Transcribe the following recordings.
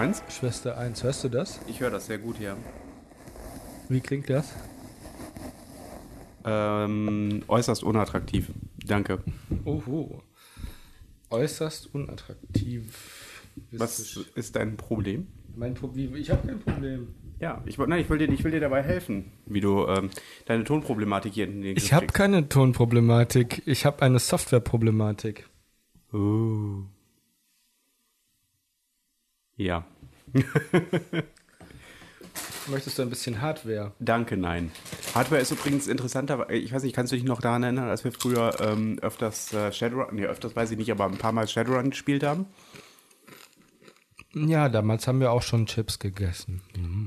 Schwester Schweins? Schwester 1. Hörst du das? Ich höre das sehr gut hier. Wie klingt das? Ähm, äußerst unattraktiv. Danke. Oho. Äußerst unattraktiv. Was ist dein Problem? Mein Problem. Ich habe kein Problem. Ja, ich, nein, ich, will dir, ich will dir dabei helfen, wie du ähm, deine Tonproblematik hier in den Ich habe keine Tonproblematik. Ich habe eine Softwareproblematik. Oh. Ja. Möchtest du ein bisschen Hardware? Danke, nein. Hardware ist übrigens interessanter. Ich weiß nicht, kannst du dich noch daran erinnern, als wir früher ähm, öfters äh, Shadowrun, nee, öfters weiß ich nicht, aber ein paar Mal Shadowrun gespielt haben? Ja, damals haben wir auch schon Chips gegessen.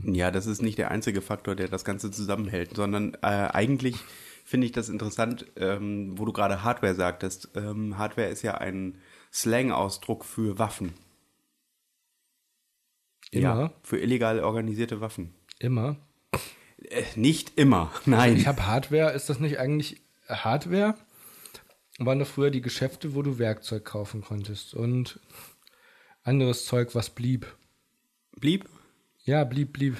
Ja, das ist nicht der einzige Faktor, der das Ganze zusammenhält, sondern äh, eigentlich finde ich das interessant, ähm, wo du gerade Hardware sagtest. Ähm, Hardware ist ja ein Slang-Ausdruck für Waffen. Ja, Immer? für illegal organisierte Waffen. Immer. Äh, nicht immer, nein. Ich habe Hardware. Ist das nicht eigentlich Hardware? Waren doch früher die Geschäfte, wo du Werkzeug kaufen konntest und anderes Zeug, was blieb. Blieb? Ja, blieb, blieb.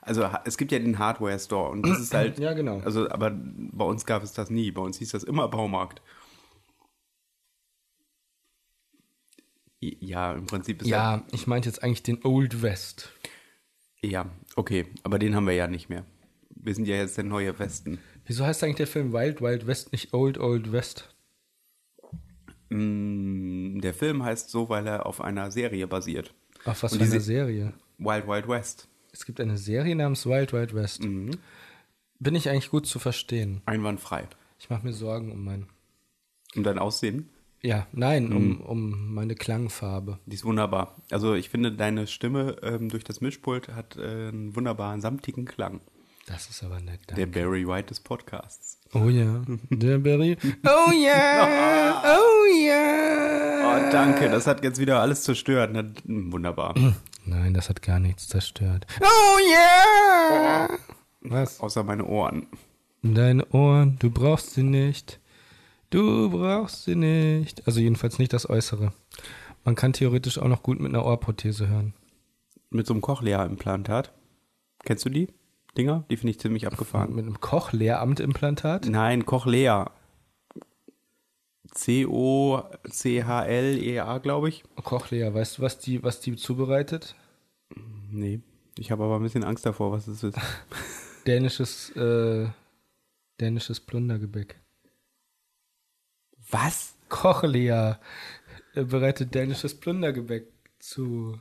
Also es gibt ja den Hardware Store und das ist halt. Ja, genau. Also, aber bei uns gab es das nie. Bei uns hieß das immer Baumarkt. Ja, im Prinzip ist Ja, ich meinte jetzt eigentlich den Old West. Ja, okay, aber den haben wir ja nicht mehr. Wir sind ja jetzt der neue Westen. Wieso heißt eigentlich der Film Wild Wild West nicht Old Old West? Mm, Der Film heißt so, weil er auf einer Serie basiert. Auf was Und für eine Serie? Wild Wild West. Es gibt eine Serie namens Wild Wild West. Bin ich eigentlich gut zu verstehen? Einwandfrei. Ich mache mir Sorgen um mein. Und dein Aussehen? Ja, nein, um, um meine Klangfarbe. Die ist wunderbar. Also ich finde, deine Stimme ähm, durch das Mischpult hat äh, einen wunderbaren, samtigen Klang. Das ist aber nett. Der Danke. Barry White des Podcasts. Oh ja, der Berry. Oh ja, oh ja. Oh, danke, das hat jetzt wieder alles zerstört. Na, wunderbar. Nein, das hat gar nichts zerstört. Oh ja. Was? Außer meine Ohren. Deine Ohren, du brauchst sie nicht. Du brauchst sie nicht. Also jedenfalls nicht das Äußere. Man kann theoretisch auch noch gut mit einer Ohrprothese hören. Mit so einem Cochlea-Implantat. Kennst du die Dinger? Die finde ich ziemlich abgefahren. Mit einem Cochlehramtimplantat? Nein, Cochlea. C-O-C-H-L-E-A, glaube ich. Cochlea, weißt du, was die, was die zubereitet? Nee. Ich habe aber ein bisschen Angst davor, was es ist. Dänisches, äh, dänisches Plundergebäck. Was? Cochlea äh, bereitet dänisches Plundergebäck zu.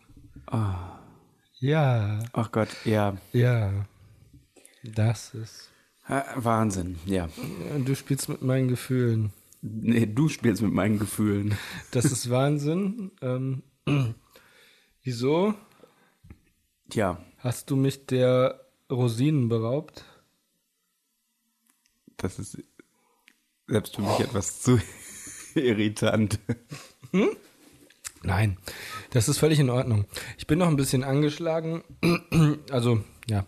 Ja, Ach Gott, ja. ja. Das ist. Wahnsinn, ja. Du spielst mit meinen Gefühlen. Nee, du spielst mit meinen Gefühlen. Das ist Wahnsinn. Ähm, wieso Tja, hast du mich der Rosinen beraubt? das ist selbst für mich etwas zu irritant. Nein, das ist völlig in Ordnung. Ich bin noch ein bisschen angeschlagen. Also, ja.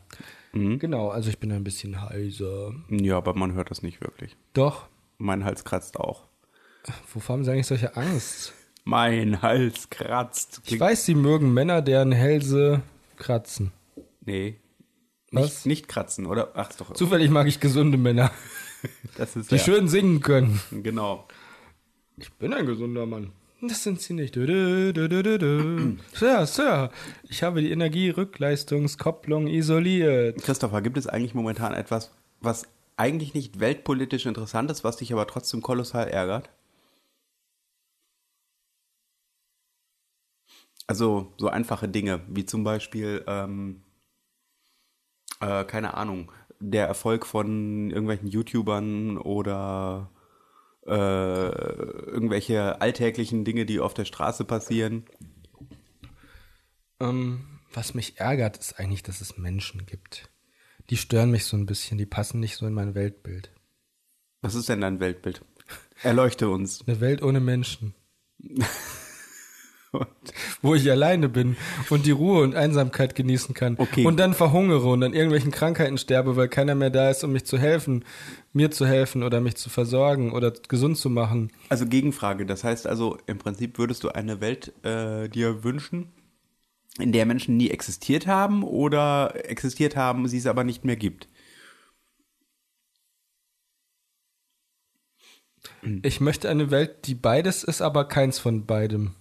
Genau, also ich bin ein bisschen heiser. Ja, aber man hört das nicht wirklich. Doch, Mein Hals kratzt auch. wovor haben sie eigentlich solche Angst? Mein Hals kratzt. Ich weiß, sie mögen Männer, deren Hälse kratzen. Nee. Was? Nicht, nicht kratzen, oder? Ach doch. Zufällig mag ich gesunde Männer, ist die ja, schön singen können. Genau. Ich bin ein gesunder Mann. Das sind sie nicht. Du, du, du. Sir, Sir, ich habe die Energierückleistungskopplung isoliert. Christopher, gibt es eigentlich momentan etwas, was eigentlich nicht weltpolitisch interessant ist, was dich aber trotzdem kolossal ärgert? Also so einfache Dinge, wie zum Beispiel, ähm, äh, keine Ahnung, der Erfolg von irgendwelchen YouTubern oder äh, irgendwelche alltäglichen Dinge, die auf der Straße passieren. Ähm, was mich ärgert, ist eigentlich, dass es Menschen gibt. Die stören mich so ein bisschen, die passen nicht so in mein Weltbild. Was ist denn dein Weltbild? Erleuchte uns. Eine Welt ohne Menschen. Wo ich alleine bin und die Ruhe und Einsamkeit genießen kann. Okay. Und dann verhungere und an irgendwelchen Krankheiten sterbe, weil keiner mehr da ist, um mich zu helfen, mir zu helfen oder mich zu versorgen oder gesund zu machen. Also Gegenfrage, das heißt also, im Prinzip würdest du eine Welt äh, dir wünschen, in der Menschen nie existiert haben oder existiert haben, sie es aber nicht mehr gibt? Ich möchte eine Welt, die beides ist, aber keins von beidem.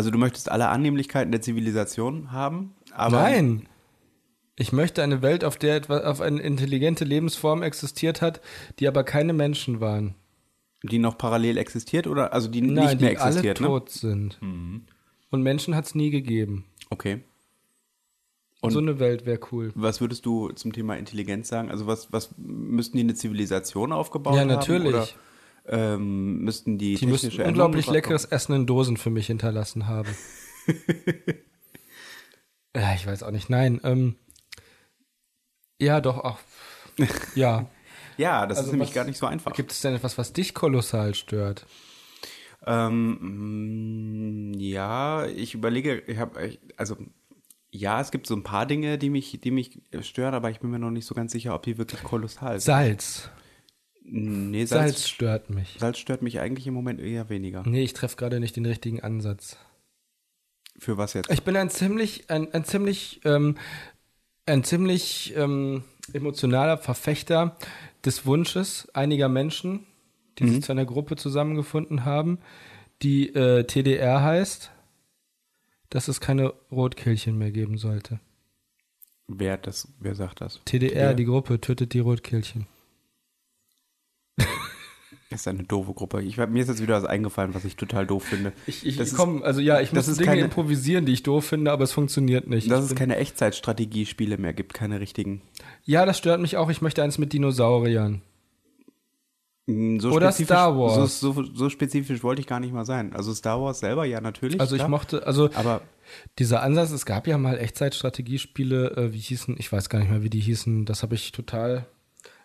Also du möchtest alle Annehmlichkeiten der Zivilisation haben, aber Nein. Ich möchte eine Welt, auf der etwas, auf eine intelligente Lebensform existiert hat, die aber keine Menschen waren. die noch parallel existiert oder also die Nein, nicht mehr die alle existiert, ne? Mhm. tot sind. Und Menschen hat es nie gegeben. Okay. Und- so eine Welt wäre cool. Was würdest du zum Thema Intelligenz sagen? Also was, was müssten die eine Zivilisation aufgebaut Ja, haben? natürlich. Oder, ähm, müssten die Die müssten unglaublich leckeres Essen in Dosen für mich hinterlassen haben. ja, ich weiß auch nicht. Nein, ähm, ja, doch auch. Ja. Ja, das Also ist nämlich was- gar nicht so einfach. Gibt es denn etwas, was dich kolossal stört? Ähm, mh, ja, ich überlege, ich habe, also ja, es gibt so ein paar Dinge, die mich, die mich stören, aber ich bin mir noch nicht so ganz sicher, ob die wirklich kolossal sind. Salz. Nee, Salz Salz, stört mich. Salz stört mich eigentlich im Moment eher weniger. Nee, ich treffe gerade nicht den richtigen Ansatz. Für was jetzt? Ich bin ein ziemlich, ein, ein ziemlich, ähm, ein ziemlich ähm, emotionaler Verfechter des Wunsches einiger Menschen, die sich zu einer Gruppe zusammengefunden haben, die äh, TDR heißt, dass es keine Rotkehlchen mehr geben sollte. Wer das, wer sagt das? TDR, die Gruppe, tötet die Rotkehlchen. Das ist eine doofe Gruppe. Ich, mir ist jetzt wieder was eingefallen, was ich total doof finde. Ich, ich Das ist- komm, also ja, ich muss Dinge keine- improvisieren, die ich doof finde, aber es funktioniert nicht. Dass Ich es keine Echtzeitstrategiespiele mehr gibt, keine richtigen. ja, das stört mich auch. Ich möchte eins mit Dinosauriern. Mm, So Oder Star Wars. So, so, so spezifisch wollte ich gar nicht mal sein. Also Star Wars selber, ja, natürlich. Also ich klar. mochte, also Aber Dieser Ansatz, es gab ja mal Echtzeitstrategiespiele, äh, wie hießen, ich weiß gar nicht mehr, wie die hießen, das habe ich total.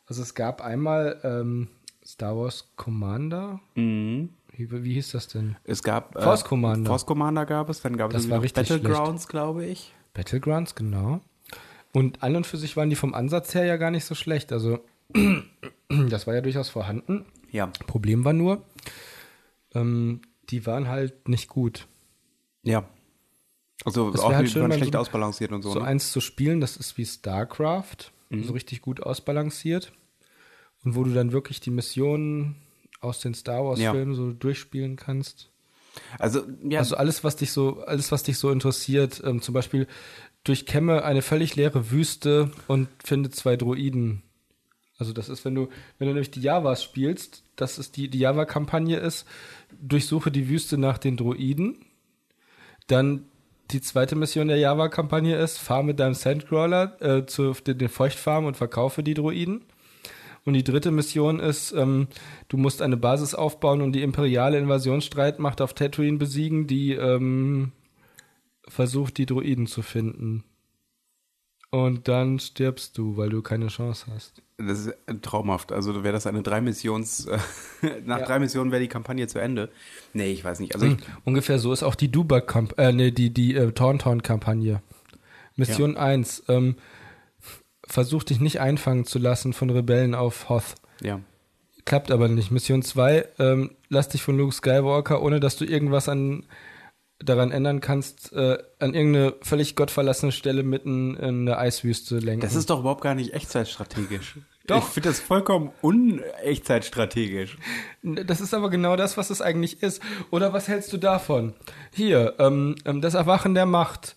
Also es gab einmal ähm, Star Wars Commander. mhm. Wie, wie hieß das denn? es gab. äh, Force Commander. Force Commander gab es, dann gab Das es war richtig Battlegrounds, glaube ich. Battlegrounds, genau. Und an und für sich waren die vom Ansatz her ja gar nicht so schlecht. Also das war ja durchaus vorhanden. Ja. Problem war nur, ähm, die waren halt nicht gut. Ja. Also Das auch halt schön, schlecht so- ausbalanciert und so. so ne? eins zu spielen, das ist wie StarCraft, so richtig gut ausbalanciert. Und wo du dann wirklich die Missionen aus den Star Wars-Filmen so durchspielen kannst. Also, ja, Also alles, was dich so, alles, was dich so interessiert, ähm, zum Beispiel durchkämme eine völlig leere Wüste und finde zwei Droiden. Also das ist, wenn du, wenn du nämlich die Javas spielst, das ist die, die Java-Kampagne ist, durchsuche die Wüste nach den Droiden. Dann die zweite Mission der Java-Kampagne ist, fahr mit deinem Sandcrawler äh, zu den, Feuchtfarmen und verkaufe die Droiden. Und die dritte Mission ist, ähm, du musst eine Basis aufbauen und die imperiale Invasionsstreitmacht auf Tatooine besiegen, die ähm, versucht, die Droiden zu finden. Und dann stirbst du, weil du keine Chance hast. das ist traumhaft. Also wäre das eine drei Missions, äh, nach Ja. drei Missionen wäre die Kampagne zu Ende. Nee, ich weiß nicht. Also ich, Ungefähr so ist auch die duba kamp äh, nee, die, die äh, Tauntaun-Kampagne. Mission 1, ähm, versuch dich nicht einfangen zu lassen von Rebellen auf Hoth. ja. Klappt aber nicht. Mission 2, ähm, lass dich von Luke Skywalker, ohne dass du irgendwas an daran ändern kannst, äh, an irgendeine völlig gottverlassene Stelle mitten in der Eiswüste lenken. Das ist doch überhaupt gar nicht echtzeitstrategisch. Doch. Ich finde das vollkommen unechtzeitstrategisch. Das ist aber genau das, was es eigentlich ist. Oder was hältst du davon? Hier, ähm, ähm, das Erwachen der Macht.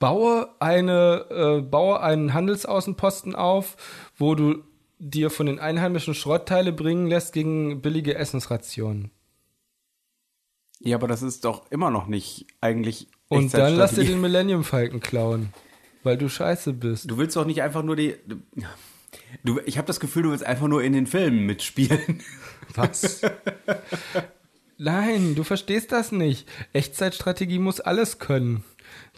Baue eine, äh, baue einen Handelsaußenposten auf, wo du dir von den Einheimischen Schrottteile bringen lässt gegen billige Essensrationen. Ja, aber das ist doch immer noch nicht eigentlich Und dann lass dir den Millennium Falcon klauen, weil du scheiße bist. Du willst doch nicht einfach nur die. Du, ich habe das Gefühl, du willst einfach nur in den Filmen mitspielen. Was? Nein, du verstehst das nicht. Echtzeitstrategie muss alles können.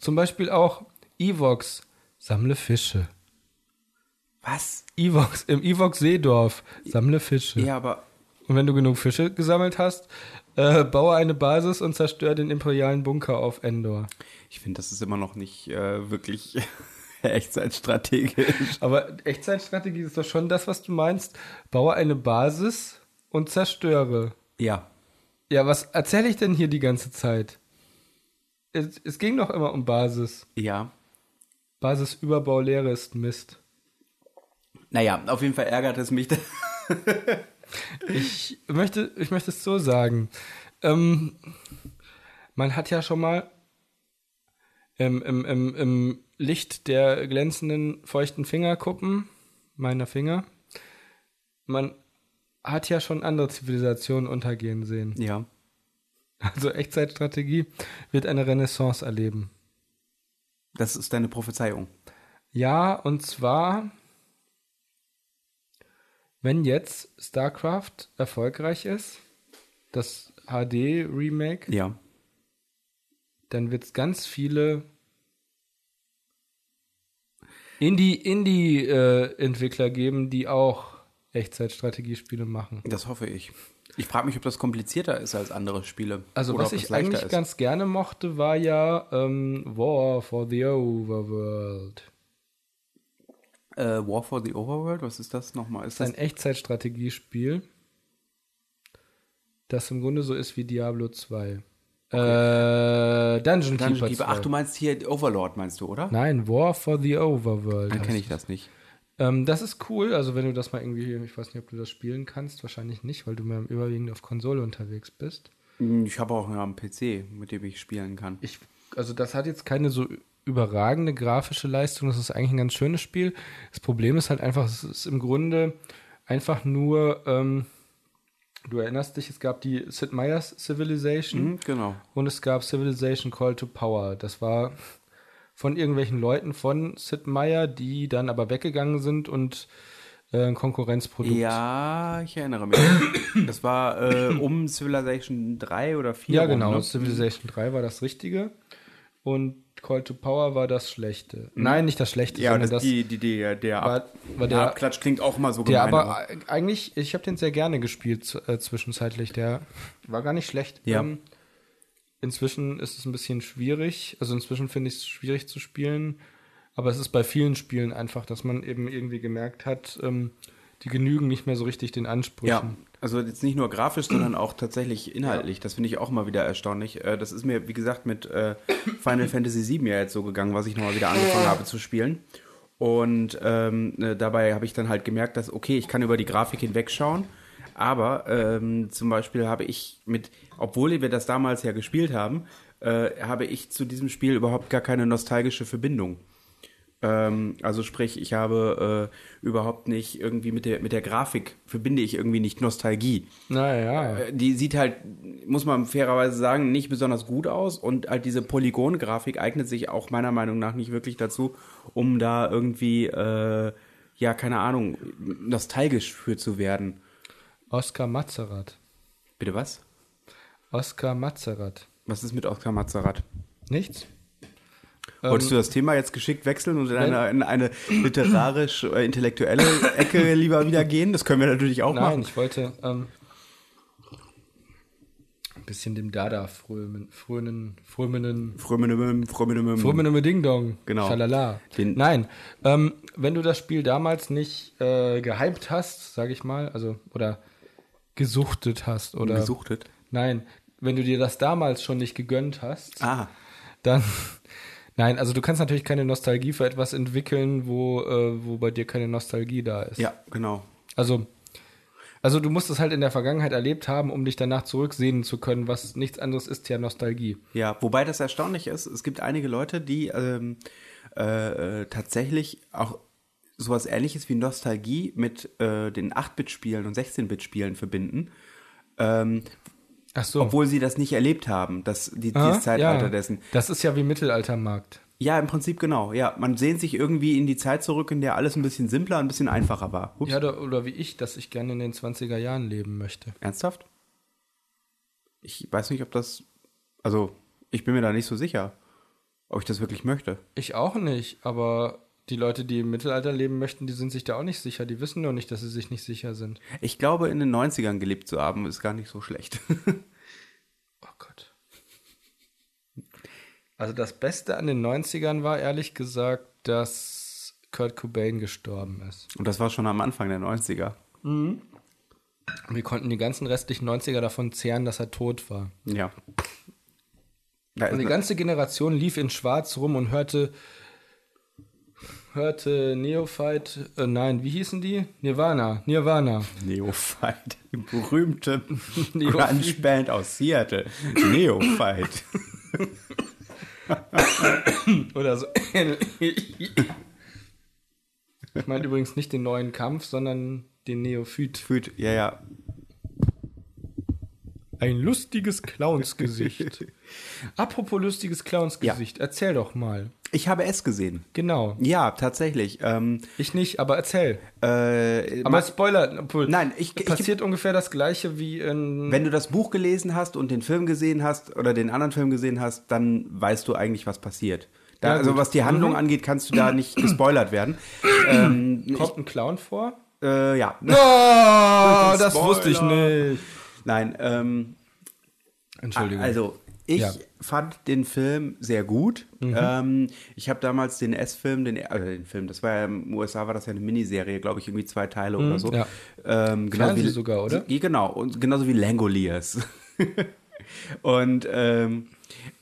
Zum Beispiel auch Evox. Sammle Fische. Was? Evox, im Evox Seedorf. Sammle Fische. Ja, aber Und wenn du genug Fische gesammelt hast, äh, baue eine Basis und zerstör den imperialen Bunker auf Endor. ich finde, das ist immer noch nicht äh, wirklich echtzeitstrategisch. Aber Echtzeitstrategie ist doch schon das, was du meinst. Baue eine Basis und zerstöre. Ja. Ja, was erzähle ich denn hier die ganze Zeit? es, es ging doch immer um Basis. Ja. Basisüberbau, Lehre ist Mist. Naja, auf jeden Fall ärgert es mich. Ich möchte, ich möchte es so sagen. Ähm, man hat ja schon mal im, im, im, im Licht der glänzenden, feuchten Fingerkuppen meiner Finger, man hat ja schon andere Zivilisationen untergehen sehen. ja. Also Echtzeitstrategie wird eine Renaissance erleben. Das ist deine Prophezeiung. Ja, und zwar, wenn jetzt StarCraft erfolgreich ist, das HD-Remake, Ja. dann wird es ganz viele Indie-Indie-Entwickler geben, die auch Echtzeitstrategiespiele machen. Das hoffe ich. Ich frage mich, ob das komplizierter ist als andere Spiele. Also Oder was ich eigentlich ist. ganz gerne mochte, war ja ähm, War for the Overworld. Äh, War for the Overworld, was ist das nochmal? Ist Das ist ein Echtzeitstrategiespiel, das im Grunde so ist wie Diablo 2. Äh, Dungeon, Dungeon Keeper Keeper? 2. Ach, du meinst hier Overlord, meinst du, oder? Nein, War for the Overworld. Dann kenne ich das nicht. Ähm, das ist cool, also wenn du das mal irgendwie, ich weiß nicht, ob du das spielen kannst, wahrscheinlich nicht, weil du mehr überwiegend auf Konsole unterwegs bist. Ich habe auch einen PC, mit dem ich spielen kann. Ich, also das hat jetzt keine so überragende grafische Leistung, das ist eigentlich ein ganz schönes Spiel. Das Problem ist halt einfach, es ist im Grunde einfach nur, ähm, du erinnerst dich, es gab die Sid Meier's Civilization Mhm, genau. und es gab Civilization Call to Power. Das war von irgendwelchen Leuten von Sid Meier, die dann aber weggegangen sind und äh, ein Konkurrenzprodukt. Ja, ich erinnere mich. Das war äh, um Civilization 3 oder 4. Ja, rum, genau. ne? Civilization 3 war das Richtige und Call to Power war das Schlechte. Nein, nicht das Schlechte. Ja, sondern das, das, die, die, die, der, war, Ab, war der der, Abklatsch klingt auch immer so der gemein. aber äh, eigentlich, ich habe den sehr gerne gespielt äh, zwischenzeitlich. Der war gar nicht schlecht. Ja. Ähm, inzwischen ist es ein bisschen schwierig. Also inzwischen finde ich es schwierig zu spielen. Aber es ist bei vielen Spielen einfach, dass man eben irgendwie gemerkt hat, ähm, die genügen nicht mehr so richtig den Ansprüchen. Ja, also jetzt nicht nur grafisch, sondern auch tatsächlich inhaltlich. Das finde ich auch mal wieder erstaunlich. Äh, Das ist mir, wie gesagt, mit äh, Final Fantasy VII ja jetzt so gegangen, was ich nochmal wieder angefangen habe zu spielen. Und ähm, äh, dabei habe ich dann halt gemerkt, dass, okay, ich kann über die Grafik hinwegschauen. Aber ähm, zum Beispiel habe ich mit, obwohl wir das damals ja gespielt haben, äh, habe ich zu diesem Spiel überhaupt gar keine nostalgische Verbindung. Ähm, also sprich, ich habe äh, überhaupt nicht irgendwie mit der mit der Grafik verbinde ich irgendwie nicht Nostalgie. Naja. Äh, Die sieht halt, muss man fairerweise sagen, nicht besonders gut aus und halt diese Polygon-Grafik eignet sich auch meiner Meinung nach nicht wirklich dazu, um da irgendwie, äh, ja, keine Ahnung, nostalgisch für zu werden. Oskar Mazerat. Bitte was? Oskar Mazerat. Was ist mit Oskar Mazerat? Nichts? Wolltest du das Thema jetzt geschickt wechseln und in eine, in eine literarisch-intellektuelle Ecke lieber wieder gehen? Das können wir natürlich auch Nein, machen. ich wollte ähm, ein bisschen dem Dada frömen, frönen, frömenen, frömmenemem. frömenen Ding Dong. Genau. Schalala. Den- Nein, ähm, wenn du das Spiel damals nicht äh, gehypt hast, sag ich mal, also oder gesuchtet hast oder Gesuchtet. nein, wenn du dir das damals schon nicht gegönnt hast, Ah, dann nein, also du kannst natürlich keine Nostalgie für etwas entwickeln, wo äh, wo bei dir keine Nostalgie da ist. ja, genau. Also, also du musst es halt in der Vergangenheit erlebt haben, um dich danach zurücksehen zu können, was nichts anderes ist ja Nostalgie. Ja, wobei das erstaunlich ist, es gibt einige Leute, die ähm, äh, äh, tatsächlich auch sowas ähnliches wie Nostalgie mit äh, den 8-Bit-Spielen und 16-Bit-Spielen verbinden. Ähm, Ach so. obwohl sie das nicht erlebt haben, das, die, Aha, dieses Zeitalter ja. dessen. Das ist ja wie Mittelaltermarkt. Ja, im Prinzip genau. Ja, man sehnt sich irgendwie in die Zeit zurück, in der alles ein bisschen simpler, ein bisschen einfacher war. Ups. Ja, oder, oder wie ich, dass ich gerne in den 20er Jahren leben möchte. Ernsthaft? Ich weiß nicht, ob das. Also, ich bin mir da nicht so sicher, ob ich das wirklich möchte. Ich auch nicht, aber die Leute, die im Mittelalter leben möchten, die sind sich da auch nicht sicher. Die wissen nur nicht, dass sie sich nicht sicher sind. Ich glaube, in den 90ern gelebt zu haben, ist gar nicht so schlecht. Oh Gott. Also das Beste an den 90ern war ehrlich gesagt, dass Kurt Cobain gestorben ist. Und das war schon am Anfang der 90er. Wir konnten die ganzen restlichen 90er davon zehren, dass er tot war. Ja. Und die ganze Generation lief in Schwarz rum und hörte hörte Neophyte, äh, nein, wie hießen die? Nirvana, Nirvana. Neophyte, die berühmte. Grunge-Band aus Seattle. Neophyte. Oder so. ich meine übrigens nicht den neuen Kampf, sondern den Neophyt. Fühlt, ja, ja. Ein lustiges Clownsgesicht. Apropos lustiges Clownsgesicht, erzähl doch mal. Ich habe es gesehen. Genau. Ja, tatsächlich. Ähm, Ich nicht, aber erzähl. äh, Aber Spoiler, Nein, ich- ich- passiert ungefähr das gleiche wie in. wenn du das Buch gelesen hast und den Film gesehen hast oder den anderen Film gesehen hast, dann weißt du eigentlich, was passiert. Da, Ja, also was die Handlung Mhm. angeht, kannst du da nicht gespoilert werden. ähm, kommt ein Clown vor? äh, ja. Oh, das wusste ich nicht. Nein, ähm, Entschuldigung. Also, ich Ja. fand den Film sehr gut. Mhm. Ähm, ich habe damals den S-Film, den, äh, den Film, das war ja im USA, war das ja eine Miniserie, glaube ich, irgendwie zwei Teile oder so. Mhm, ja. Ähm, genau Fernseh sogar, oder? Genau, und genauso wie Langoliers. und ähm,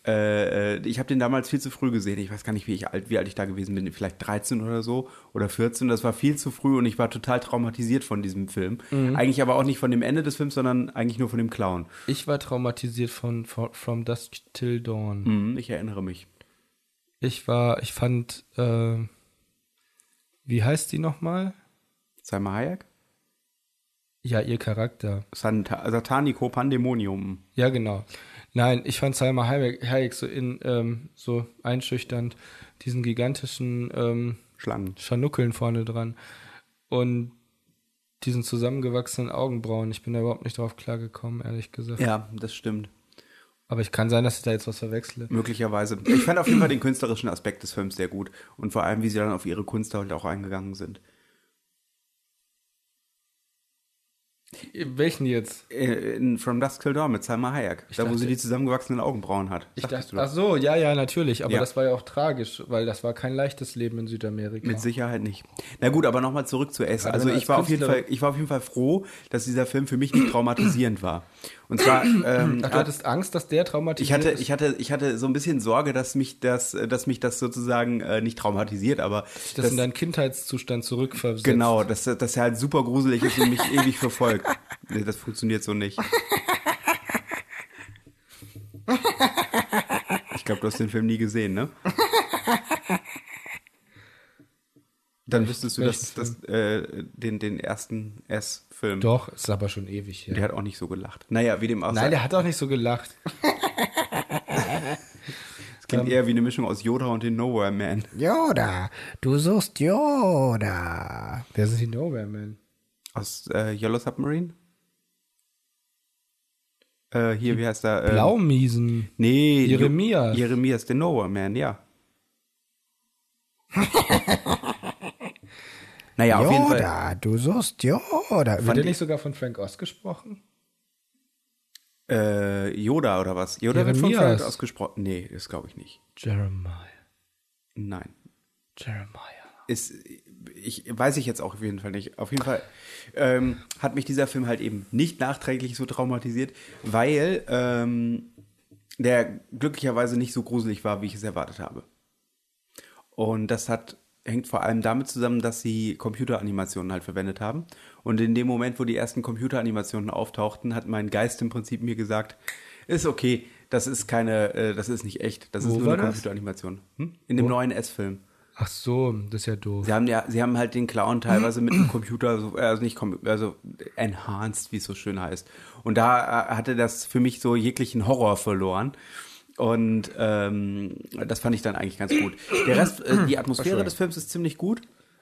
äh, äh, ich habe den damals viel zu früh gesehen. Ich weiß gar nicht, wie, ich alt, wie alt ich da gewesen bin. Vielleicht 13 oder so oder 14. Das war viel zu früh und ich war total traumatisiert von diesem Film. Mhm. Eigentlich aber auch nicht von dem Ende des Films, sondern eigentlich nur von dem Clown. ich war traumatisiert von, von From Dusk Till Dawn. Mhm, ich erinnere mich. Ich war, ich fand, äh, wie heißt die nochmal? Salma Hayek? Ja, ihr Charakter. Santa Satanico Pandemonium. Ja, genau. Nein, ich fand Salma Hayek, Hayek so in ähm, so einschüchternd, diesen gigantischen ähm, Schlangen. Scharnuckeln vorne dran und diesen zusammengewachsenen Augenbrauen. Ich bin da überhaupt nicht drauf klargekommen, ehrlich gesagt. Ja, das stimmt. Aber ich kann sein, dass ich da jetzt was verwechsle. Möglicherweise. Ich fand auf jeden Fall den künstlerischen Aspekt des Films sehr gut. Und vor allem, wie sie dann auf ihre Kunst halt auch eingegangen sind. Welchen jetzt? Äh, In From Dusk Till Dawn mit Salma Hayek. da, wo dachte- sie die zusammengewachsenen Augenbrauen hat. Ich dachte, ach so, ja, ja, natürlich. Aber Ja. das war ja auch tragisch, weil das war kein leichtes Leben in Südamerika. Mit Sicherheit nicht. Na gut, aber nochmal zurück zu S. Also wenn ich war auf jeden Fall, ich war auf jeden Fall froh, dass dieser Film für mich nicht traumatisierend war. Und zwar, ähm, Ach, du hattest Angst, dass der traumatisiert Ich hatte, ist? ich hatte, ich hatte so ein bisschen Sorge, dass mich das, äh, dass mich das sozusagen äh, nicht traumatisiert, aber das in deinen Kindheitszustand zurückversetzt. genau, dass, dass er halt super gruselig ist und mich ewig verfolgt. Nee, das funktioniert so nicht. Ich glaube, du hast den Film nie gesehen, ne? Dann wüsstest du, dass, dass äh, den, den ersten S-Film, Doch, ist aber schon ewig her. der hat auch nicht so gelacht. Naja, wie dem auch Nein, der hat auch nicht so gelacht. Es klingt eher wie eine Mischung aus Yoda und den Nowhere Man. Yoda, du suchst Yoda. Wer sind die Nowhere Man? Aus äh, Yellow Submarine? Äh, hier, wie heißt der? Äh, Blaumiesen. Nee, Jeremias. Jeremias, der Nowhere Man, ja. naja, auf jeden Fall. du suchst Yoda. Wird ich- nicht sogar von Frank Oz gesprochen? Äh, Yoda oder was? Yoda wird von Jeremias. Frank ausgesprochen. Nee, das glaube ich nicht. Jeremiah. Nein. Jeremiah. ist, ich weiß ich jetzt auch auf jeden Fall nicht. Auf jeden Fall ähm, hat mich dieser Film halt eben nicht nachträglich so traumatisiert, weil ähm, der glücklicherweise nicht so gruselig war, wie ich es erwartet habe. Und das hat hängt vor allem damit zusammen, dass sie Computeranimationen halt verwendet haben. Und in dem Moment, wo die ersten Computeranimationen auftauchten, hat mein Geist im Prinzip mir gesagt, ist okay, das ist keine, äh, das ist nicht echt, das ist Wo nur war eine? Computeranimation. Hm? In dem neuen S-Film. Ach so, das ist ja doof. Sie haben ja, sie haben halt den Clown teilweise mit dem Computer, so, also nicht, also enhanced, wie es so schön heißt. Und da äh, hatte das für mich so jeglichen Horror verloren. Und ähm, das fand ich dann eigentlich ganz gut. Der Rest, äh, die Atmosphäre des Films ist ziemlich gut.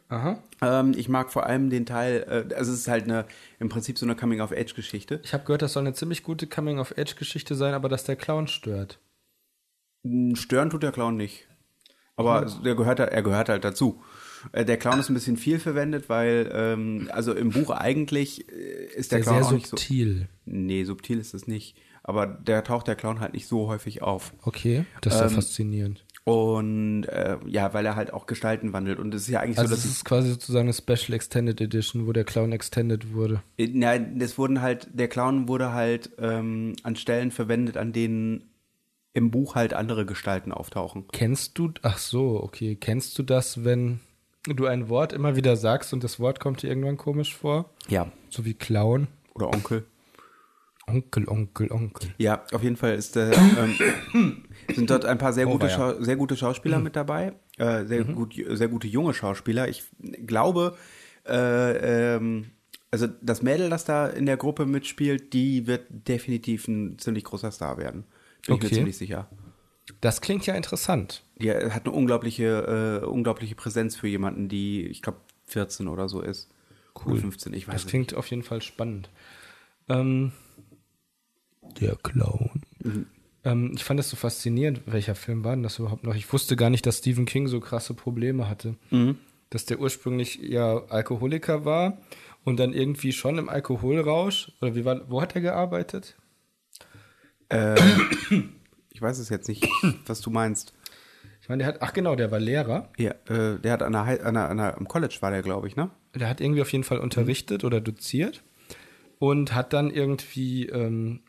Aha. Ähm, ich mag vor allem den Teil, äh, also es ist halt eine, im Prinzip so eine Coming-of-Age-Geschichte. Ich habe gehört, das soll eine ziemlich gute Coming-of-Age-Geschichte sein, aber dass der Clown stört. Stören tut der Clown nicht. Aber der gehört, er gehört halt dazu. Äh, Der Clown ist ein bisschen viel verwendet, weil, ähm, also im Buch eigentlich äh, ist der, Der Clown sehr nicht so. subtil. Nee, subtil ist es nicht. Aber der taucht der Clown halt nicht so häufig auf. Okay, das ist ja Ähm, faszinierend. Und äh, ja, weil er halt auch Gestalten wandelt. Und es ist ja eigentlich Also so, das dass ist quasi sozusagen eine Special Extended Edition, wo der Clown extended wurde. ich, na, das wurden halt, der Clown wurde halt ähm, an Stellen verwendet, an denen im Buch halt andere Gestalten auftauchen. Kennst du, ach so, okay, kennst du das, wenn du ein Wort immer wieder sagst und das Wort kommt dir irgendwann komisch vor? Ja. So wie Clown. Oder Onkel. Onkel, Onkel, Onkel. Ja, auf jeden Fall ist, äh, ähm, sind dort ein paar sehr Oh, gute, weia. Schau sehr gute Schauspieler mit dabei. Äh, sehr, gut, sehr gute junge Schauspieler. Ich glaube, äh, ähm, also das Mädel, das da in der Gruppe mitspielt, die wird definitiv ein ziemlich großer Star werden. Bin ich Okay. mir ziemlich sicher. Das klingt ja interessant. Die hat eine unglaubliche, äh, unglaubliche Präsenz für jemanden, die, ich glaube, 14 oder so ist. Cool. 15, ich weiß Das klingt auf jeden Fall spannend. Ähm, der Clown. Ähm, ich fand das so faszinierend. Welcher Film war denn das überhaupt noch? Ich wusste gar nicht, dass Stephen King so krasse Probleme hatte. Dass der ursprünglich ja Alkoholiker war und dann irgendwie schon im Alkoholrausch. Oder wie war, wo hat er gearbeitet? Ich weiß es jetzt nicht, was du meinst. Ich meine, der hat, ach genau, der war Lehrer. Ja, äh, der hat an der, an der, an der, am College war der, glaube ich, ne? Der hat irgendwie auf jeden Fall unterrichtet oder doziert und hat dann irgendwie ähm,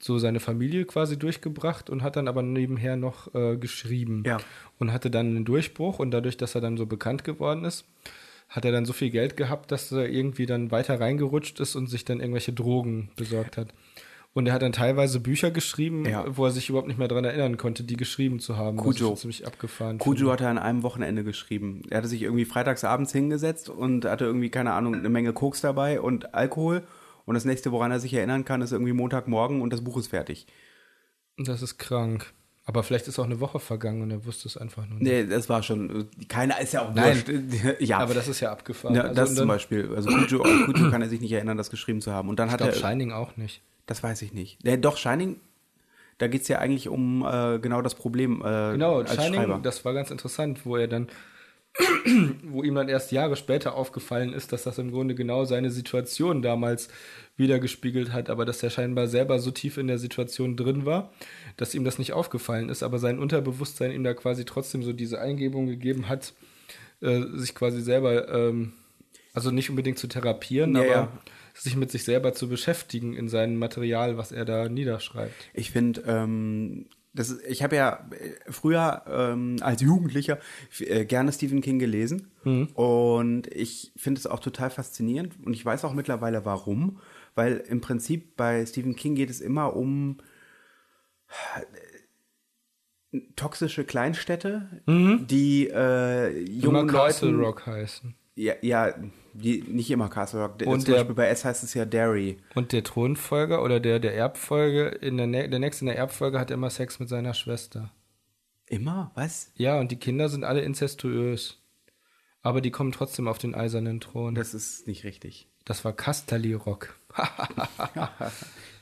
so seine Familie quasi durchgebracht und hat dann aber nebenher noch äh, geschrieben. Ja. Und hatte dann einen Durchbruch und dadurch, dass er dann so bekannt geworden ist, hat er dann so viel Geld gehabt, dass er irgendwie dann weiter reingerutscht ist und sich dann irgendwelche Drogen besorgt hat. Und er hat dann teilweise Bücher geschrieben, Ja. wo er sich überhaupt nicht mehr dran erinnern konnte, die geschrieben zu haben. schon ziemlich abgefahren Kujo finde. hat er an einem Wochenende geschrieben. Er hatte sich irgendwie freitags abends hingesetzt und hatte irgendwie, keine Ahnung, eine Menge Koks dabei und Alkohol. Und das nächste, woran er sich erinnern kann, ist irgendwie Montagmorgen und das Buch ist fertig. Das ist krank. Aber vielleicht ist auch eine Woche vergangen und er wusste es einfach nur nicht. Nee, das war schon, keiner ist ja auch Nein. wurscht. Ja, Aber das ist ja abgefahren. ja, Also, das zum Beispiel. Also Kujo, Kujo kann er sich nicht erinnern, das geschrieben zu haben. Und dann Ich hat glaube, er, Shining auch nicht. das weiß ich nicht. Nee, doch, Shining, da geht's ja eigentlich um äh, genau das Problem äh, Genau, als Shining, Schreiber. das war ganz interessant, wo er dann, wo ihm dann erst Jahre später aufgefallen ist, dass das im Grunde genau seine Situation damals wiedergespiegelt hat, aber dass er scheinbar selber so tief in der Situation drin war, dass ihm das nicht aufgefallen ist, aber sein Unterbewusstsein ihm da quasi trotzdem so diese Eingebung gegeben hat, äh, sich quasi selber, ähm, also nicht unbedingt zu therapieren, Ja, aber ja. sich mit sich selber zu beschäftigen in seinem Material, was er da niederschreibt. Ich finde, ähm, das ist, ich habe ja äh, früher ähm, als Jugendlicher äh, gerne Stephen King gelesen. Und ich finde es auch total faszinierend. Und ich weiß auch mittlerweile warum, weil im Prinzip bei Stephen King geht es immer um äh, toxische Kleinstädte, die äh, jungen Castle Leuten, Rock heißen. ja, ja, die nicht immer Castle Rock. Und Zum der- Beispiel bei S heißt es ja Derry. Und der Thronfolger oder der, der Erbfolge, in der, der nächste in der Erbfolge hat immer Sex mit seiner Schwester. Immer? Was? Ja, und die Kinder sind alle inzestuös. Aber die kommen trotzdem auf den eisernen Thron. Das, Das ist nicht richtig. war Casterly Rock.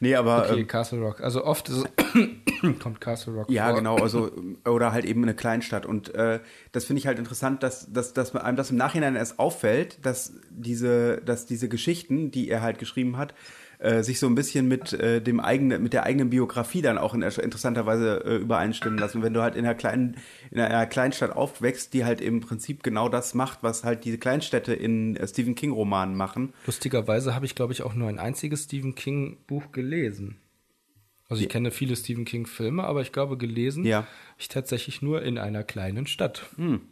Nee, aber Okay, ähm, Castle Rock. Also oft ist, kommt Castle Rock Ja, vor. genau, also oder halt eben eine Kleinstadt. Und äh, das finde ich halt interessant, dass, dass, dass einem das im Nachhinein erst auffällt, dass diese, dass diese Geschichten, die er halt geschrieben hat, äh, sich so ein bisschen mit äh, dem eigenen, mit der eigenen Biografie dann auch in interessanter Weise äh, übereinstimmen lassen. Wenn du halt in einer kleinen, in einer Kleinstadt aufwächst, die halt im Prinzip genau das macht, was halt diese Kleinstädte in äh, Stephen King Romanen machen. Lustigerweise habe ich, glaube ich, auch nur ein einziges Stephen King Buch gelesen. Also ich kenne viele Stephen King Filme, aber ich glaube, gelesen Ja. habe ich tatsächlich nur in einer kleinen Stadt. Hm.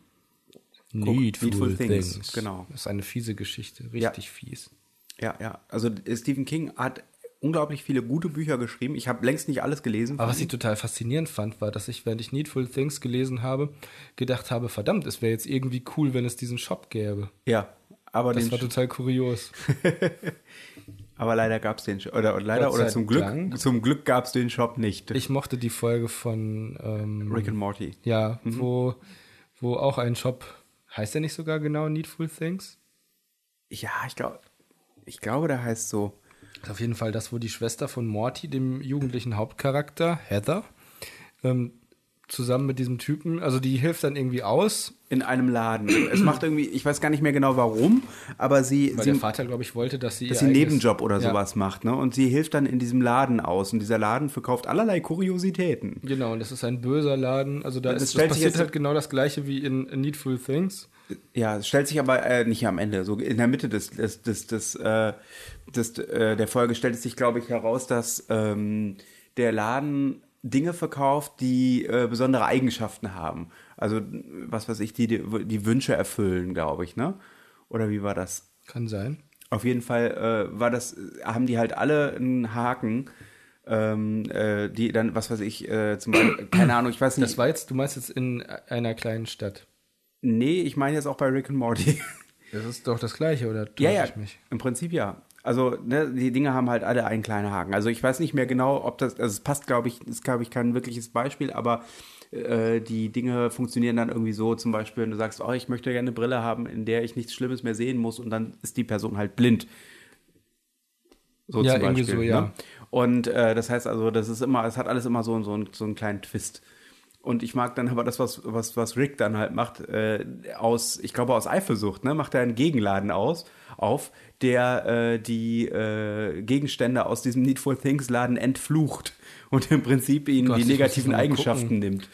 Needful, Needful Things. Things, genau. Das ist eine fiese Geschichte, Ja. richtig fies. Ja, ja. Also äh, Stephen King hat unglaublich viele gute Bücher geschrieben. Ich habe längst nicht alles gelesen. Aber was ich total faszinierend fand, war, dass ich, während ich Needful Things gelesen habe, gedacht habe, verdammt, es wäre jetzt irgendwie cool, wenn es diesen Shop gäbe. ja, aber Das war total kurios. Aber leider gab es den Shop. Oder, oder leider oder zum Glück, zum Glück gab es den Shop nicht. Ich mochte die Folge von ähm, Rick and Morty. Ja, Mhm. wo, wo auch ein Shop, heißt der nicht sogar genau Needful Things? Ja, ich glaube, ich glaube, der heißt so. Ist auf jeden Fall das, wo die Schwester von Morty, dem jugendlichen Hauptcharakter, Heather, ähm, zusammen mit diesem Typen, also die hilft dann irgendwie aus, In einem Laden. es macht irgendwie, ich weiß gar nicht mehr genau warum, aber sie, weil sie der Vater, glaube ich, wollte, dass sie dass sie einen Nebenjob oder Ja, sowas macht, ne? Und sie hilft dann in diesem Laden aus und dieser Laden verkauft allerlei Kuriositäten. Genau, und das ist ein böser Laden. Also da Das ist, das stellt sich passiert halt genau das gleiche wie in, in Needful Things. Ja, es stellt sich aber äh, nicht am Ende, so in der Mitte des, des, des, des, äh, des äh, der Folge stellt es sich, glaube ich, heraus, dass ähm, der Laden Dinge verkauft, die äh, besondere Eigenschaften haben. Also, was weiß ich, die die, die Wünsche erfüllen, glaube ich, ne? Oder wie war das? Kann sein. Auf jeden Fall äh, war das, haben die halt alle einen Haken, ähm, äh, die dann, was weiß ich, äh, zum Beispiel, keine Ahnung, ich weiß nicht. Das war jetzt, du meinst jetzt in einer kleinen Stadt. nee, ich meine jetzt auch bei Rick and Morty. Das ist doch das Gleiche, oder täusche ja, ja, ich mich? im Prinzip ja. Also, ne, die Dinge haben halt alle einen kleinen Haken. Also, ich weiß nicht mehr genau, ob das, also es passt, glaube ich, ist, glaube ich, kein wirkliches Beispiel, aber äh, die Dinge funktionieren dann irgendwie so, zum Beispiel, wenn du sagst, oh, ich möchte gerne eine Brille haben, in der ich nichts Schlimmes mehr sehen muss und dann ist die Person halt blind. So Ja, zum irgendwie Beispiel, so, ja. Ne? Und äh, das heißt also, das ist immer, es hat alles immer so, so, einen- so einen kleinen Twist. Und ich mag dann aber das, was, was, was Rick dann halt macht, äh, aus, ich glaube aus Eifersucht, ne, macht er einen Gegenladen aus, auf, der äh, die äh, Gegenstände aus diesem Needful Things Laden entflucht und im Prinzip ihnen Gott, die das negativen Eigenschaften gucken. nimmt.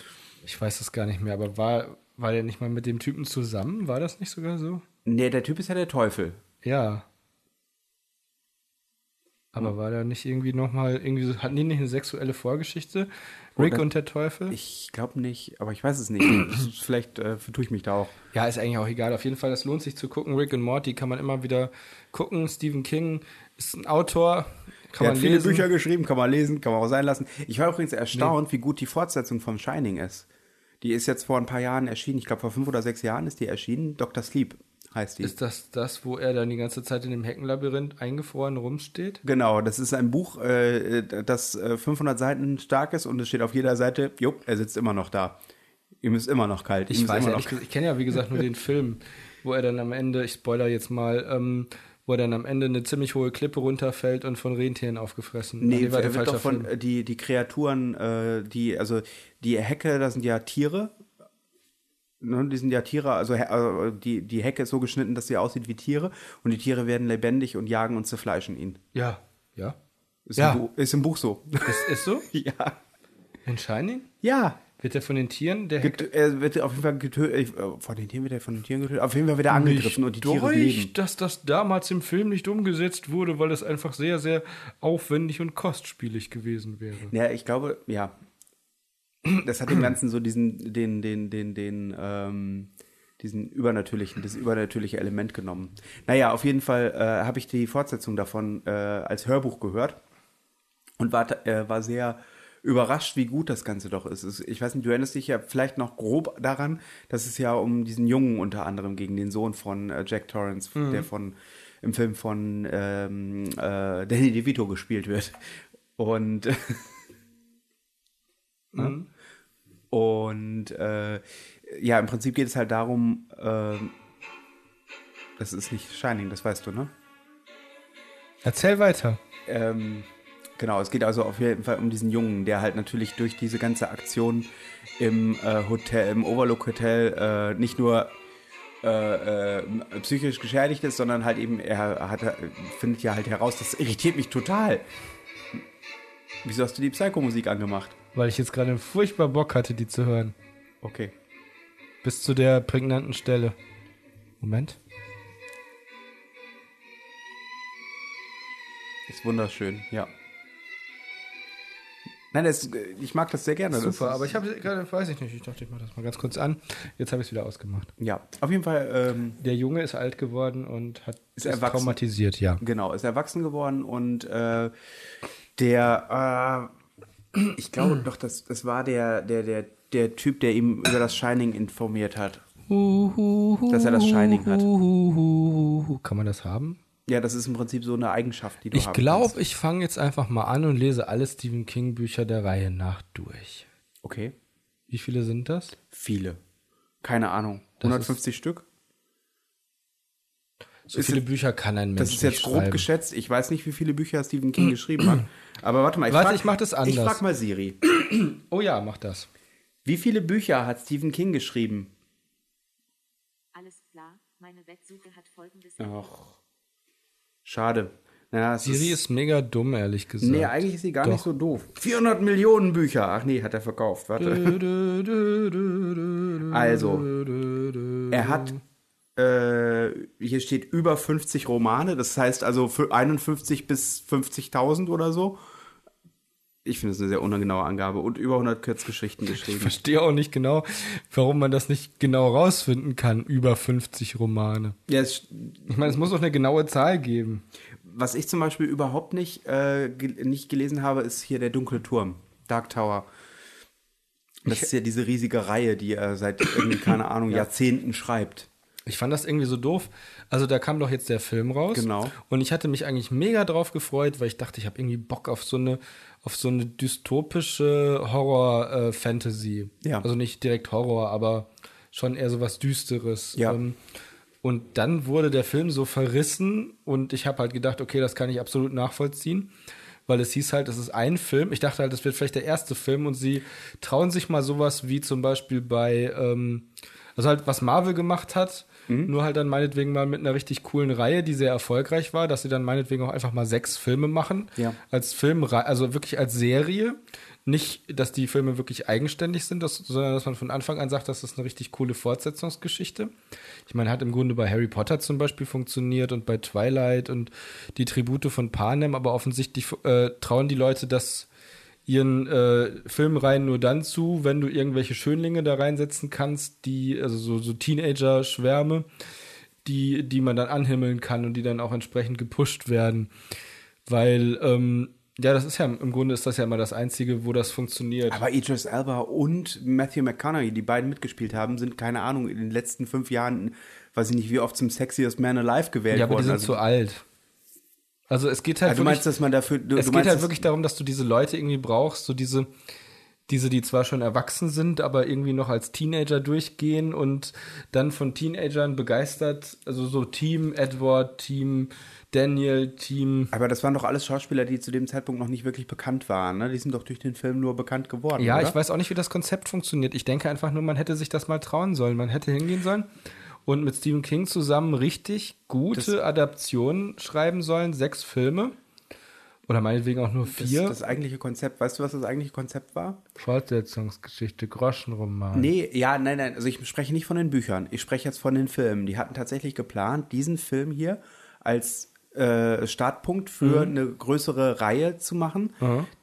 Ich weiß es gar nicht mehr, aber war, war der nicht mal mit dem Typen zusammen? War das nicht sogar so? Nee, der Typ ist ja der Teufel. Ja. Aber war da nicht irgendwie nochmal, irgendwie so, hatten die nicht eine sexuelle Vorgeschichte? Rick Oder- und der Teufel? Ich glaube nicht, aber ich weiß es nicht. Vielleicht äh, vertue ich mich da auch. Ja, ist eigentlich auch egal. Auf jeden Fall, das lohnt sich zu gucken. Rick und Morty kann man immer wieder gucken. Stephen King ist ein Autor. Kann er man hat viele lesen. Bücher geschrieben, kann man lesen, kann man auch sein lassen. Ich war übrigens erstaunt, wie gut die Fortsetzung von Shining ist. Die ist jetzt vor ein paar Jahren erschienen. Ich glaube, vor fünf oder sechs Jahren ist die erschienen. Dr. Sleep heißt die. Ist das das, wo er dann die ganze Zeit in dem Heckenlabyrinth eingefroren rumsteht? genau, das ist ein Buch, äh, das äh, 500 Seiten stark ist und es steht auf jeder Seite, jupp, er sitzt immer noch da. Ihm ist immer noch kalt. Ich weiß noch gesagt, ich kenne ja wie gesagt nur den Film, wo er dann am Ende, ich spoiler jetzt mal, ähm, wo er dann am Ende eine ziemlich hohe Klippe runterfällt und von Rentieren aufgefressen. Nee, war der er wird doch von Film. äh, die, die Kreaturen, äh, die, also die Hecke, das sind ja Tiere. Ne, die sind ja Tiere, also äh, die, die Hecke ist so geschnitten, dass sie aussieht wie Tiere und die Tiere werden lebendig und jagen und zerfleischen ihn. Ja, ja. Ist, Ja. im, Buch, ist im Buch so. Ist, ist so? ja. In Shining? Ja. Wird er von den Tieren der Get, er wird auf jeden Fall getötet. Äh, von den Tieren wird er von den Tieren getötet. Auf jeden Fall wird er angegriffen und die Tiere leben. dass das damals im Film nicht umgesetzt wurde, weil es einfach sehr, sehr aufwendig und kostspielig gewesen wäre. Ja, ich glaube, ja. Das hat dem Ganzen so diesen, den, den, den, den, ähm, diesen übernatürlichen, das übernatürliche Element genommen. Naja, auf jeden Fall äh, habe ich die Fortsetzung davon äh, als Hörbuch gehört und war, äh, war sehr überrascht, wie gut das Ganze doch ist. Ich weiß nicht, du erinnerst dich ja vielleicht noch grob daran, dass es ja um diesen Jungen unter anderem gegen den Sohn von äh, Jack Torrance, der von im Film von ähm, äh, Danny DeVito gespielt wird. Und Mhm. Und äh, ja, im Prinzip geht es halt darum, ähm, das ist nicht Shining, das weißt du, ne? Erzähl weiter. Ähm, genau, es geht also auf jeden Fall um diesen Jungen, der halt natürlich durch diese ganze Aktion im äh, Hotel, im Overlook Hotel äh, nicht nur äh, äh, psychisch geschädigt ist, sondern halt eben, er hat, findet ja halt heraus, das irritiert mich total. Wieso hast du die Psycho-Musik angemacht? Weil ich jetzt gerade furchtbar Bock hatte, die zu hören. Okay. Bis zu der prägnanten Stelle. Moment. Ist wunderschön, ja. Nein, das, ich mag das sehr gerne. Super, ist, aber ich habe gerade, weiß ich nicht, ich dachte, ich mache das mal ganz kurz an. Jetzt habe ich es wieder ausgemacht. Ja, auf jeden Fall, ähm, Der Junge ist alt geworden und hat Ist erwachsen. traumatisiert, ja. genau, ist erwachsen geworden und äh, der, äh, ich glaube doch, das, das war der, der, der, der Typ, der ihm über das Shining informiert hat. Dass er das Shining hat. Kann man das haben? Ja, das ist im Prinzip so eine Eigenschaft, die du Ich glaube, ich fange jetzt einfach mal an und lese alle Stephen King Bücher der Reihe nach durch. Okay, Wie viele sind das? viele. Keine Ahnung. Das 150 Stück? So Ist viele jetzt- Bücher kann ein Mensch Das ist jetzt nicht grob schreiben. geschätzt. Ich weiß nicht, wie viele Bücher Stephen King geschrieben hat. Aber warte mal, ich Warte, frag, ich mach das anders. Ich frag mal Siri. Oh ja, mach das. Wie viele Bücher hat Stephen King geschrieben? Alles klar, meine Websuche hat folgendes. Ach, schade. Naja, Siri ist mega dumm, ehrlich gesagt. Nee, eigentlich ist sie gar Doch. nicht so doof. 400 Millionen Bücher. Ach nee, hat er verkauft. Warte. Also, er hat, äh, hier steht über 50 Romane. Das heißt also für 51 bis 50.000 oder so. Ich finde es eine sehr ungenaue Angabe und über 100 Kurzgeschichten Ich geschrieben. verstehe auch nicht genau, warum man das nicht genau rausfinden kann, über 50 Romane. Ja, es, Ich meine, es muss doch eine genaue Zahl geben. was ich zum Beispiel überhaupt nicht, äh, ge nicht gelesen habe, ist hier der dunkle Turm, Dark Tower. Das ist ja diese riesige Reihe, die er seit keine Ahnung, Jahrzehnten schreibt. Ich fand das irgendwie so doof. Also da kam doch jetzt der Film raus. Genau. Und ich hatte mich eigentlich mega drauf gefreut, weil ich dachte, ich habe irgendwie Bock auf so eine, auf so eine dystopische Horror-Fantasy. Ja. Also nicht direkt Horror, aber schon eher so was Düsteres. Ja. Ähm, und dann wurde der Film so verrissen und ich habe halt gedacht, okay, das kann ich absolut nachvollziehen. Weil es hieß halt, es ist ein Film. Ich dachte halt, das wird vielleicht der erste Film und sie trauen sich mal sowas wie zum Beispiel bei, ähm, also halt, was Marvel gemacht hat, nur halt dann meinetwegen mal mit einer richtig coolen Reihe, die sehr erfolgreich war, dass sie dann meinetwegen auch einfach mal sechs Filme machen. Ja. Als Film, also wirklich als Serie. Nicht, dass die Filme wirklich eigenständig sind, das, sondern dass man von Anfang an sagt, das ist eine richtig coole Fortsetzungsgeschichte. Ich meine, hat im Grunde bei Harry Potter zum Beispiel funktioniert und bei Twilight und die Tribute von Panem, aber offensichtlich äh, trauen die Leute das ihren äh, Filmreihen nur dann zu, wenn du irgendwelche Schönlinge da reinsetzen kannst, die, also so, so Teenager-Schwärme, die, die man dann anhimmeln kann und die dann auch entsprechend gepusht werden. Weil, ähm, ja, das ist ja, im Grunde ist das ja immer das Einzige, wo das funktioniert. Aber Idris Elba und Matthew McConaughey, die beiden mitgespielt haben, sind, keine Ahnung, in den letzten fünf Jahren, weiß ich nicht, wie oft zum Sexiest Man Alive gewählt ja, aber die worden. sind Also- zu alt. Also es geht halt du wirklich, meinst, dass man dafür, du, es du geht halt wirklich darum, dass du diese Leute irgendwie brauchst, so diese, diese, die zwar schon erwachsen sind, aber irgendwie noch als Teenager durchgehen und dann von Teenagern begeistert, also so Team Edward, Team Daniel, Team. Aber das waren doch alles Schauspieler, die zu dem Zeitpunkt noch nicht wirklich bekannt waren. Ne? Die sind doch durch den Film nur bekannt geworden. Ja, oder? ich weiß auch nicht, wie das Konzept funktioniert. Ich denke einfach nur, man hätte sich das mal trauen sollen. Man hätte hingehen sollen und mit Stephen King zusammen richtig gute Adaptionen schreiben sollen. Sechs Filme. Oder meinetwegen auch nur Das, vier. das eigentliche Konzept, weißt du, was das eigentliche Konzept war? Fortsetzungsgeschichte, Groschenroman. Nee, ja, nein, nein, also ich spreche nicht von den Büchern, ich spreche jetzt von den Filmen. Die hatten tatsächlich geplant, diesen Film hier als äh, Startpunkt für eine größere Reihe zu machen,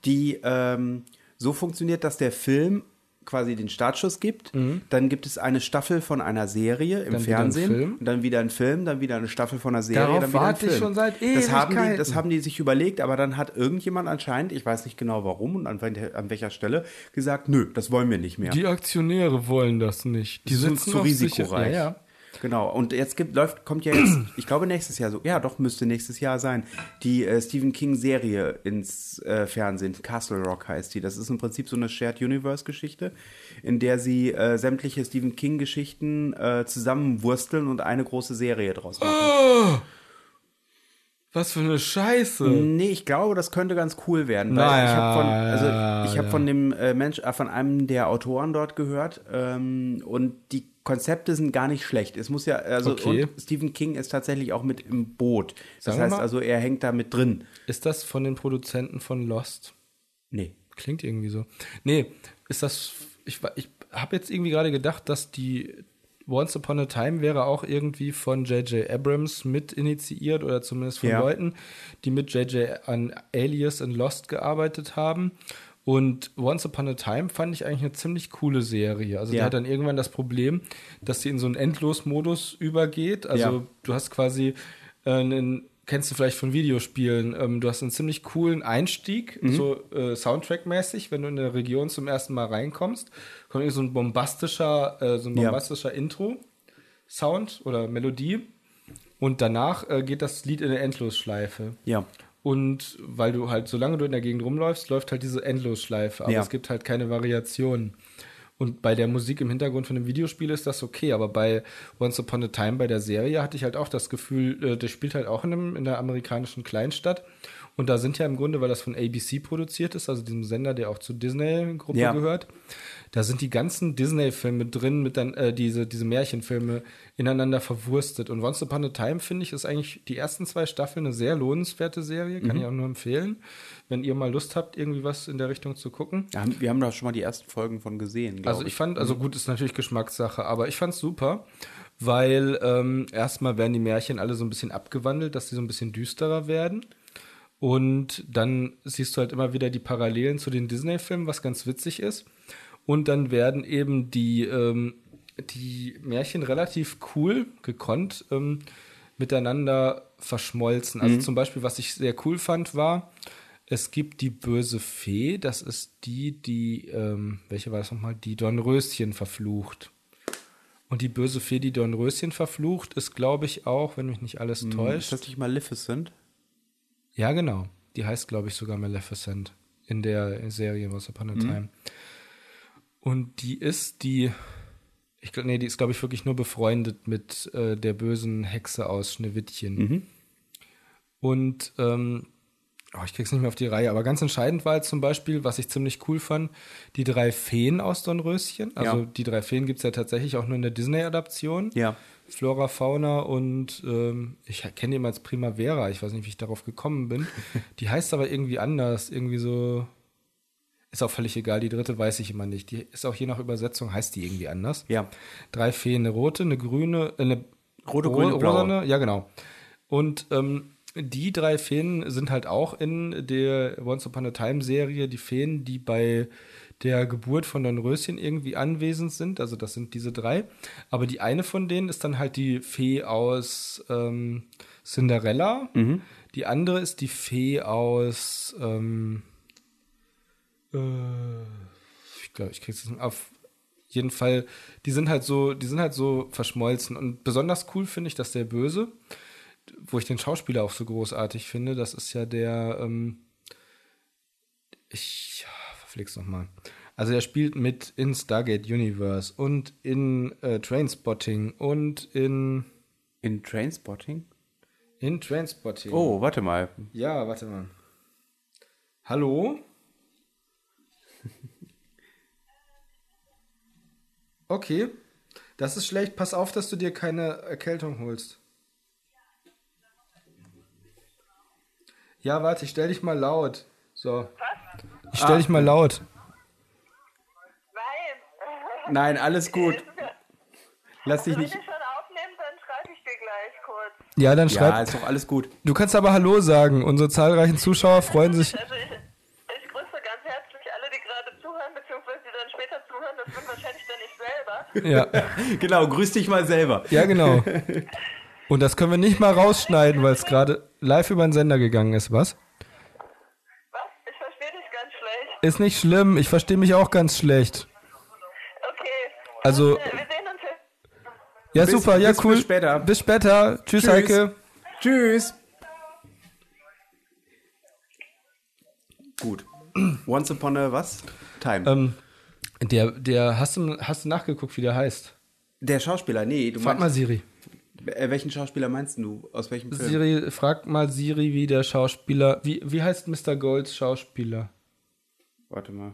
die ähm, so funktioniert, dass der Film quasi den Startschuss gibt, dann gibt es eine Staffel von einer Serie im Dann wieder Fernsehen, und dann wieder ein Film, dann wieder eine Staffel von einer Serie, Darauf dann wieder warte ein ich Film. schon seit das haben, die, das haben die sich überlegt, aber dann hat irgendjemand anscheinend, ich weiß nicht genau warum und an, an welcher Stelle, gesagt, nö, das wollen wir nicht mehr. Die Aktionäre wollen das nicht. Die sind zu risikoreich. Ja, ja. Genau. Und jetzt gibt, läuft, kommt ja jetzt, ich glaube nächstes Jahr so, ja doch, müsste nächstes Jahr sein, die äh, Stephen King Serie ins äh, Fernsehen. Castle Rock heißt die. Das ist im Prinzip so eine Shared Universe Geschichte, in der sie äh, sämtliche Stephen King Geschichten äh, zusammenwursteln und eine große Serie draus machen. Oh, was für eine Scheiße. Nee, ich glaube, das könnte ganz cool werden. Weil Naja, ich habe von, also ich habe ja. von dem äh, Mensch, äh, von einem der Autoren dort gehört ähm, und die Konzepte sind gar nicht schlecht. Es muss ja, also Okay. Stephen King ist tatsächlich auch mit im Boot. Das Sagen heißt mal- also, er hängt da mit drin. Ist das von den Produzenten von Lost? Nee. Klingt irgendwie so. Nee, ist das. Ich, ich habe jetzt irgendwie gerade gedacht, dass die Once Upon a Time wäre auch irgendwie von J.J. Abrams mit initiiert oder zumindest von Ja. Leuten, die mit J.J. an Alias und Lost gearbeitet haben. Und Once Upon a Time fand ich eigentlich eine ziemlich coole Serie. Also die Ja. hat dann irgendwann das Problem, dass sie in so einen Endlosmodus übergeht. Also Ja. du hast quasi äh, einen, kennst du vielleicht von Videospielen, ähm, du hast einen ziemlich coolen Einstieg, Mhm. so äh, Soundtrack-mäßig, wenn du in eine Region zum ersten Mal reinkommst, kommt irgendwie so ein bombastischer, äh, so ein Ja. bombastischer Intro-Sound oder Melodie. Und danach äh, geht das Lied in eine Endlosschleife. Ja. Und weil du halt, solange du in der Gegend rumläufst, läuft halt diese Endlosschleife. Aber Ja. es gibt halt keine Variationen. Und bei der Musik im Hintergrund von dem Videospiel ist das okay, aber bei Once Upon a Time, bei der Serie, hatte ich halt auch das Gefühl, äh, das spielt halt auch in, einem, in der amerikanischen Kleinstadt. Und da sind ja im Grunde, weil das von ABC produziert ist, also diesem Sender, der auch zur Disney-Gruppe Ja. gehört, da sind die ganzen Disney-Filme drin, mit dann, äh, diese, diese Märchenfilme ineinander verwurstet. Und Once Upon a Time, finde ich, ist eigentlich die ersten zwei Staffeln eine sehr lohnenswerte Serie. Mhm. Kann ich auch nur empfehlen, wenn ihr mal Lust habt, irgendwie was in der Richtung zu gucken. Wir haben, wir haben da schon mal die ersten Folgen von gesehen, Also ich fand, also gut, ist natürlich Geschmackssache, aber ich fand's super, weil ähm, erstmal werden die Märchen alle so ein bisschen abgewandelt, dass sie so ein bisschen düsterer werden. Und dann siehst du halt immer wieder die Parallelen zu den Disney-Filmen, was ganz witzig ist. Und dann werden eben die, ähm, die Märchen relativ cool, gekonnt, ähm, miteinander verschmolzen. Also zum Beispiel, was ich sehr cool fand, war, es gibt die böse Fee, das ist die, die, ähm, welche war das nochmal, die Dornröschen verflucht. Und die böse Fee, die Dornröschen verflucht, ist, glaube ich, auch, wenn mich nicht alles Ist täuscht. das nicht Maleficent? Ja, genau. Die heißt, glaube ich, sogar Maleficent in der Serie Once Upon a Time. Und die ist die, ich glaube, nee, die ist, glaube ich, wirklich nur befreundet mit äh, der bösen Hexe aus Schneewittchen. Und ähm, oh, ich krieg's nicht mehr auf die Reihe, aber ganz entscheidend war jetzt zum Beispiel, was ich ziemlich cool fand, die drei Feen aus Dornröschen. Also Ja. die drei Feen gibt's ja tatsächlich auch nur in der Disney-Adaption. Ja. Flora, Fauna und ähm, ich kenne die immer als Primavera. Ich weiß nicht, wie ich darauf gekommen bin. Die heißt aber irgendwie anders. Irgendwie so. Ist auch völlig egal. Die dritte weiß ich immer nicht. Die ist auch je nach Übersetzung, heißt die irgendwie anders. Ja. Drei Feen, eine rote, eine grüne, äh, eine Rote, ro- grüne, blaue. rosane. Ja, genau. Und ähm, die drei Feen sind halt auch in der Once Upon a Time Serie die Feen, die bei der Geburt von Dornröschen irgendwie anwesend sind. Also das sind diese drei. Aber die eine von denen ist dann halt die Fee aus ähm, Cinderella. Die andere ist die Fee aus ähm, äh, ich glaube, ich krieg's nicht auf jeden Fall, die sind halt so, die sind halt so verschmolzen. Und besonders cool finde ich, dass der Böse, wo ich den Schauspieler auch so großartig finde, das ist ja der, ähm, ich verflieg's nochmal. Also er spielt mit in Stargate Universe und in äh, Trainspotting und in, In Trainspotting? in Trainspotting. Oh, warte mal. Ja, warte mal. Hallo? Okay. Das ist schlecht. Pass auf, dass du dir keine Erkältung holst. Ja, warte, ich stell dich mal laut. So. Ich stell dich mal laut. Nein. Nein, alles gut. Lass dich Wenn nicht. ich schon aufnehme, dann schreibe ich dir gleich kurz. Ja, dann schreib. Ja, ist doch alles gut. Du kannst aber Hallo sagen. Unsere zahlreichen Zuschauer freuen sich. Also ich Ja. Genau, grüß dich mal selber. Ja, genau. Und das können wir nicht mal rausschneiden, weil es gerade live über den Sender gegangen ist, was? Was? Ich verstehe dich ganz schlecht. Ist nicht schlimm, ich verstehe mich auch ganz schlecht. Okay. Also- wir sehen uns jetzt. Ja, Bis- super, ja, bis- cool. bis später. Bis später. Tschüss, Tschüss. Heike. Tschüss. Gut. Once upon a was? Time. Ähm, der, der, hast du, hast du nachgeguckt, wie der heißt? Der Schauspieler, nee, du Frag mal meinst, Siri. äh, welchen Schauspieler meinst du? Aus welchem Film? Siri, frag mal Siri, wie der Schauspieler, wie, wie heißt Mr. Golds Schauspieler? Warte mal.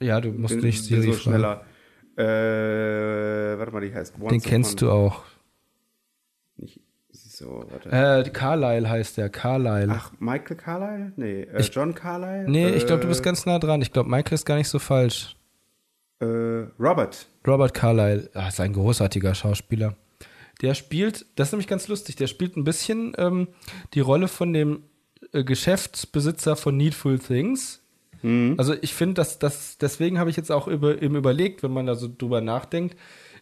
Ja, du musst Bin, nicht bin Siri so fragen. schneller. Äh, warte mal, die heißt Once Den kennst du auch. So, warte. Äh, Carlyle heißt der, Carlyle. Ach, Michael Carlyle? Nee, äh, John Carlyle? nee, äh, ich glaube, du bist ganz nah dran. Ich glaube, Michael ist gar nicht so falsch. Äh, Robert. Robert Carlyle, ah, ist ein großartiger Schauspieler. Der spielt, das ist nämlich ganz lustig, der spielt ein bisschen ähm, die Rolle von dem äh, Geschäftsbesitzer von Needful Things. Also ich finde, dass das, deswegen habe ich jetzt auch über, eben überlegt, wenn man da so drüber nachdenkt,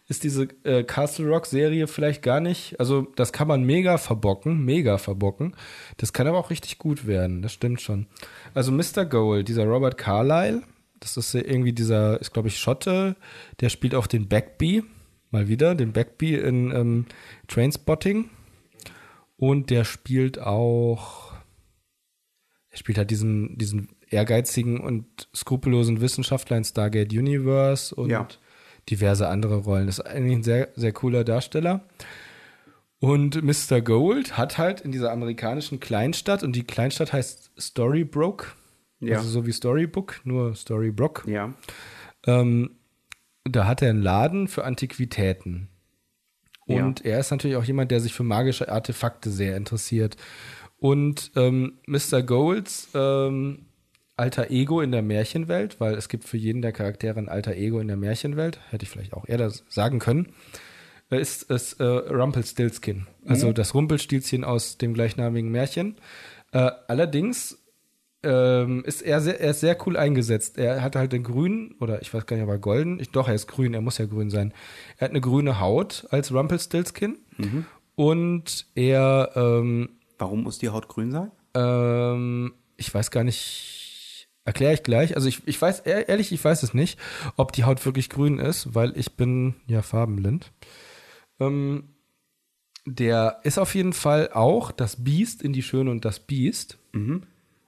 ist diese äh, Castle Rock Serie vielleicht gar nicht, also das kann man mega verbocken, mega verbocken. Das kann aber auch richtig gut werden, das stimmt schon. Also Mr. Gold, dieser Robert Carlyle, das ist irgendwie dieser, ist glaube ich Schotte, der spielt auch den Backbee, mal wieder, den Backbee in ähm, Trainspotting. Und der spielt auch, er spielt halt diesen, diesen ehrgeizigen und skrupellosen Wissenschaftler in Stargate Universe und Ja. Diverse andere Rollen. Das ist eigentlich ein sehr, sehr cooler Darsteller. Und Mr. Gold hat halt in dieser amerikanischen Kleinstadt, und die Kleinstadt heißt Storybrook, Ja. also so wie Storybook, nur Storybrook. Ja. Ähm, da hat er einen Laden für Antiquitäten. Und er ist natürlich auch jemand, der sich für magische Artefakte sehr interessiert. Und ähm, Mr. Golds ähm, alter Ego in der Märchenwelt, weil es gibt für jeden der Charaktere ein alter Ego in der Märchenwelt, hätte ich vielleicht auch eher das sagen können, äh, ist, ist äh, Rumpelstiltskin. Also das Rumpelstilzchen aus dem gleichnamigen Märchen. Äh, allerdings ähm, ist er sehr, er ist sehr cool eingesetzt. Er hat halt den grünen, oder ich weiß gar nicht, ob er golden, ich, doch, er ist grün, er muss ja grün sein. Er hat eine grüne Haut als Rumpelstiltskin und er, ähm, Warum muss die Haut grün sein? ähm, ich weiß gar nicht, erkläre ich gleich. Also ich, ich weiß, ehr- ehrlich, ich weiß es nicht, ob die Haut wirklich grün ist, weil ich bin ja farbenblind. Ähm, der ist auf jeden Fall auch das Biest in die Schöne und das Biest.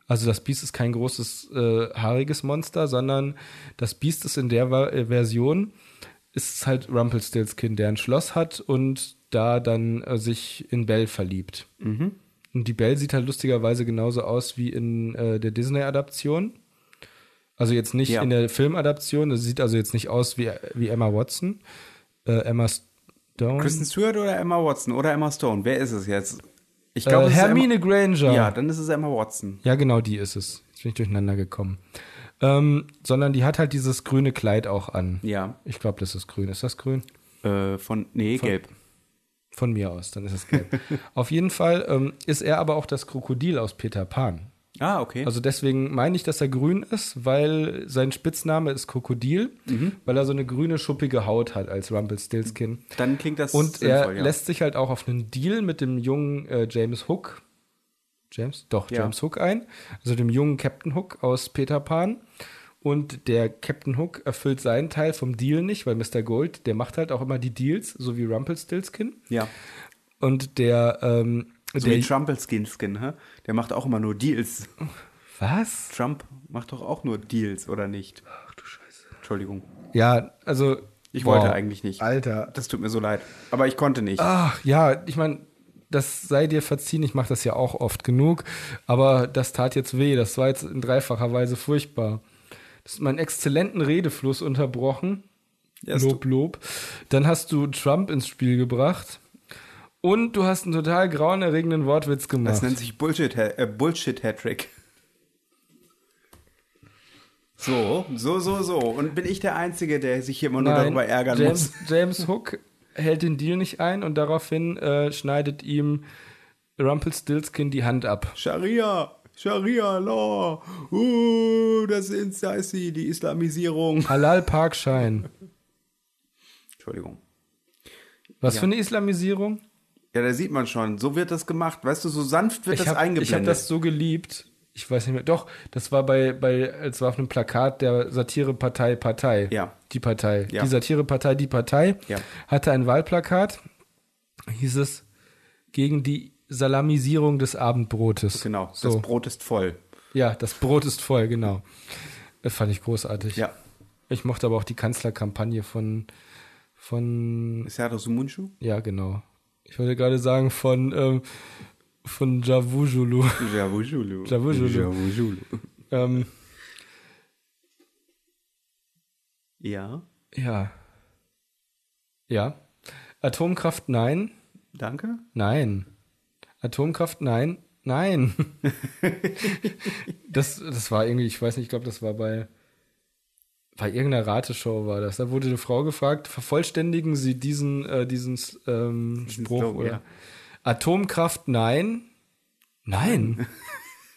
Also das Biest ist kein großes äh, haariges Monster, sondern das Biest ist in der äh, Version ist halt Rumpelstiltskin, der ein Schloss hat und da dann äh, sich in Belle verliebt. Und die Belle sieht halt lustigerweise genauso aus wie in äh, der Disney-Adaption. Also jetzt nicht Ja. in der Filmadaption. Sie sieht also jetzt nicht aus wie, wie Emma Watson. Äh, Emma Stone. Kristen Stewart oder Emma Watson oder Emma Stone? Wer ist es jetzt? Ich äh, glaube, ist Hermine Emma, Granger. Ja, dann ist es Emma Watson. Ja, genau, die ist es. Jetzt bin ich durcheinander gekommen. Ähm, sondern die hat halt dieses grüne Kleid auch an. Ja. Ich glaube, das ist grün. Ist das grün? Äh, von, nee, gelb. Von mir aus, dann ist es gelb. Auf jeden Fall ähm, ist er aber auch das Krokodil aus Peter Pan. Ah, okay. Also deswegen meine ich, dass er grün ist, weil sein Spitzname ist Krokodil, weil er so eine grüne, schuppige Haut hat als Rumpelstiltskin. dann klingt das Und er sinnvoll, ja. lässt sich halt auch auf einen Deal mit dem jungen äh, James Hook, James? Doch, Ja. James Hook ein, also dem jungen Captain Hook aus Peter Pan. Und der Captain Hook erfüllt seinen Teil vom Deal nicht, weil Mr. Gold, der macht halt auch immer die Deals, so wie Rumpelstiltskin. Ja. Und der, ähm, So der wie Trumpelskin Skin, hä? Der macht auch immer nur Deals. was? Trump macht doch auch nur Deals, oder nicht? Ach du Scheiße. Entschuldigung. Ja, also Ich wow. wollte eigentlich nicht. Alter, Das tut mir so leid. Aber ich konnte nicht. Ach ja, ich meine, das sei dir verziehen, ich mache das ja auch oft genug, aber das tat jetzt weh, das war jetzt in dreifacher Weise furchtbar. Das ist meinen exzellenten Redefluss unterbrochen. Ja, Lob, Lob. Dann hast du Trump ins Spiel gebracht und du hast einen total grauenerregenden Wortwitz gemacht. Das nennt sich Bullshit, äh, Bullshit Hattrick. So, so, so, so. Und bin ich der Einzige, der sich hier immer nur Nein, darüber ärgern James, muss? James Hook hält den Deal nicht ein und daraufhin äh, schneidet ihm Rumpelstiltskin die Hand ab. Scharia, Scharia Law. Uh, das ist, sie, die Islamisierung. Halal Parkschein. Entschuldigung. Was Ja. für eine Islamisierung? Ja, da sieht man schon. So wird das gemacht. Weißt du, so sanft wird ich das habe eingeblendet. hab das so geliebt. Ich weiß nicht mehr. Doch, das war bei, bei es war auf einem Plakat der Satirepartei Partei. Ja. Die Partei. Ja. Die Satirepartei, die Partei Ja. hatte ein Wahlplakat. Hieß es gegen die Salamisierung des Abendbrotes. genau, So. das Brot ist voll. Ja, das Brot ist voll, genau. Das fand ich großartig. Ja. Ich mochte aber auch die Kanzlerkampagne von, von, Serdar Sumunchu? ja, genau. Ich wollte gerade sagen von, ähm, von Javujulu. Javujulu. Javujulu. Javujulu. ähm, Ja, ja. Ja. Atomkraft nein. danke. Nein. Atomkraft nein. Nein. das, das war irgendwie, ich weiß nicht, ich glaube, das war bei, bei irgendeiner Rateshow war das. Da wurde eine Frau gefragt, vervollständigen Sie diesen, äh, diesen ähm, Diesen Spruch Slogan, oder ja. Atomkraft nein. Nein.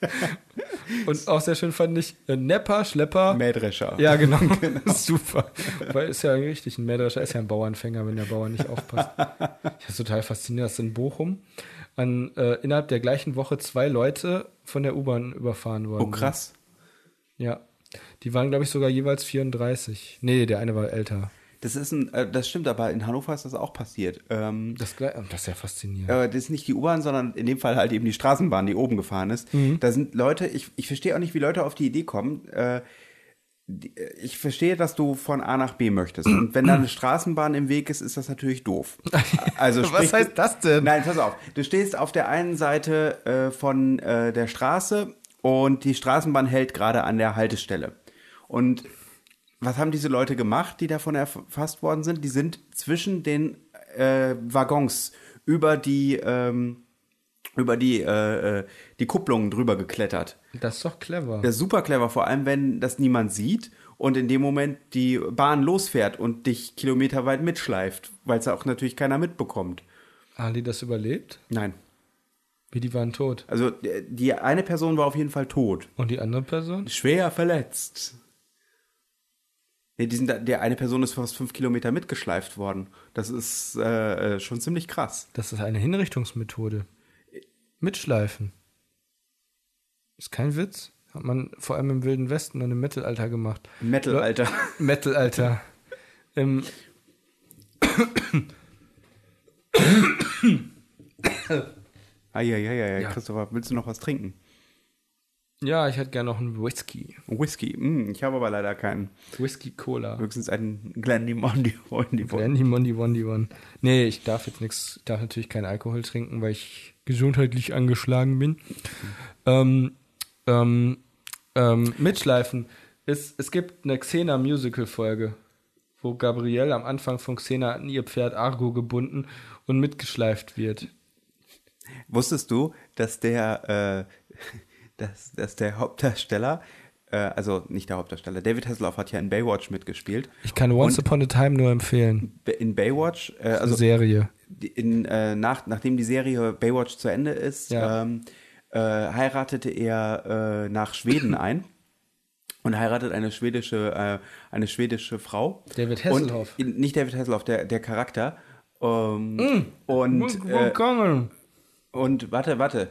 Und auch sehr schön fand ich äh, Nepper, Schlepper. Mähdrescher. Ja, genau. Super. Weil ist ja richtig ein Mähdrescher, ist ja ein Bauernfänger, wenn der Bauer nicht aufpasst. Ich ist total faszinierend, dass in Bochum an, äh, innerhalb der gleichen Woche zwei Leute von der U-Bahn überfahren worden Oh, krass. sind. Ja. Die waren, glaube ich, sogar jeweils 34. Nee, der eine war älter. Das ist ein, äh, das stimmt, aber in Hannover ist das auch passiert. Ähm, Das, gle- das ist ja faszinierend. äh, das ist nicht die U-Bahn, sondern in dem Fall halt eben die Straßenbahn, die oben gefahren ist. Mhm. Da sind Leute, ich, ich verstehe auch nicht, wie Leute auf die Idee kommen. Äh, äh, ich verstehe, dass du von A nach B möchtest. Und wenn da eine Straßenbahn im Weg ist, ist das natürlich doof. Also Was sprich- heißt das denn? Nein, pass auf. Du stehst auf der einen Seite äh, von äh, der Straße und die Straßenbahn hält gerade an der Haltestelle. Und was haben diese Leute gemacht, die davon erfasst worden sind? Die sind zwischen den äh, Waggons über die ähm, über die äh, äh, die Kupplungen drüber geklettert. Das ist doch clever. Das ist super clever, vor allem wenn das niemand sieht und in dem Moment die Bahn losfährt und dich kilometerweit mitschleift, weil es auch natürlich keiner mitbekommt. Haben die das überlebt? Nein. Wie die waren tot. Also äh, die eine Person war auf jeden Fall tot. Und die andere Person? Schwer verletzt. Nee, die sind, der eine Person ist fast fünf Kilometer mitgeschleift worden. Das ist äh, äh, schon ziemlich krass. Das ist eine Hinrichtungsmethode. Mitschleifen. Ist kein Witz. Hat man vor allem im Wilden Westen und im Mittelalter gemacht. Metal, Alter. Mittelalter. Im, Eieieiei, Ja. Christopher, willst du noch was trinken? ja, ich hätte gerne noch einen Whisky. Whisky. Hm, ich habe aber leider keinen. Whisky Cola. Höchstens einen Glendy Mondi. Mondi Brandy Mondi Wondi One. Nee, ich darf jetzt nichts, darf natürlich keinen Alkohol trinken, weil ich gesundheitlich angeschlagen bin. Ähm, ähm, ähm, Mitschleifen. Es, es gibt eine Xena-Musical-Folge, wo Gabrielle am Anfang von Xena an ihr Pferd Argo gebunden und mitgeschleift wird. Wusstest du, dass der, äh, dass, dass der Hauptdarsteller, äh, also nicht der Hauptdarsteller, David Hasselhoff hat ja in Baywatch mitgespielt. Ich kann Once Upon a Time nur empfehlen. in Baywatch, äh, Also Serie. in, äh, nach, nachdem die Serie Baywatch zu Ende ist, Ja. ähm, äh, heiratete er äh, nach Schweden ein und heiratet eine schwedische, äh, eine schwedische Frau. David Hasselhoff. Und, nicht David Hasselhoff, der, der Charakter. Ähm, Mm. Und, äh. Und warte, warte.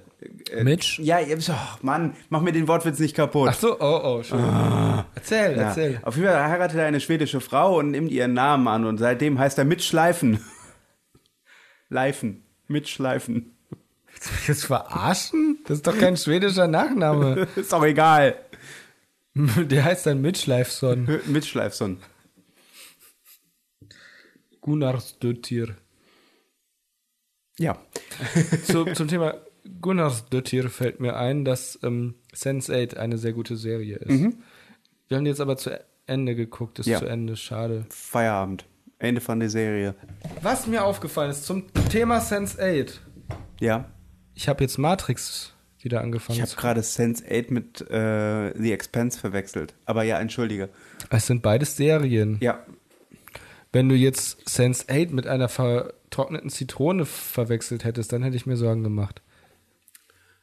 Äh, Mitch? Ja, oh, Mann, mach mir den Wortwitz nicht kaputt. Ach so, oh, oh, schon. Erzähl, Ja. erzähl. Auf jeden Fall heiratet er eine schwedische Frau und nimmt ihren Namen an und seitdem heißt er Mitschleifen. Leifen. Mitschleifen. Willst du mich jetzt verarschen? Das ist doch kein schwedischer Nachname. Ist doch egal. Der heißt dann Mitschleifson. Mitschleifson. Gunnar Stöttir. Ja. Zu, zum Thema Gunnar Stöttir fällt mir ein, dass ähm, Sense8 eine sehr gute Serie ist. Wir haben jetzt aber zu Ende geguckt, ist Ja. zu Ende, schade. Feierabend. Ende von der Serie. Was mir aufgefallen ist zum Thema Sense8. Ja. Ich habe jetzt Matrix wieder angefangen. Ich habe gerade Sense 8 mit äh, The Expense verwechselt. Aber ja, entschuldige. Es sind beides Serien. Ja. Wenn du jetzt Sense 8 mit einer vertrockneten Zitrone verwechselt hättest, dann hätte ich mir Sorgen gemacht.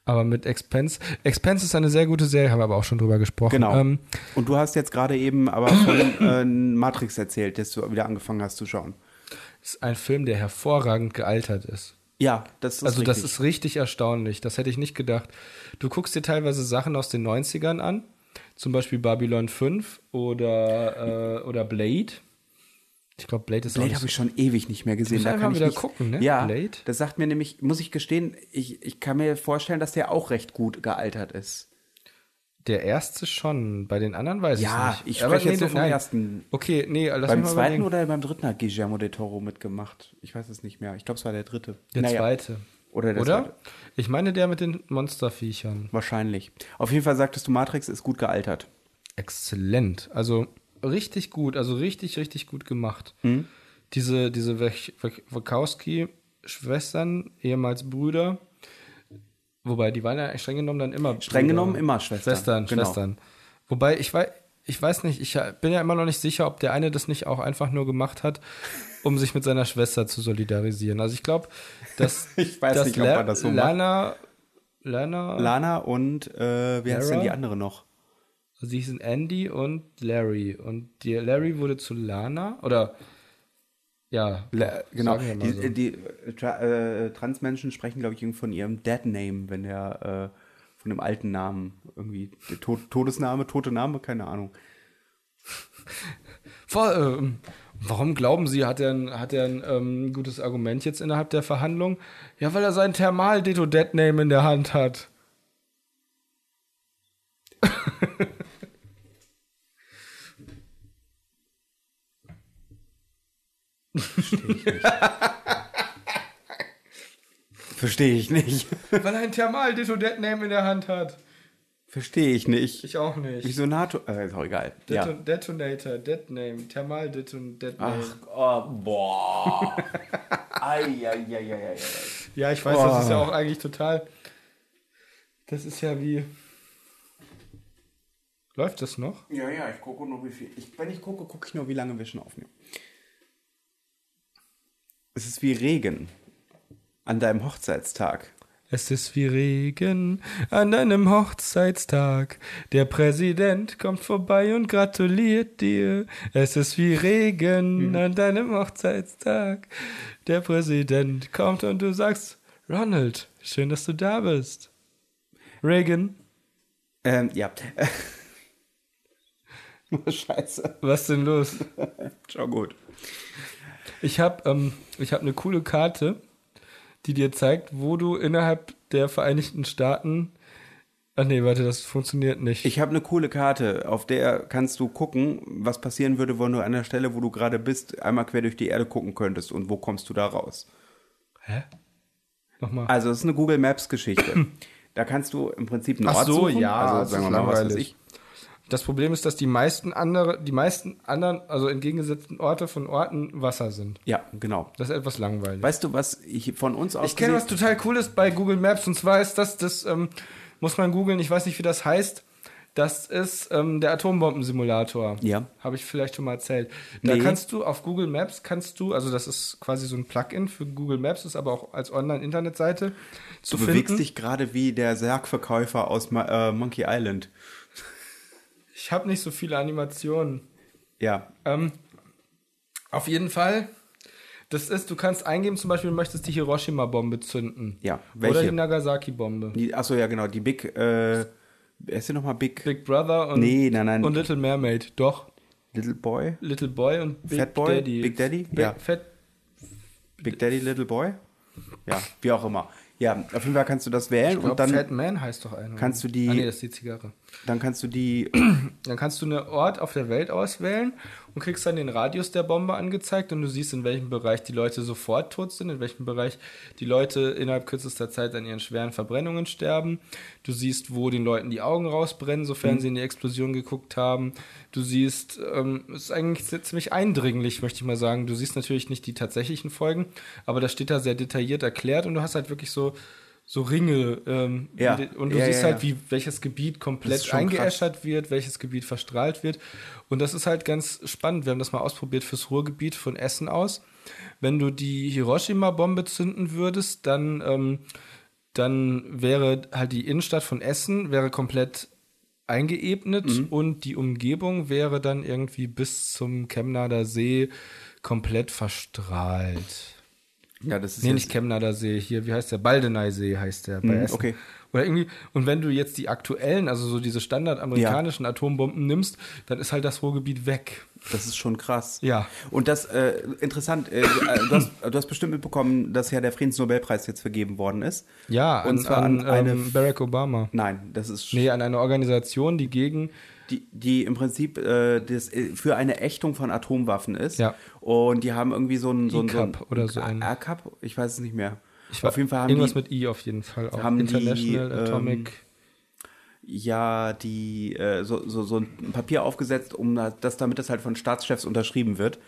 Aber mit Expense. Expense ist eine sehr gute Serie, haben wir aber auch schon drüber gesprochen. Genau. Ähm, Und du hast jetzt gerade eben aber von äh, Matrix erzählt, dass du wieder angefangen hast zu schauen. ist ein Film, der hervorragend gealtert ist. Ja, das ist also richtig. das ist richtig erstaunlich. Das hätte ich nicht gedacht. Du guckst dir teilweise Sachen aus den 90ern an, zum Beispiel Babylon 5 oder, äh, oder Blade. Ich glaube, Blade ist Blade habe ich schon ewig nicht mehr gesehen. Da kann ich wieder nicht, gucken, ne? Ja, Blade. das sagt mir nämlich, muss ich gestehen, ich, ich kann mir vorstellen, dass der auch recht gut gealtert ist. Der erste schon, bei den anderen weiß Ja, ich nicht. ich Aber spreche jetzt nur vom nein. ersten. Okay, nee, lass beim mich mal zweiten überlegen. oder beim dritten hat Guillermo del Toro mitgemacht. Ich weiß es nicht mehr. Ich glaube, es war der dritte. Der Naja, zweite. Oder der Oder? zweite. Ich meine der mit den Monsterviechern. Wahrscheinlich. Auf jeden Fall sagtest du, Matrix ist gut gealtert. Exzellent. Also richtig gut, also richtig, richtig gut gemacht. Hm? Diese, diese Wach- Wach- Wachowski-Schwestern, ehemals Brüder, wobei die waren ja streng genommen dann immer Streng Brüder. genommen immer Schwestern, Schwestern, genau. Schwestern. Wobei ich weiß, ich weiß nicht, ich bin ja immer noch nicht sicher, ob der eine das nicht auch einfach nur gemacht hat, um sich mit seiner Schwester zu solidarisieren. Also ich glaube, dass, Ich weiß dass nicht, ob man das so macht. Lana, Lana, Lana und, äh, wie heißt denn Lara? die andere noch? Sie hießen Andy und Larry. Und die Larry wurde zu Lana. Oder ja, La genau. Die, so. die äh, Tra äh, Transmenschen sprechen, glaube ich, von ihrem Dead Name, wenn der äh, von dem alten Namen irgendwie Tod Todesname, tote Name, keine Ahnung. Vor, ähm, warum glauben Sie, hat er ein, hat er ein ähm, gutes Argument jetzt innerhalb der Verhandlung? Ja, weil er seinen Thermal-Deto-Dead-Name in der Hand hat. Verstehe ich nicht. weil er einen Thermal-Deto-Dead-Name in der Hand hat. Verstehe ich nicht. Ich auch nicht. Wieso NATO? Äh, ist auch egal. Deto Ja. Detonator, Dead-Name, Thermal-Deto-Dead-Name. Ach, oh, boah. Eieieiei. Ja, ich weiß, das ist ja auch eigentlich total. Das ist ja wie. Läuft das noch? Ja, ja, ich gucke nur, wie viel. Ich, wenn ich gucke, gucke ich nur, wie lange wir schon aufnehmen. Es ist wie Regen an deinem Hochzeitstag. Es ist wie Regen an deinem Hochzeitstag. Der Präsident kommt vorbei und gratuliert dir. Es ist wie Regen an deinem Hochzeitstag. Der Präsident kommt und du sagst, Ronald, schön, dass du da bist. Reagan, Ähm, ja. Scheiße. was denn los? Schon gut. Ich habe ähm, ich hab eine coole Karte, die dir zeigt, wo du innerhalb der Vereinigten Staaten. Ach nee, warte, das funktioniert nicht. Ich habe eine coole Karte, auf der kannst du gucken, was passieren würde, wenn du an der Stelle, wo du gerade bist, einmal quer durch die Erde gucken könntest und wo kommst du da raus. Hä? Nochmal. Also, es ist eine Google Maps Geschichte. da kannst du im Prinzip einen Ach Ort so, suchen. ja, also das sagen ist wir mal, was weiß langweilig. ich. Das Problem ist, dass die meisten andere, die meisten anderen, also entgegengesetzten Orte von Orten Wasser sind. Ja, genau. Das ist etwas langweilig. Weißt du, was ich von uns aus Ich kenne was total Cooles bei Google Maps und zwar ist das, das ähm, muss man googeln, ich weiß nicht, wie das heißt. Das ist ähm, der Atombombensimulator. Ja. Habe ich vielleicht schon mal erzählt. Da Nee. kannst du auf Google Maps kannst du, also das ist quasi so ein Plugin für Google Maps, ist aber auch als Online-Internetseite zu Du bewegst finden. dich gerade wie der Sargverkäufer aus Ma äh, Monkey Island. Ich habe nicht so viele Animationen. Ja. Ähm, auf jeden Fall. Das ist, du kannst eingeben, zum Beispiel, du möchtest die Hiroshima-Bombe zünden. Ja, Oder welche? die Nagasaki-Bombe. Achso, ja, genau. Die Big, äh, ist denn nochmal Big? Big Brother und, Nee, nein, nein. und Little Mermaid. Doch. Little Boy? Little Boy und Big Fat Boy? Daddy. Big Daddy? Big, Ja. Fat, Big Daddy, Little Boy? Ja, wie auch immer. Ja, auf jeden Fall kannst du das wählen glaub, und dann, Fat Man heißt doch einer. kannst du die- Ah, nee, das ist die Zigarre. dann kannst du die, Dann kannst du einen Ort auf der Welt auswählen und kriegst dann den Radius der Bombe angezeigt und du siehst, in welchem Bereich die Leute sofort tot sind, in welchem Bereich die Leute innerhalb kürzester Zeit an ihren schweren Verbrennungen sterben. Du siehst, wo den Leuten die Augen rausbrennen, sofern sie in die Explosion geguckt haben. Du siehst, ähm, es ist eigentlich ziemlich eindringlich, möchte ich mal sagen. Du siehst natürlich nicht die tatsächlichen Folgen, aber das steht da sehr detailliert erklärt und du hast halt wirklich so so Ringe ähm, Ja. und du Ja, siehst ja, halt, wie welches Gebiet komplett eingeäschert wird, welches Gebiet verstrahlt wird. Und das ist halt ganz spannend. Wir haben das mal ausprobiert fürs Ruhrgebiet von Essen aus. Wenn du die Hiroshima-Bombe zünden würdest, dann, ähm, dann wäre halt die Innenstadt von Essen wäre komplett eingeebnet Mhm. und die Umgebung wäre dann irgendwie bis zum Chemnader See komplett verstrahlt. Ja, das ist Nee, nicht Chemnader See, hier, wie heißt der? Baldeneysee heißt der bei Hm, Essen. okay. Oder irgendwie, und wenn du jetzt die aktuellen, also so diese standardamerikanischen Atombomben nimmst, dann ist halt das Ruhrgebiet weg. Das ist schon krass. Ja. Und das, äh, interessant, äh, du, hast, du hast bestimmt mitbekommen, dass ja der Friedensnobelpreis jetzt vergeben worden ist. Ja, an, Und zwar an, an eine- ähm, Barack Obama. Nein, das ist Nee, an eine Organisation, die gegen die, die im Prinzip äh, das, äh, für eine Ächtung von Atomwaffen ist. Ja. Und die haben irgendwie so ein, so ein, so oder so ein- ACAP? Ich weiß es nicht mehr. ich auf jeden Fall haben irgendwas die, mit I auf jeden Fall auch. haben die, International ähm, Atomic. ja die äh, so, so, so ein Papier aufgesetzt, um das, damit das halt von Staatschefs unterschrieben wird.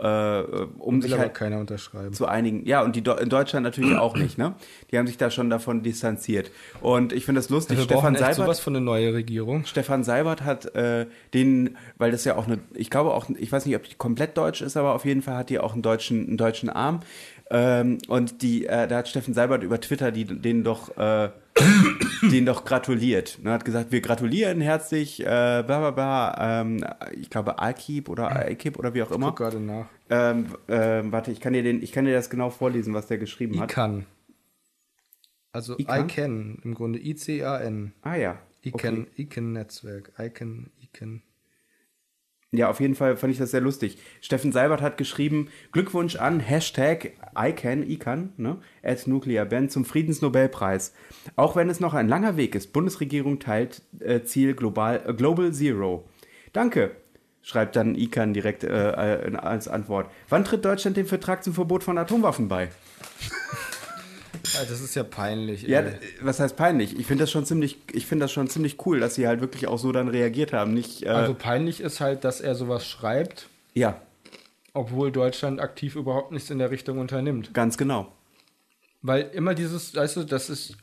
Äh, um Will sich halt keiner unterschreiben. zu einigen. Ja, und die Do in Deutschland natürlich auch nicht, ne? Die haben sich da schon davon distanziert. Und ich finde das lustig. wir brauchen Stefan echt Seibert, sowas von eine neue Regierung. Stefan Seibert hat äh, den, weil das ja auch eine, ich glaube auch, ich weiß nicht, ob die komplett deutsch ist, aber auf jeden Fall hat die auch einen deutschen, einen deutschen Arm. Ähm, und die, äh, da hat Steffen Seibert über Twitter die, denen doch, äh, denen doch gratuliert. Ne, hat gesagt, wir gratulieren herzlich, äh, bla bla bla, ähm, ich glaube Alkib oder Alkib oder wie auch immer. Guck gerade nach. Ähm, ähm, warte, ich kann dir den, ich kann dir das genau vorlesen, was der geschrieben hat. ICAN. Also ICAN? ICAN, im Grunde I-C-A-N. Ah ja. ICAN, ICAN-Netzwerk. ICAN, ICAN. Ja, auf jeden Fall fand ich das sehr lustig. Steffen Seibert hat geschrieben, Glückwunsch an Hashtag ICAN, ICAN, ne, at Nuclear Band zum Friedensnobelpreis. Auch wenn es noch ein langer Weg ist, Bundesregierung teilt äh, Ziel Global, äh, Global Zero. Danke, schreibt dann ICAN direkt äh, äh, als Antwort. Wann tritt Deutschland dem Vertrag zum Verbot von Atomwaffen bei? Ah, das ist ja peinlich. Ja, ey. äh, was heißt peinlich? Ich finde das schon ziemlich, ich finde das schon ziemlich cool, dass sie halt wirklich auch so dann reagiert haben. Nicht, äh, Also peinlich ist halt, dass er sowas schreibt, ja, obwohl Deutschland aktiv überhaupt nichts in der Richtung unternimmt. ganz genau. Weil immer dieses, weißt du, das ist.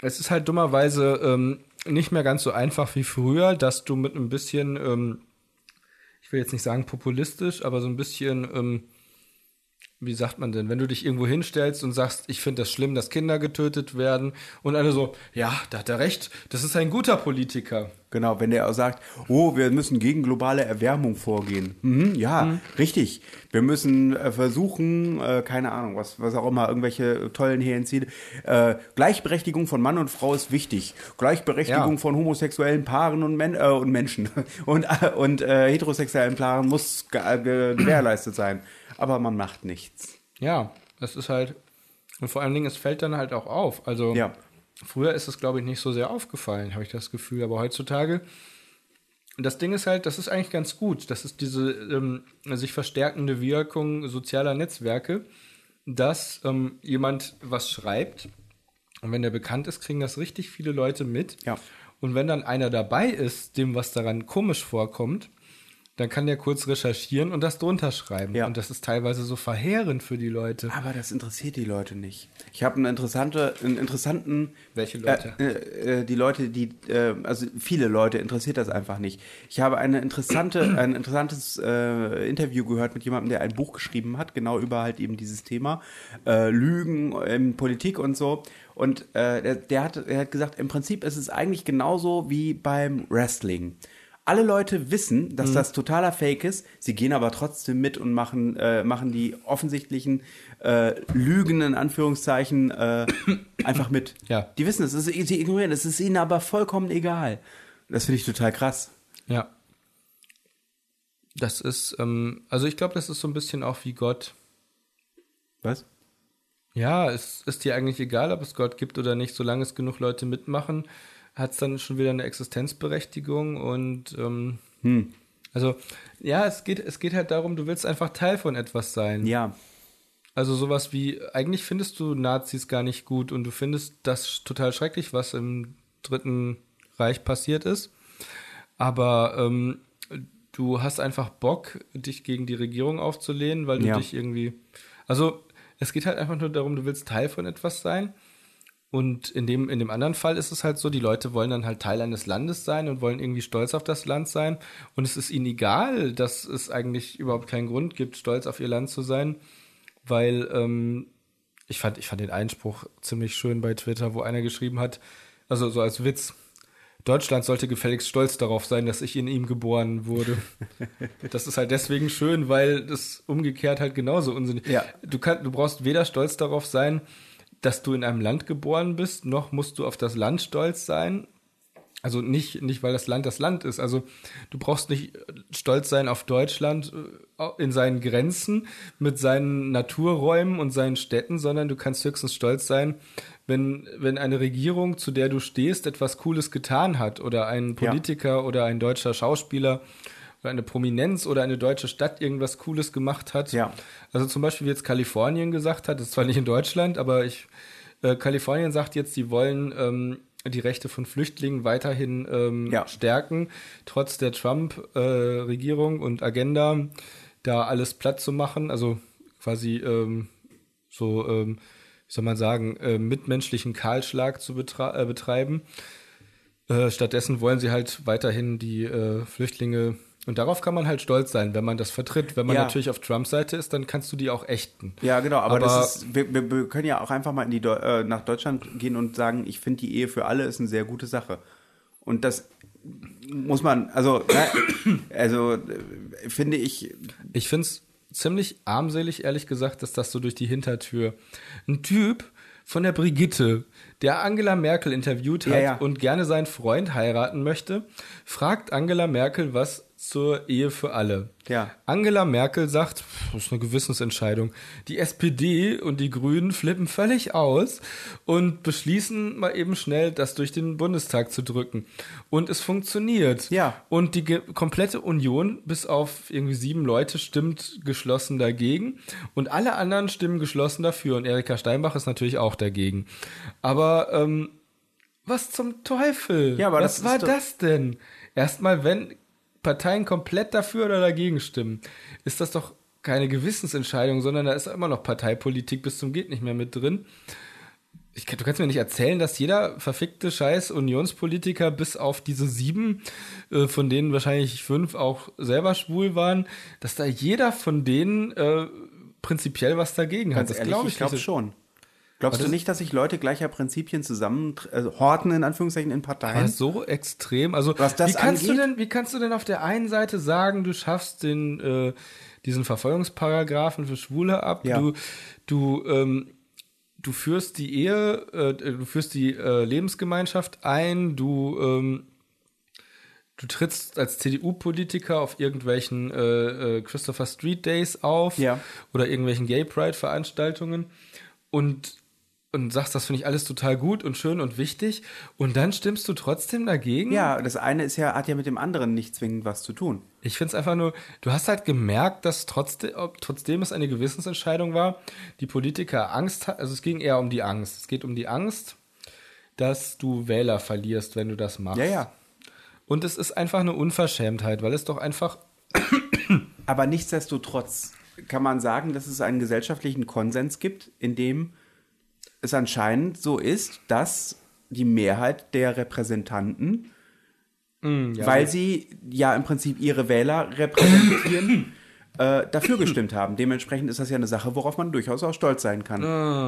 Es ist halt dummerweise ähm, nicht mehr ganz so einfach wie früher, dass du mit ein bisschen, ähm, ich will jetzt nicht sagen populistisch, aber so ein bisschen ähm, wie sagt man denn, wenn du dich irgendwo hinstellst und sagst, ich finde das schlimm, dass Kinder getötet werden und alle so, ja, da hat er recht, das ist ein guter Politiker. Genau, wenn der auch sagt, oh, wir müssen gegen globale Erwärmung vorgehen. Mhm, ja, richtig. Wir müssen äh, versuchen, äh, keine Ahnung, was, was auch immer, irgendwelche tollen hehren Ziele. Äh, Gleichberechtigung von Mann und Frau ist wichtig. Gleichberechtigung Ja. von homosexuellen Paaren und, Men äh, und Menschen und, äh, und heterosexuellen Paaren muss ge ge gewährleistet sein. Aber man macht nichts. Ja, das ist halt, und vor allen Dingen, es fällt dann halt auch auf. Also, Ja. früher ist es, glaube ich, nicht so sehr aufgefallen, habe ich das Gefühl, aber heutzutage, das Ding ist halt, das ist eigentlich ganz gut. Das ist diese ähm, sich verstärkende Wirkung sozialer Netzwerke, dass ähm, jemand was schreibt und wenn der bekannt ist, kriegen das richtig viele Leute mit. Ja. Und wenn dann einer dabei ist, dem was daran komisch vorkommt, dann kann der kurz recherchieren und das drunter schreiben. Ja. Und das ist teilweise so verheerend für die Leute. Aber das interessiert die Leute nicht. Ich habe einen, interessante, einen interessanten. Welche Leute? Äh, äh, äh, die Leute, die, äh, also viele Leute interessiert das einfach nicht. Ich habe eine interessante, ein interessantes äh, Interview gehört mit jemandem, der ein Buch geschrieben hat, genau über halt eben dieses Thema äh, Lügen in Politik und so. Und der, der, hat, er hat gesagt, im Prinzip ist es eigentlich genauso wie beim Wrestling. Alle Leute wissen, dass das totaler Fake ist. Sie gehen aber trotzdem mit und machen, äh, machen die offensichtlichen äh, Lügen in Anführungszeichen äh, einfach mit. Ja. Die wissen es, sie ignorieren es, es ist ihnen aber vollkommen egal. Das finde ich total krass. Ja. Das ist, ähm, also ich glaube, das ist so ein bisschen auch wie Gott. Was? Ja, es ist dir eigentlich egal, ob es Gott gibt oder nicht, solange es genug Leute mitmachen, hat es dann schon wieder eine Existenzberechtigung und ähm, also ja, es geht, es geht halt darum, du willst einfach Teil von etwas sein. Ja. Also sowas wie, eigentlich findest du Nazis gar nicht gut und du findest das total schrecklich, was im Dritten Reich passiert ist. Aber ähm, du hast einfach Bock, dich gegen die Regierung aufzulehnen, weil du Ja. dich irgendwie. Also es geht halt einfach nur darum, du willst Teil von etwas sein. Und in dem, in dem anderen Fall ist es halt so, die Leute wollen dann halt Teil eines Landes sein und wollen irgendwie stolz auf das Land sein. Und es ist ihnen egal, dass es eigentlich überhaupt keinen Grund gibt, stolz auf ihr Land zu sein, weil ähm, ich, fand, ich fand den Einspruch ziemlich schön bei Twitter, wo einer geschrieben hat, also so als Witz, Deutschland sollte gefälligst stolz darauf sein, dass ich in ihm geboren wurde. das ist halt deswegen schön, weil das umgekehrt halt genauso unsinnig. Ja. Du, kann, du brauchst weder stolz darauf sein, dass du in einem Land geboren bist, noch musst du auf das Land stolz sein. Also nicht, nicht, weil das Land das Land ist. Also du brauchst nicht stolz sein auf Deutschland äh, in seinen Grenzen mit seinen Naturräumen und seinen Städten, sondern du kannst höchstens stolz sein, wenn, wenn eine Regierung, zu der du stehst, etwas Cooles getan hat oder ein Ja. Politiker oder ein deutscher Schauspieler oder eine Prominenz oder eine deutsche Stadt irgendwas Cooles gemacht hat. Ja. Also zum Beispiel wie jetzt Kalifornien gesagt hat, das ist zwar nicht in Deutschland, aber ich, äh, Kalifornien sagt jetzt, sie wollen ähm, die Rechte von Flüchtlingen weiterhin ähm, Ja. stärken, trotz der Trump-Regierung und Agenda, da alles platt zu machen, also quasi ähm, so, ähm, wie soll man sagen, äh, mitmenschlichen Kahlschlag zu äh, betreiben. Äh, stattdessen wollen sie halt weiterhin die äh, Flüchtlinge und darauf kann man halt stolz sein, wenn man das vertritt. Wenn man Ja. natürlich auf Trumps Seite ist, dann kannst du die auch ächten. Ja, genau, aber, Aber- das ist, wir, wir, können ja auch einfach mal in die Deu äh, nach Deutschland gehen und sagen, ich finde die Ehe für alle ist eine sehr gute Sache. Und das muss man, also, ne, also äh, finde ich, Ich finde es ziemlich armselig, ehrlich gesagt, dass das so durch die Hintertür. Ein Typ von der Brigitte, der Angela Merkel interviewt hat Ja, ja. und gerne seinen Freund heiraten möchte, fragt Angela Merkel was zur Ehe für alle. Ja. Angela Merkel sagt, das ist eine Gewissensentscheidung. Die SPD und die Grünen flippen völlig aus und beschließen mal eben schnell, das durch den Bundestag zu drücken. Und es funktioniert. Ja. Und die komplette Union, bis auf irgendwie sieben Leute, stimmt geschlossen dagegen. Und alle anderen stimmen geschlossen dafür. Und Erika Steinbach ist natürlich auch dagegen. Aber ähm, was zum Teufel? Ja, aber was war das denn? Erstmal, wenn Parteien komplett dafür oder dagegen stimmen, ist das doch keine Gewissensentscheidung, sondern da ist immer noch Parteipolitik bis zum geht nicht mehr mit drin. Ich, du kannst mir nicht erzählen, dass jeder verfickte Scheiß Unionspolitiker bis auf diese sieben, äh, von denen wahrscheinlich fünf auch selber schwul waren, dass da jeder von denen äh, prinzipiell was dagegen hat. Ganz Das ehrlich, glaube ich ich glaube schon. Glaubst du nicht, dass sich Leute gleicher Prinzipien zusammen also horten in Anführungszeichen in Parteien? So extrem. Also Was das wie kannst du angeht? denn, wie kannst du denn auf der einen Seite sagen, du schaffst den äh, diesen Verfolgungsparagraphen für Schwule ab, Ja. du du ähm, du führst die Ehe, äh, du führst die äh, Lebensgemeinschaft ein, du ähm, du trittst als CDU-Politiker auf irgendwelchen äh, äh, Christopher Street Days auf Ja. oder irgendwelchen Gay Pride-Veranstaltungen und und sagst, das finde ich alles total gut und schön und wichtig und dann stimmst du trotzdem dagegen? ja, das eine ist ja, hat ja mit dem anderen nicht zwingend was zu tun. Ich finde es einfach nur, du hast halt gemerkt, dass trotzdem, ob, trotzdem es eine Gewissensentscheidung war, die Politiker Angst hat, also es ging eher um die Angst. Es geht um die Angst, dass du Wähler verlierst, wenn du das machst. Ja, ja. Und es ist einfach eine Unverschämtheit, weil es doch einfach, Aber nichtsdestotrotz kann man sagen, dass es einen gesellschaftlichen Konsens gibt, in dem es anscheinend so ist, dass die Mehrheit der Repräsentanten, weil sie ja im Prinzip ihre Wähler repräsentieren, äh, dafür gestimmt haben. Dementsprechend ist das ja eine Sache, worauf man durchaus auch stolz sein kann.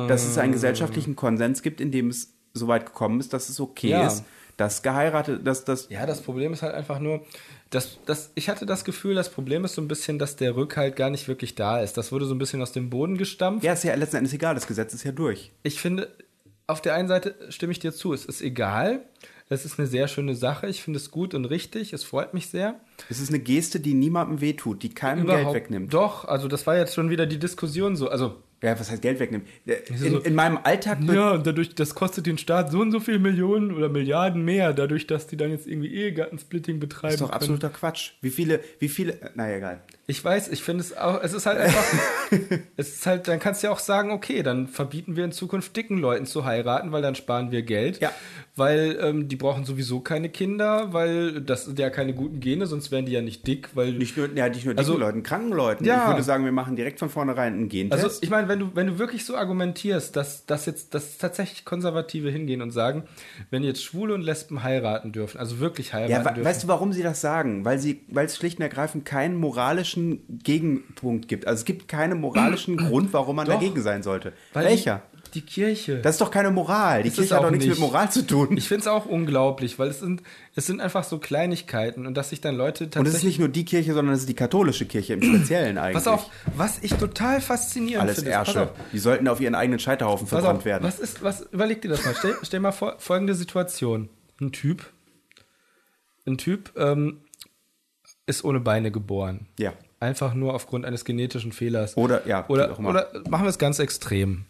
Dass es einen gesellschaftlichen Konsens gibt, in dem es so weit gekommen ist, dass es okay Ja. ist, dass geheiratet, dass das ja, das Problem ist halt einfach nur, dass, dass, ich hatte das Gefühl, das Problem ist so ein bisschen, dass der Rückhalt gar nicht wirklich da ist. Das wurde so ein bisschen aus dem Boden gestampft. ja ist ja letzten Endes egal, das Gesetz ist ja durch. ich finde, auf der einen Seite stimme ich dir zu, es ist egal. Es ist eine sehr schöne Sache. Ich finde es gut und richtig. Es freut mich sehr. Es ist eine Geste, die niemandem wehtut, die keinem Geld wegnimmt. Doch, also das war jetzt schon wieder die Diskussion so. Also, Ja, was heißt Geld wegnimmt? Äh, In, so- in meinem Alltag ja, dadurch, das kostet den Staat so und so viel Millionen oder Milliarden mehr, dadurch, dass die dann jetzt irgendwie Ehegattensplitting betreiben. ist doch können. absoluter Quatsch. Wie viele, wie viele, äh, naja, egal. Ich weiß, ich finde es auch, es ist halt einfach, es ist halt, dann kannst du ja auch sagen, okay, dann verbieten wir in Zukunft dicken Leuten zu heiraten, weil dann sparen wir Geld. Ja. Weil ähm, die brauchen sowieso keine Kinder, weil das sind ja keine guten Gene, sonst wären die ja nicht dick, weil. Nicht nur, ja, nicht nur dicken Also- Leuten, kranken Leuten. Ja. Ich würde sagen, wir machen direkt von vornherein einen Gentest. also ich meine, wenn du, wenn du wirklich so argumentierst, dass, dass jetzt, dass tatsächlich Konservative hingehen und sagen, wenn jetzt Schwule und Lesben heiraten dürfen, also wirklich heiraten ja, dürfen. weißt du, warum sie das sagen? Weil sie, weil es schlicht und ergreifend keinen moralischen Gegenpunkt gibt. Also es gibt keinen moralischen Grund, warum man Doch. dagegen sein sollte. Welcher? Die, die Kirche. Das ist doch keine Moral. Die Ist es Kirche hat doch nichts nicht. mit Moral zu tun. Ich finde es auch unglaublich, weil es sind, es sind einfach so Kleinigkeiten und dass sich dann Leute tatsächlich. Und es ist nicht nur die Kirche, sondern es ist die katholische Kirche im Speziellen eigentlich. Pass auf, was ich total faszinierend Alles finde. Pass Ärsche. Die sollten auf ihren eigenen Scheiterhaufen pass verbrannt auf, werden. was ist, was, überleg dir das mal. Stell, stell mal vor, folgende Situation. Ein Typ, ein Typ ähm, ist ohne Beine geboren. Ja. Einfach nur aufgrund eines genetischen Fehlers. Oder, ja, oder, oder machen wir es ganz extrem.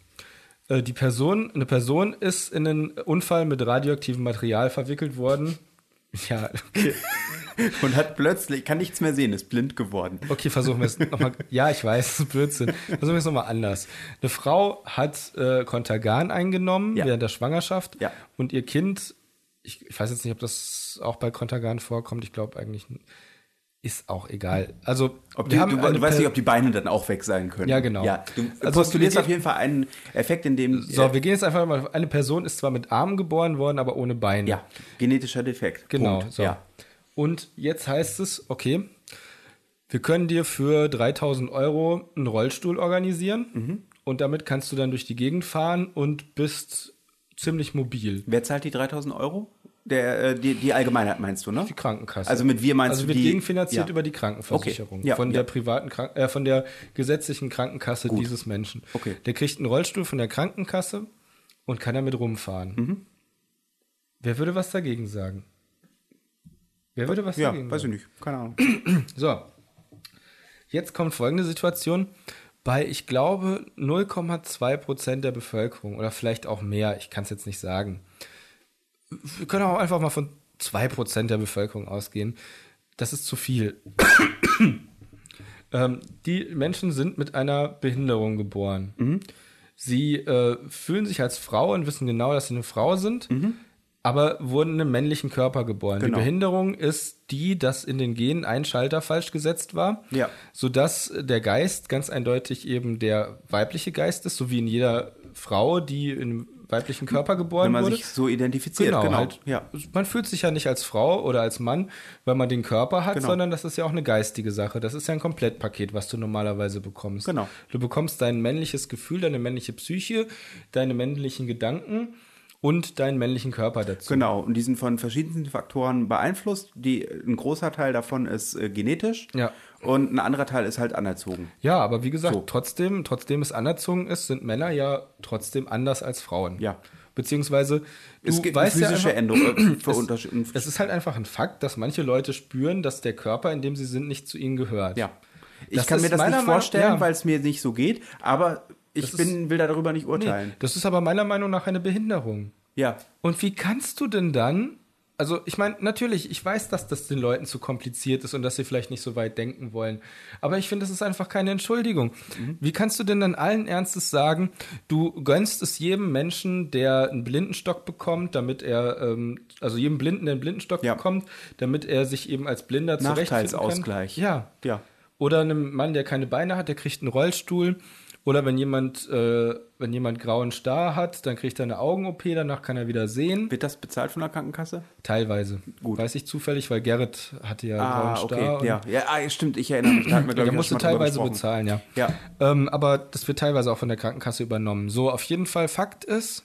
Äh, Die Person, eine Person ist in einen Unfall mit radioaktivem Material verwickelt worden. Ja, okay. Und hat plötzlich, kann nichts mehr sehen, ist blind geworden. Okay, versuchen wir es nochmal. Ja, ich weiß, das ist Blödsinn. Versuchen wir es nochmal anders. Eine Frau hat äh, Contergan eingenommen Ja. während der Schwangerschaft Ja. und ihr Kind, ich, ich weiß jetzt nicht, ob das auch bei Contergan vorkommt, ich glaube eigentlich n- ist auch egal. Also, Ob die, du, du weißt nicht, ob die Beine dann auch weg sein können. Ja, genau. Ja, du Also, postulierst auf jeden Fall einen Effekt, in dem. So, wir gehen jetzt einfach mal. Eine Person ist zwar mit Armen geboren worden, aber ohne Beine. ja, genetischer Defekt. Genau, Punkt. so. Ja. Und jetzt heißt es, okay, wir können dir für 3000 Euro einen Rollstuhl organisieren Mhm. und damit kannst du dann durch die Gegend fahren und bist ziemlich mobil. Wer zahlt die 3000 Euro? Der, äh, die, die Allgemeinheit meinst du, ne? Die Krankenkasse. Also mit wir meinst also du wird die- gegenfinanziert ja. über die Krankenversicherung Okay, ja, von ja. der privaten Krank äh, von der gesetzlichen Krankenkasse Gut. dieses Menschen. Okay. Der kriegt einen Rollstuhl von der Krankenkasse und kann damit rumfahren. Mhm. Wer würde was dagegen sagen? Wer würde was Ja, dagegen weiß ich sagen? nicht. Keine Ahnung. So. Jetzt kommt folgende Situation. Bei, ich glaube, 0,2 Prozent der Bevölkerung oder vielleicht auch mehr, ich kann es jetzt nicht sagen. Wir können auch einfach mal von 2 Prozent der Bevölkerung ausgehen. Das ist zu viel. ähm, die Menschen sind mit einer Behinderung geboren. Sie äh, fühlen sich als Frau und wissen genau, dass sie eine Frau sind, aber wurden in einem männlichen Körper geboren. Genau. Die Behinderung ist die, dass in den Genen ein Schalter falsch gesetzt war, Ja. sodass der Geist ganz eindeutig eben der weibliche Geist ist, so wie in jeder Frau, die in einem weiblichen Körper geboren Wenn man wurde. sich so identifiziert, genau. halt, Ja. Man fühlt sich ja nicht als Frau oder als Mann, weil man den Körper hat, Genau. sondern das ist ja auch eine geistige Sache. Das ist ja ein Komplettpaket, was du normalerweise bekommst. Genau. Du bekommst dein männliches Gefühl, deine männliche Psyche, deine männlichen Gedanken und deinen männlichen Körper dazu. Genau, und die sind von verschiedensten Faktoren beeinflusst. Die, ein großer Teil davon ist äh, genetisch Ja. Und ein anderer Teil ist halt anerzogen. Ja, aber wie gesagt, So. trotzdem, trotzdem es anerzogen ist, sind Männer ja trotzdem anders als Frauen. Ja. Beziehungsweise, du Es gibt weißt ja physische einfach, Änderungen für es, Unterschiede. es ist halt einfach ein Fakt, dass manche Leute spüren, dass der Körper, in dem sie sind, nicht zu ihnen gehört. Ja. Ich Das kann mir ist das nicht Meinung- vorstellen, ja. weil es mir nicht so geht, aber ich Das ist- bin, will darüber nicht Nee, urteilen. das ist aber meiner Meinung nach eine Behinderung. Ja. Und wie kannst du denn dann, also ich meine, natürlich, ich weiß, dass das den Leuten zu kompliziert ist und dass sie vielleicht nicht so weit denken wollen. Aber ich finde, das ist einfach keine Entschuldigung. Mhm. Wie kannst du denn dann allen Ernstes sagen, du gönnst es jedem Menschen, der einen Blindenstock bekommt, damit er, ähm, also jedem Blinden, der einen Blindenstock Ja. bekommt, damit er sich eben als Blinder zurechtfinden kann? Nachteilsausgleich. Ja. Ja. Oder einem Mann, der keine Beine hat, der kriegt einen Rollstuhl. Oder wenn jemand, äh, wenn jemand grauen Star hat, dann kriegt er eine Augen-OP, danach kann er wieder sehen. Wird das bezahlt von der Krankenkasse? Teilweise. Gut. Weiß ich zufällig, weil Gerrit hatte ja Ah, grauen Star. okay. Ja, ja ah, stimmt, ich erinnere mich. Da hatten wir, glaub Der musste teilweise bezahlen, ja. Ja. Ähm, aber das wird teilweise auch von der Krankenkasse übernommen. So, auf jeden Fall Fakt ist,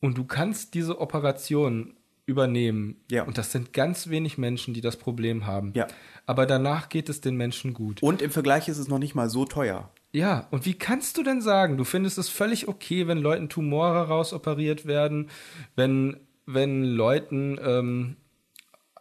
und du kannst diese Operation übernehmen. Ja. Und das sind ganz wenig Menschen, die das Problem haben. Ja. Aber danach geht es den Menschen gut. Und im Vergleich ist es noch nicht mal so teuer. Ja, und wie kannst du denn sagen, du findest es völlig okay, wenn Leuten Tumore rausoperiert werden, wenn, wenn Leuten ähm,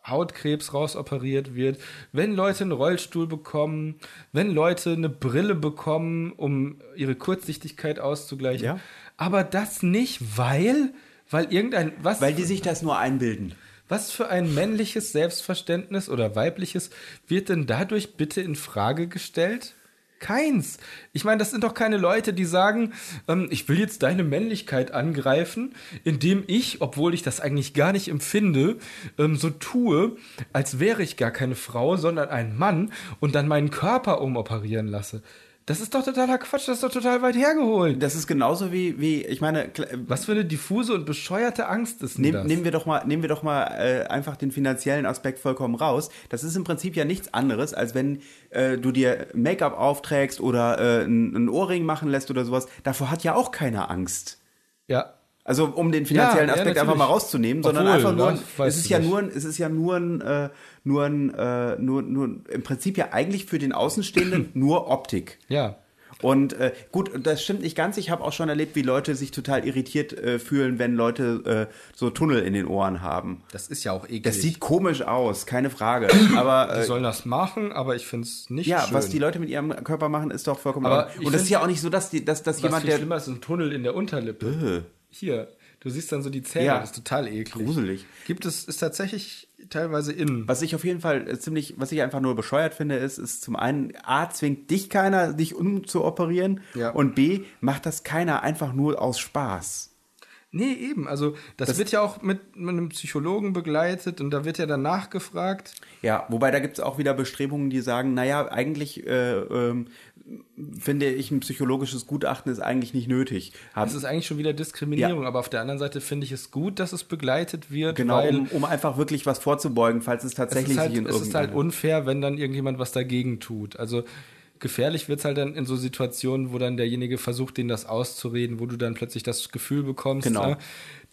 Hautkrebs rausoperiert wird, wenn Leute einen Rollstuhl bekommen, wenn Leute eine Brille bekommen, um ihre Kurzsichtigkeit auszugleichen. Ja. Aber das nicht, weil, weil irgendein, was, Weil die sich das nur einbilden. was für ein männliches Selbstverständnis oder weibliches wird denn dadurch bitte in Frage gestellt? Keins. Ich meine, das sind doch keine Leute, die sagen, ähm, ich will jetzt deine Männlichkeit angreifen, indem ich, obwohl ich das eigentlich gar nicht empfinde, ähm, so tue, als wäre ich gar keine Frau, sondern ein Mann und dann meinen Körper umoperieren lasse. Das ist doch totaler Quatsch, das ist doch total weit hergeholt. Das ist genauso wie, wie ich meine, kl- Was für eine diffuse und bescheuerte Angst ist Nehm, das? nehmen wir doch mal, nehmen wir doch mal äh, einfach den finanziellen Aspekt vollkommen raus. Das ist im Prinzip ja nichts anderes, als wenn äh, du dir Make-up aufträgst oder äh, ein, ein Ohrring machen lässt oder sowas. Davor hat ja auch keiner Angst. ja, Also um den finanziellen Ja, ja, Aspekt einfach natürlich. mal rauszunehmen, sondern Obwohl, einfach nur, ja, es ist ja nicht. nur, ein- es ist ja nur ein, äh, nur ein, äh, nur, nur im Prinzip ja eigentlich für den Außenstehenden nur Optik. ja. Und äh, gut, das stimmt nicht ganz. Ich habe auch schon erlebt, wie Leute sich total irritiert äh, fühlen, wenn Leute äh, so Tunnel in den Ohren haben. Das ist ja auch eklig. Das sieht komisch aus, keine Frage. Aber Die äh, sollen das machen, aber ich finde es nicht ja, schön. was die Leute mit ihrem Körper machen, ist doch vollkommen. Aber Und das ist ja auch nicht so, dass die, dass, dass was jemand, viel der schlimmer ist, ein Tunnel in der Unterlippe. Hier, du siehst dann so die Zähne, Ja. das ist total eklig. gruselig. Gibt es, ist tatsächlich teilweise innen. Was ich auf jeden Fall äh, ziemlich, was ich einfach nur bescheuert finde, ist, ist zum einen, A, zwingt dich keiner, dich umzuoperieren Ja. und B, macht das keiner einfach nur aus Spaß. Nee, eben. Also, das, wird ja auch mit, mit einem Psychologen begleitet und da wird ja danach gefragt. Ja, wobei da gibt es auch wieder Bestrebungen, die sagen, naja, eigentlich äh, ähm, finde ich, ein psychologisches Gutachten ist eigentlich nicht nötig. Hab, Das ist eigentlich schon wieder Diskriminierung, aber auf der anderen Seite finde ich es gut, dass es begleitet wird, genau, um, um einfach wirklich was vorzubeugen, falls es es tatsächlich ist, halt, sich in es ist halt unfair, wenn dann irgendjemand was dagegen tut. Also gefährlich wird es halt dann in so Situationen, wo dann derjenige versucht, denen das auszureden, wo du dann plötzlich das Gefühl bekommst, Genau. äh,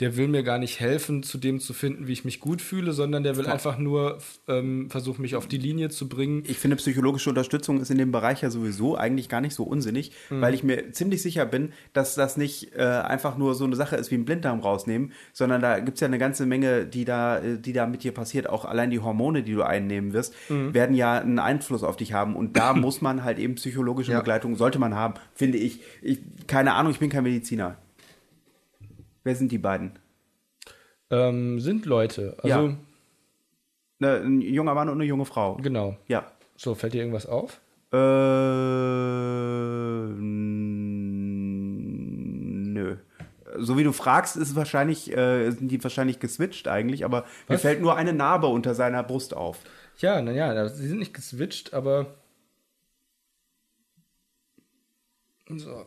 der will mir gar nicht helfen, zu dem zu finden, wie ich mich gut fühle, sondern der will einfach nur ähm, versuchen, mich auf die Linie zu bringen. Ich finde, psychologische Unterstützung ist in dem Bereich ja sowieso eigentlich gar nicht so unsinnig, Mhm. weil ich mir ziemlich sicher bin, dass das nicht äh, einfach nur so eine Sache ist wie ein Blinddarm rausnehmen, sondern da gibt's ja eine ganze Menge, die da, äh, die da mit dir passiert. Auch allein die Hormone, die du einnehmen wirst, Mhm. werden ja einen Einfluss auf dich haben. Und da muss man halt eben psychologische Ja. Begleitung, sollte man haben, finde ich. ich. Keine Ahnung, ich bin kein Mediziner. Wer sind die beiden? Ähm, sind Leute. Also, Ja. Ne, ein junger Mann und eine junge Frau. genau. Ja. So, fällt dir irgendwas auf? Äh, nö. So wie du fragst, ist wahrscheinlich, äh, sind die wahrscheinlich geswitcht eigentlich, aber mir Was? fällt nur eine Narbe unter seiner Brust auf. Ja, naja, sie sind nicht geswitcht, aber. So.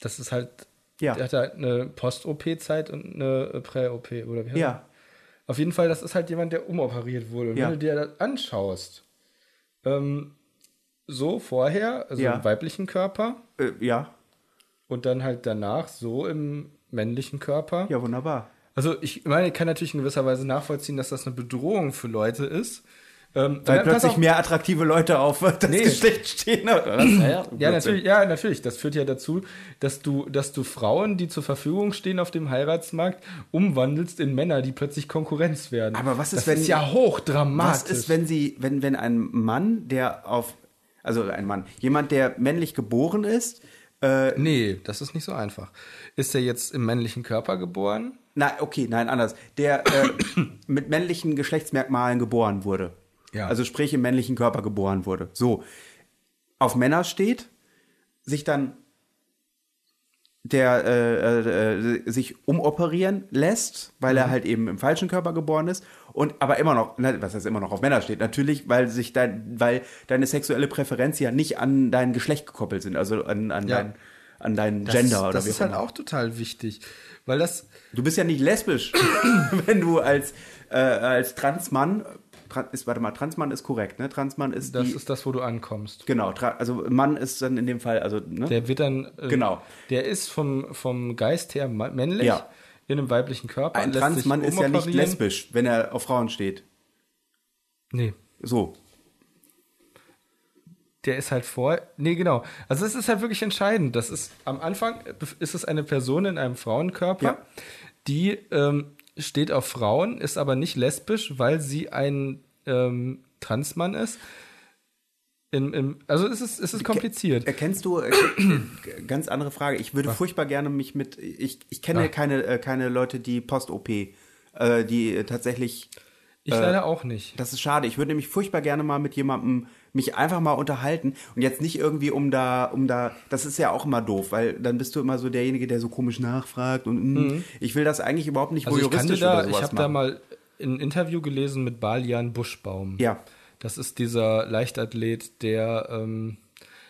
Das ist halt, Ja. der hat halt eine Post-OP-Zeit und eine Prä-OP, oder wie heißt Ja. das? Auf jeden Fall, das ist halt jemand, der umoperiert wurde. Und Ja. wenn du dir das anschaust, ähm, so vorher, also Ja. im weiblichen Körper Äh, ja. und dann halt danach so im männlichen Körper. Ja, wunderbar. Also ich meine, ich kann natürlich in gewisser Weise nachvollziehen, dass das eine Bedrohung für Leute ist. Ähm, Weil plötzlich auf- mehr attraktive Leute auf das Nee. Geschlecht stehen. Oder was? Ja, Ja, natürlich, ja, natürlich. Das führt ja dazu, dass du, dass du Frauen, die zur Verfügung stehen auf dem Heiratsmarkt, umwandelst in Männer, die plötzlich Konkurrenz werden. Aber was ist, das wenn- ist ja hochdramatisch. Was ist, wenn sie, wenn, wenn ein Mann, der auf, also ein Mann, jemand, der männlich geboren ist, äh, Nee, das ist nicht so einfach. Ist er jetzt im männlichen Körper geboren? na, okay, nein, anders, der äh, mit männlichen Geschlechtsmerkmalen geboren wurde. Ja. Also sprich im männlichen Körper geboren wurde. So. Auf Männer steht, sich dann der äh, äh, äh, sich umoperieren lässt, weil Mhm. er halt eben im falschen Körper geboren ist und aber immer noch, na, was heißt immer noch auf Männer steht, natürlich, weil sich dein, weil deine sexuelle Präferenz ja nicht an dein Geschlecht gekoppelt sind, also an, an Ja. dein an dein Das Gender ist, oder Das wie ist auch halt auch total wichtig. Weil das, Du bist ja nicht lesbisch, wenn du als äh, als Transmann Tran- ist warte mal, Transmann ist korrekt, ne? Transmann ist das die ist das, wo du ankommst. genau, also Mann ist dann in dem Fall also ne? Der wird dann, äh, Genau. der ist vom, vom Geist her männlich Ja. in einem weiblichen Körper. ein Transmann ist ja nicht lesbisch, wenn er auf Frauen steht. Nee, So. der ist halt vor. Nee, genau. Also es ist halt wirklich entscheidend. Das ist am Anfang ist es eine Person in einem Frauenkörper, Ja. die ähm, steht auf Frauen, ist aber nicht lesbisch, weil sie ein ähm, Transmann ist. In, in, also es ist, es ist kompliziert. Erkennst du, äh, ganz andere Frage, ich würde furchtbar gerne mich mit, ich, ich kenne Ja. keine, äh, keine Leute, die Post-OP, äh, die äh, tatsächlich, Ich leider auch nicht. das ist schade, ich würde nämlich furchtbar gerne mal mit jemandem mich einfach mal unterhalten und jetzt nicht irgendwie um da, um da, das ist ja auch immer doof, weil dann bist du immer so derjenige, der so komisch nachfragt und mm, ich will das eigentlich überhaupt nicht Mhm. Also ich voyeuristisch da, oder ich sowas habe da mal ein Interview gelesen mit Balian Buschbaum. Ja. Das ist dieser Leichtathlet, der, ähm,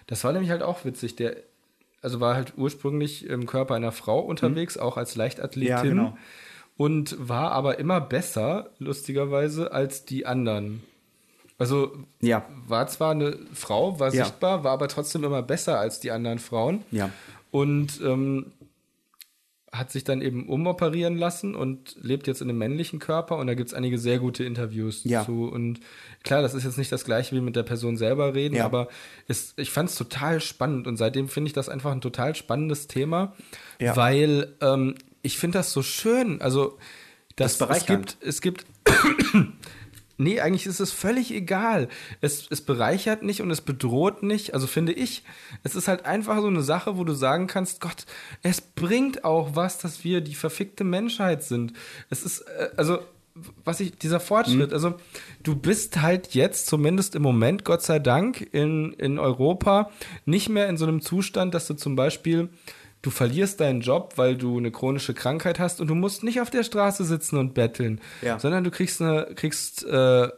das war nämlich halt auch witzig, der, also war halt ursprünglich im Körper einer Frau unterwegs, auch als Leichtathletin. Mhm. Ja, genau. Und war aber immer besser, lustigerweise, als die anderen. Also Ja. war zwar eine Frau, war Ja. sichtbar, war aber trotzdem immer besser als die anderen Frauen. Ja. Und ähm, hat sich dann eben umoperieren lassen und lebt jetzt in einem männlichen Körper und da gibt es einige sehr gute Interviews Ja. zu. Und klar, das ist jetzt nicht das gleiche wie mit der Person selber reden, Ja. aber es, ich fand es total spannend und seitdem finde ich das einfach ein total spannendes Thema, Ja. weil ähm, ich finde das so schön. Also das, Das es gibt, es gibt Nee, eigentlich ist es völlig egal. Es, es bereichert nicht und es bedroht nicht. Also finde ich, es ist halt einfach so eine Sache, wo du sagen kannst, Gott, es bringt auch was, dass wir die verfickte Menschheit sind. Es ist, äh, also, was ich, dieser Fortschritt, also du bist halt jetzt, zumindest im Moment, Gott sei Dank, in, in Europa nicht mehr in so einem Zustand, dass du zum Beispiel du verlierst deinen Job, weil du eine chronische Krankheit hast und du musst nicht auf der Straße sitzen und betteln, Ja. sondern du kriegst eine, kriegst äh,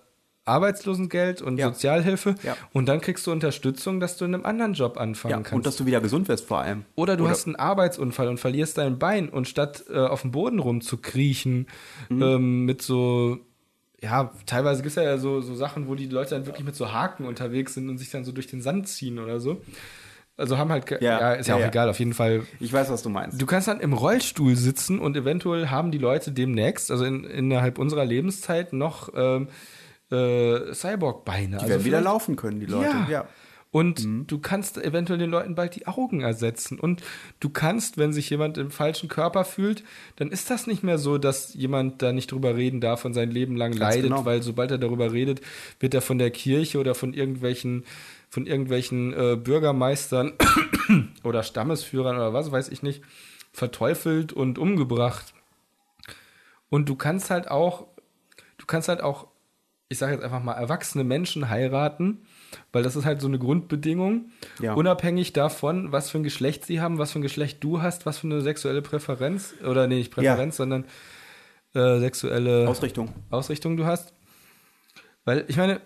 Arbeitslosengeld und Ja. Sozialhilfe Ja. und dann kriegst du Unterstützung, dass du in einem anderen Job anfangen Ja, kannst. und dass du wieder gesund wirst vor allem. Oder du hast einen Arbeitsunfall und verlierst dein Bein und statt äh, auf dem Boden rumzukriechen Mhm. ähm, mit so, ja, teilweise gibt es ja so, so Sachen, wo die Leute dann wirklich mit so Haken unterwegs sind und sich dann so durch den Sand ziehen oder so. Also haben halt, Ja, ja, ist ja, ja, auch ja. egal, auf jeden Fall. Ich weiß, was du meinst. Du kannst dann im Rollstuhl sitzen und eventuell haben die Leute demnächst, also in, innerhalb unserer Lebenszeit, noch ähm, äh, Cyborg-Beine. Die also werden wieder laufen können, die Leute. ja. Und Mhm. du kannst eventuell den Leuten bald die Augen ersetzen. Und du kannst, wenn sich jemand im falschen Körper fühlt, dann ist das nicht mehr so, dass jemand da nicht drüber reden darf und sein Leben lang leidet, genau. weil sobald er darüber redet, wird er von der Kirche oder von irgendwelchen, von irgendwelchen äh, Bürgermeistern oder Stammesführern oder was weiß ich nicht, verteufelt und umgebracht. Und du kannst halt auch, du kannst halt auch, ich sage jetzt einfach mal, erwachsene Menschen heiraten, weil das ist halt so eine Grundbedingung, Ja. unabhängig davon, was für ein Geschlecht sie haben, was für ein Geschlecht du hast, was für eine sexuelle Präferenz, oder nee, nicht Präferenz, sondern äh, sexuelle Ausrichtung. Ausrichtung du hast. Weil ich meine,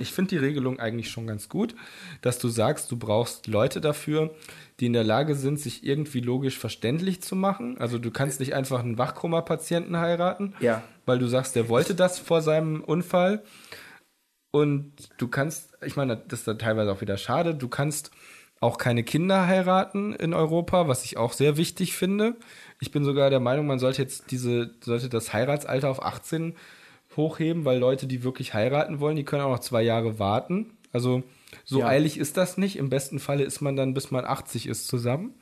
ich finde die Regelung eigentlich schon ganz gut, dass du sagst, du brauchst Leute dafür, die in der Lage sind, sich irgendwie logisch verständlich zu machen. Also du kannst nicht einfach einen Wachkoma-Patienten heiraten, Ja. weil du sagst, der wollte das vor seinem Unfall. Und du kannst, ich meine, das ist dann teilweise auch wieder schade, du kannst auch keine Kinder heiraten in Europa, was ich auch sehr wichtig finde. Ich bin sogar der Meinung, man sollte jetzt diese, sollte das Heiratsalter auf 18 hochheben, weil Leute, die wirklich heiraten wollen, die können auch noch zwei Jahre warten. Also so Ja. eilig ist das nicht. Im besten Falle ist man dann, bis man 80 ist, zusammen.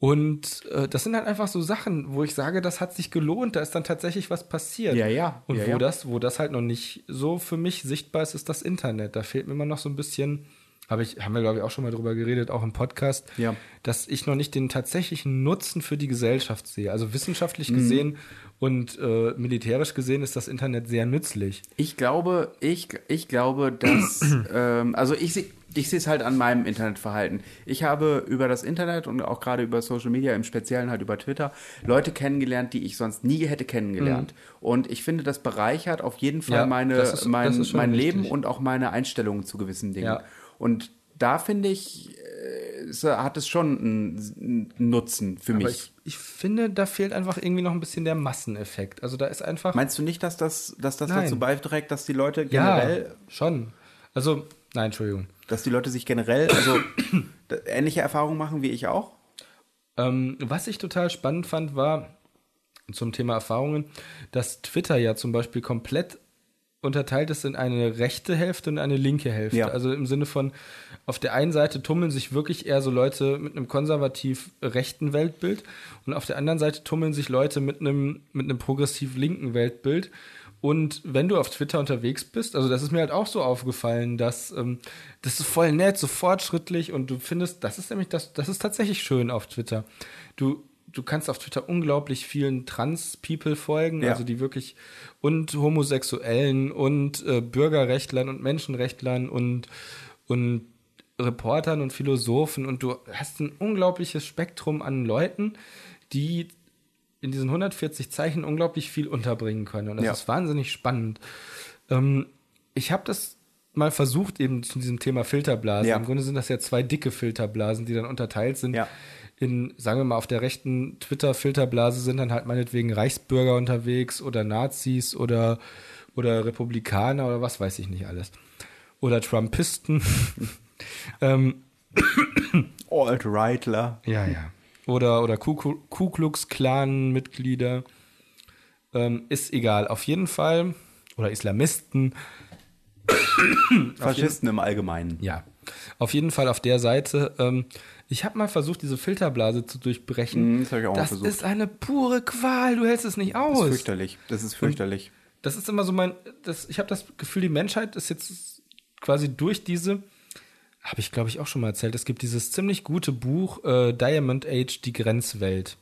Und äh, das sind halt einfach so Sachen, wo ich sage, das hat sich gelohnt, da ist dann tatsächlich was passiert. Ja, ja. Und Ja, wo ja. das, wo das halt noch nicht so für mich sichtbar ist, ist das Internet. Da fehlt mir immer noch so ein bisschen, habe ich, haben wir glaube ich auch schon mal drüber geredet, auch im Podcast, Ja. dass ich noch nicht den tatsächlichen Nutzen für die Gesellschaft sehe. Also wissenschaftlich Mhm. gesehen und äh, militärisch gesehen ist das Internet sehr nützlich. Ich glaube, ich, ich glaube, dass, ähm, also ich sehe ich sehe es halt an meinem Internetverhalten. Ich habe über das Internet und auch gerade über Social Media, im Speziellen halt über Twitter, Leute kennengelernt, die ich sonst nie hätte kennengelernt. Und ich finde, das bereichert auf jeden Fall Mhm. Ja, meine, ist- mein, mein Leben und auch meine Einstellungen zu gewissen Dingen. Ja. Und da finde ich, äh, es hat es schon einen, einen Nutzen für Aber mich. ich, ich finde, da fehlt einfach irgendwie noch ein bisschen der Masseneffekt. Also da ist einfach. Meinst du nicht, dass das, dass das Nein. dazu beiträgt, dass die Leute ja, generell schon. Also, nein, Entschuldigung. dass die Leute sich generell also ähnliche Erfahrungen machen wie ich auch? Ähm, was ich total spannend fand, war zum Thema Erfahrungen, dass Twitter ja zum Beispiel komplett unterteilt ist in eine rechte Hälfte und eine linke Hälfte. Ja. Also im Sinne von, auf der einen Seite tummeln sich wirklich eher so Leute mit einem konservativ rechten Weltbild und auf der anderen Seite tummeln sich Leute mit einem, mit einem progressiv linken Weltbild. Und wenn du auf Twitter unterwegs bist, also das ist mir halt auch so aufgefallen, dass ähm, das ist voll nett, so fortschrittlich und du findest, das ist nämlich das, das ist tatsächlich schön auf Twitter. Du, du kannst auf Twitter unglaublich vielen Trans-People folgen, Ja. also die wirklich und Homosexuellen und äh, Bürgerrechtlern und Menschenrechtlern und, und Reportern und Philosophen und du hast ein unglaubliches Spektrum an Leuten, die in diesen 140 Zeichen unglaublich viel unterbringen können. Und das Ja. ist wahnsinnig spannend. Ähm, ich habe das mal versucht, eben zu diesem Thema Filterblasen. Ja. Im Grunde sind das ja zwei dicke Filterblasen, die dann unterteilt sind. Ja. In, sagen wir mal, auf der rechten Twitter-Filterblase sind dann halt meinetwegen Reichsbürger unterwegs oder Nazis oder, oder Republikaner oder was weiß ich nicht alles. Oder Trumpisten. ähm, Alt-Rightler. ja, ja. Oder, oder Ku, Ku Klux Klan-Mitglieder. Ähm, ist egal. Auf jeden Fall. Oder Islamisten. Faschisten im Allgemeinen. Ja. Auf jeden Fall auf der Seite. Ähm, ich habe mal versucht, diese Filterblase zu durchbrechen. Mhm, das hab ich auch mal das versucht. ist eine pure Qual. Du hältst es nicht Das ist aus. fürchterlich. Das ist fürchterlich. Das ist immer so mein. Das, ich habe das Gefühl, die Menschheit ist jetzt quasi durch diese. Habe ich, glaube ich, auch schon mal erzählt. Es gibt dieses ziemlich gute Buch äh, Diamond Age, die Grenzwelt.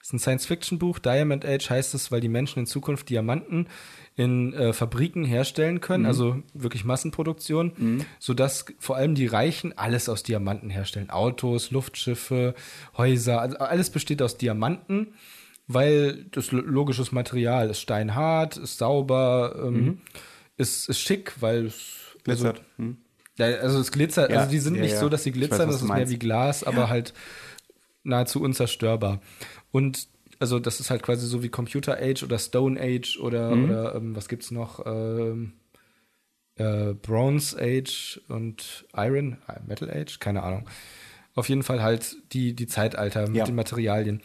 Das ist ein Science-Fiction-Buch. Diamond Age heißt es, weil die Menschen in Zukunft Diamanten in äh, Fabriken herstellen können, also wirklich Massenproduktion, sodass vor allem die Reichen alles aus Diamanten herstellen. Autos, Luftschiffe, Häuser, also alles besteht aus Diamanten, weil das lo- logisches Material ist steinhart, ist sauber, ähm, ist, ist schick, weil es also, Glitzert. Hm. ja, also es glitzert, Ja, also die sind ja, nicht so, dass sie weiß, glitzern, was das ist mehr meinst. wie Glas, aber halt nahezu unzerstörbar. Und also das ist halt quasi so wie Computer Age oder Stone Age oder, Mhm. oder ähm, was gibt's noch? Ähm, äh, Bronze Age und Iron, äh, Metal Age, keine Ahnung. Auf jeden Fall halt die, die Zeitalter mit Ja. den Materialien.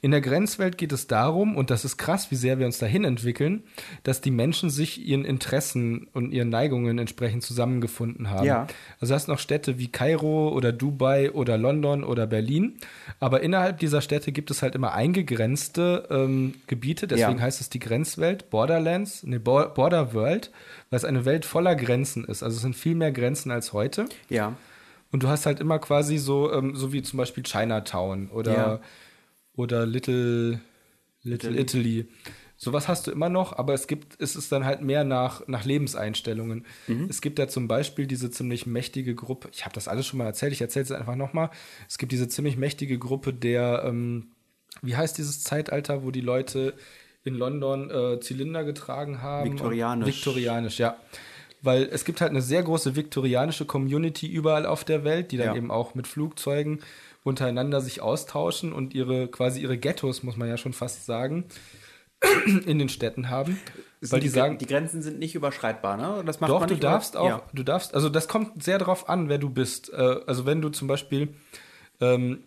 In der Grenzwelt geht es darum, und das ist krass, wie sehr wir uns dahin entwickeln, dass die Menschen sich ihren Interessen und ihren Neigungen entsprechend zusammengefunden haben. Ja. Also hast noch Städte wie Kairo oder Dubai oder London oder Berlin, aber innerhalb dieser Städte gibt es halt immer eingegrenzte ähm, Gebiete, deswegen Ja. heißt es die Grenzwelt, Borderlands, ne, Bo- Border World, weil es eine Welt voller Grenzen ist. Also es sind viel mehr Grenzen als heute. Ja. Und du hast halt immer quasi so, ähm, so wie zum Beispiel Chinatown oder, Ja. oder Little, Little Italy. Sowas hast du immer noch, aber es gibt, es ist dann halt mehr nach, nach Lebenseinstellungen. Es gibt da zum Beispiel diese ziemlich mächtige Gruppe, ich habe das alles schon mal erzählt, ich erzähle es einfach nochmal. Es gibt diese ziemlich mächtige Gruppe der, ähm, wie heißt dieses Zeitalter, wo die Leute in London äh, Zylinder getragen haben? Viktorianisch. Viktorianisch, ja. Weil es gibt halt eine sehr große viktorianische Community überall auf der Welt, die dann Ja. eben auch mit Flugzeugen untereinander sich austauschen und ihre quasi ihre Ghettos, muss man ja schon fast sagen, in den Städten haben. Weil die, sagen, die Grenzen sind nicht überschreitbar, ne? Das macht doch, man du nicht darfst über- auch, Ja. du darfst, also das kommt sehr darauf an, wer du bist. Äh, also wenn du zum Beispiel, ähm,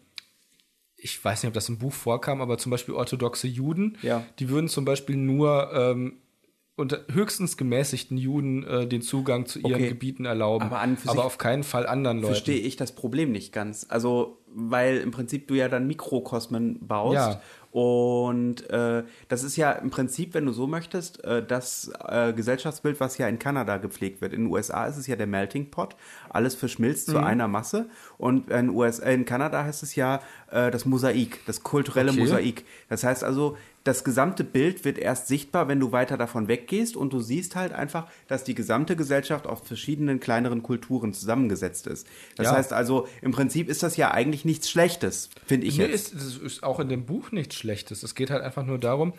ich weiß nicht, ob das im Buch vorkam, aber zum Beispiel orthodoxe Juden, Ja. die würden zum Beispiel nur ähm, unter höchstens gemäßigten Juden äh, den Zugang zu ihren Okay. Gebieten erlauben, Aber an für sich auf keinen Fall anderen Leuten. Verstehe ich das Problem nicht ganz. Also, weil im Prinzip du ja dann Mikrokosmen baust. Ja. Und äh, das ist ja im Prinzip, wenn du so möchtest, äh, das äh, Gesellschaftsbild, was ja in Kanada gepflegt wird. In den USA ist es ja der Melting Pot. Alles verschmilzt Mhm. zu einer Masse. Und in, US, äh, in Kanada heißt es ja äh, das Mosaik, das kulturelle Okay. Mosaik. Das heißt also, das gesamte Bild wird erst sichtbar, wenn du weiter davon weggehst und du siehst halt einfach, dass die gesamte Gesellschaft aus verschiedenen kleineren Kulturen zusammengesetzt ist. Das Ja. heißt also, im Prinzip ist das ja eigentlich nichts Schlechtes, finde ich Nee, jetzt. ist, das ist auch in dem Buch nichts Schlechtes. Es geht halt einfach nur darum,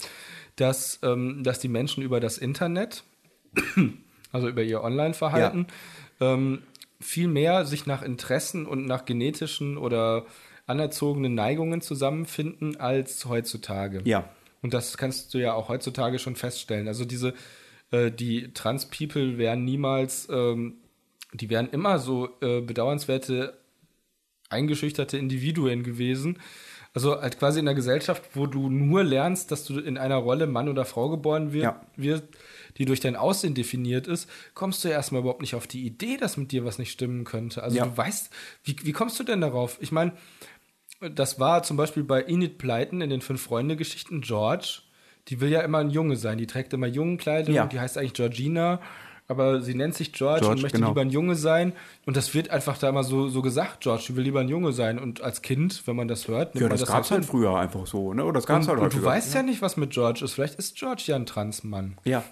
dass, ähm, dass die Menschen über das Internet, also über ihr Online-Verhalten, ähm, viel mehr sich nach Interessen und nach genetischen oder anerzogenen Neigungen zusammenfinden als heutzutage. Ja. Und das kannst du ja auch heutzutage schon feststellen. Also diese, äh, die Trans-People wären niemals, ähm, die wären immer so äh, bedauernswerte eingeschüchterte Individuen gewesen. Also halt quasi in einer Gesellschaft, wo du nur lernst, dass du in einer Rolle Mann oder Frau geboren wird, Ja. wird die durch dein Aussehen definiert ist, kommst du ja erstmal überhaupt nicht auf die Idee, dass mit dir was nicht stimmen könnte. Also Ja. du weißt, wie, wie kommst du denn darauf? Ich meine, das war zum Beispiel bei Enid Blyton in den Fünf-Freunde-Geschichten George. Die will ja immer ein Junge sein. Die trägt immer Jungenkleidung. Ja. Die heißt eigentlich Georgina. Aber sie nennt sich George, George, und möchte genau. lieber ein Junge sein. Und das wird einfach da immer so, so gesagt, George, die will lieber ein Junge sein. Und als Kind, wenn man das hört, nimmt Ja, man das das gab's halt hin. früher einfach so, ne? Oder das Und, halt und du weißt ja nicht, was mit George ist. Vielleicht ist George ja ein Transmann. Ja.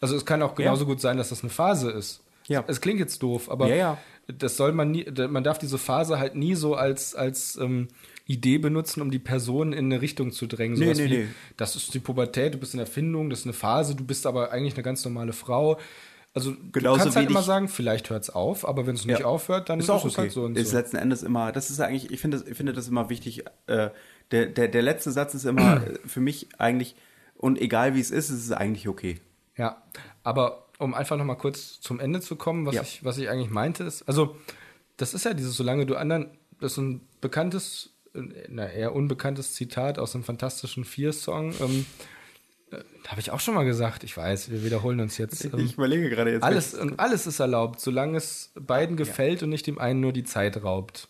Also es kann auch genauso gut sein, dass das eine Phase ist. Ja. Es klingt jetzt doof, aber Ja, ja. das soll man nie, man darf diese Phase halt nie so als, als ähm, Idee benutzen, um die Person in eine Richtung zu drängen. Nee, Sowas nee, wie, nee. Das ist die Pubertät, du bist in Erfindung, das ist eine Phase, du bist aber eigentlich eine ganz normale Frau. Also Genauso du kannst halt immer sagen, vielleicht hört's auf, aber wenn es nicht Ja. aufhört, dann ist auch es okay. halt so und ist so. letzten Endes immer, das ist eigentlich, ich finde, das- ich finde das immer wichtig. Äh, der, der, der letzte Satz ist immer für mich eigentlich, und egal wie es ist, ist es eigentlich okay. Ja, aber um einfach noch mal kurz zum Ende zu kommen, was, Ja. ich, was ich eigentlich meinte, ist, also das ist ja dieses, solange du anderen, das ist ein bekanntes, na, eher unbekanntes Zitat aus einem Fantastischen Vier-Song, ähm, äh, habe ich auch schon mal gesagt, ich weiß, wir wiederholen uns jetzt. Ähm, Ich überlege gerade jetzt. alles, und alles ist erlaubt, solange es beiden gefällt und nicht dem einen nur die Zeit raubt.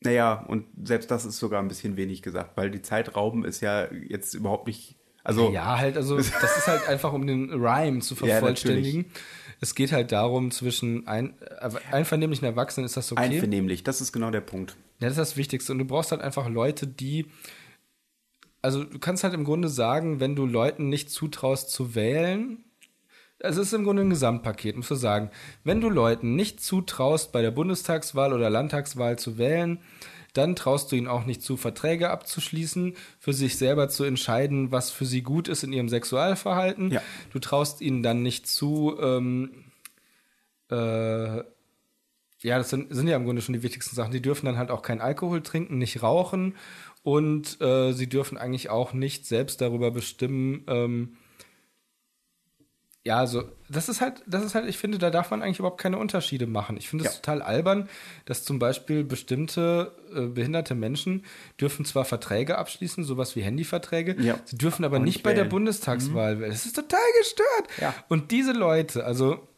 Naja, und selbst das ist sogar ein bisschen wenig gesagt, weil die Zeit rauben ist ja jetzt überhaupt nicht. Also, Ja, halt, also das ist halt einfach, um den Rhyme zu Ja, vervollständigen. es geht halt darum, zwischen ein, äh, einvernehmlichen Erwachsenen ist das okay. einvernehmlich, das ist genau der Punkt. Ja, das ist das Wichtigste. Und du brauchst halt einfach Leute, die. Also, du kannst halt im Grunde sagen, wenn du Leuten nicht zutraust zu wählen, also es ist im Grunde ein Gesamtpaket, musst du sagen. Wenn du Leuten nicht zutraust, bei der Bundestagswahl oder Landtagswahl zu wählen, dann traust du ihnen auch nicht zu, Verträge abzuschließen, für sich selber zu entscheiden, was für sie gut ist in ihrem Sexualverhalten. Ja. Du traust ihnen dann nicht zu, ähm, äh, ja, das sind, sind ja im Grunde schon die wichtigsten Sachen. Die dürfen dann halt auch keinen Alkohol trinken, nicht rauchen und äh, sie dürfen eigentlich auch nicht selbst darüber bestimmen, ähm, ja, also das ist halt, das ist halt, ich finde, da darf man eigentlich überhaupt keine Unterschiede machen. Ich finde es Ja. total albern, dass zum Beispiel bestimmte äh, behinderte Menschen dürfen zwar Verträge abschließen, sowas wie Handyverträge, Ja. sie dürfen aber Aber nicht nicht bei der wählen. Bundestagswahl wählen. Das ist total gestört. Ja. Und diese Leute, also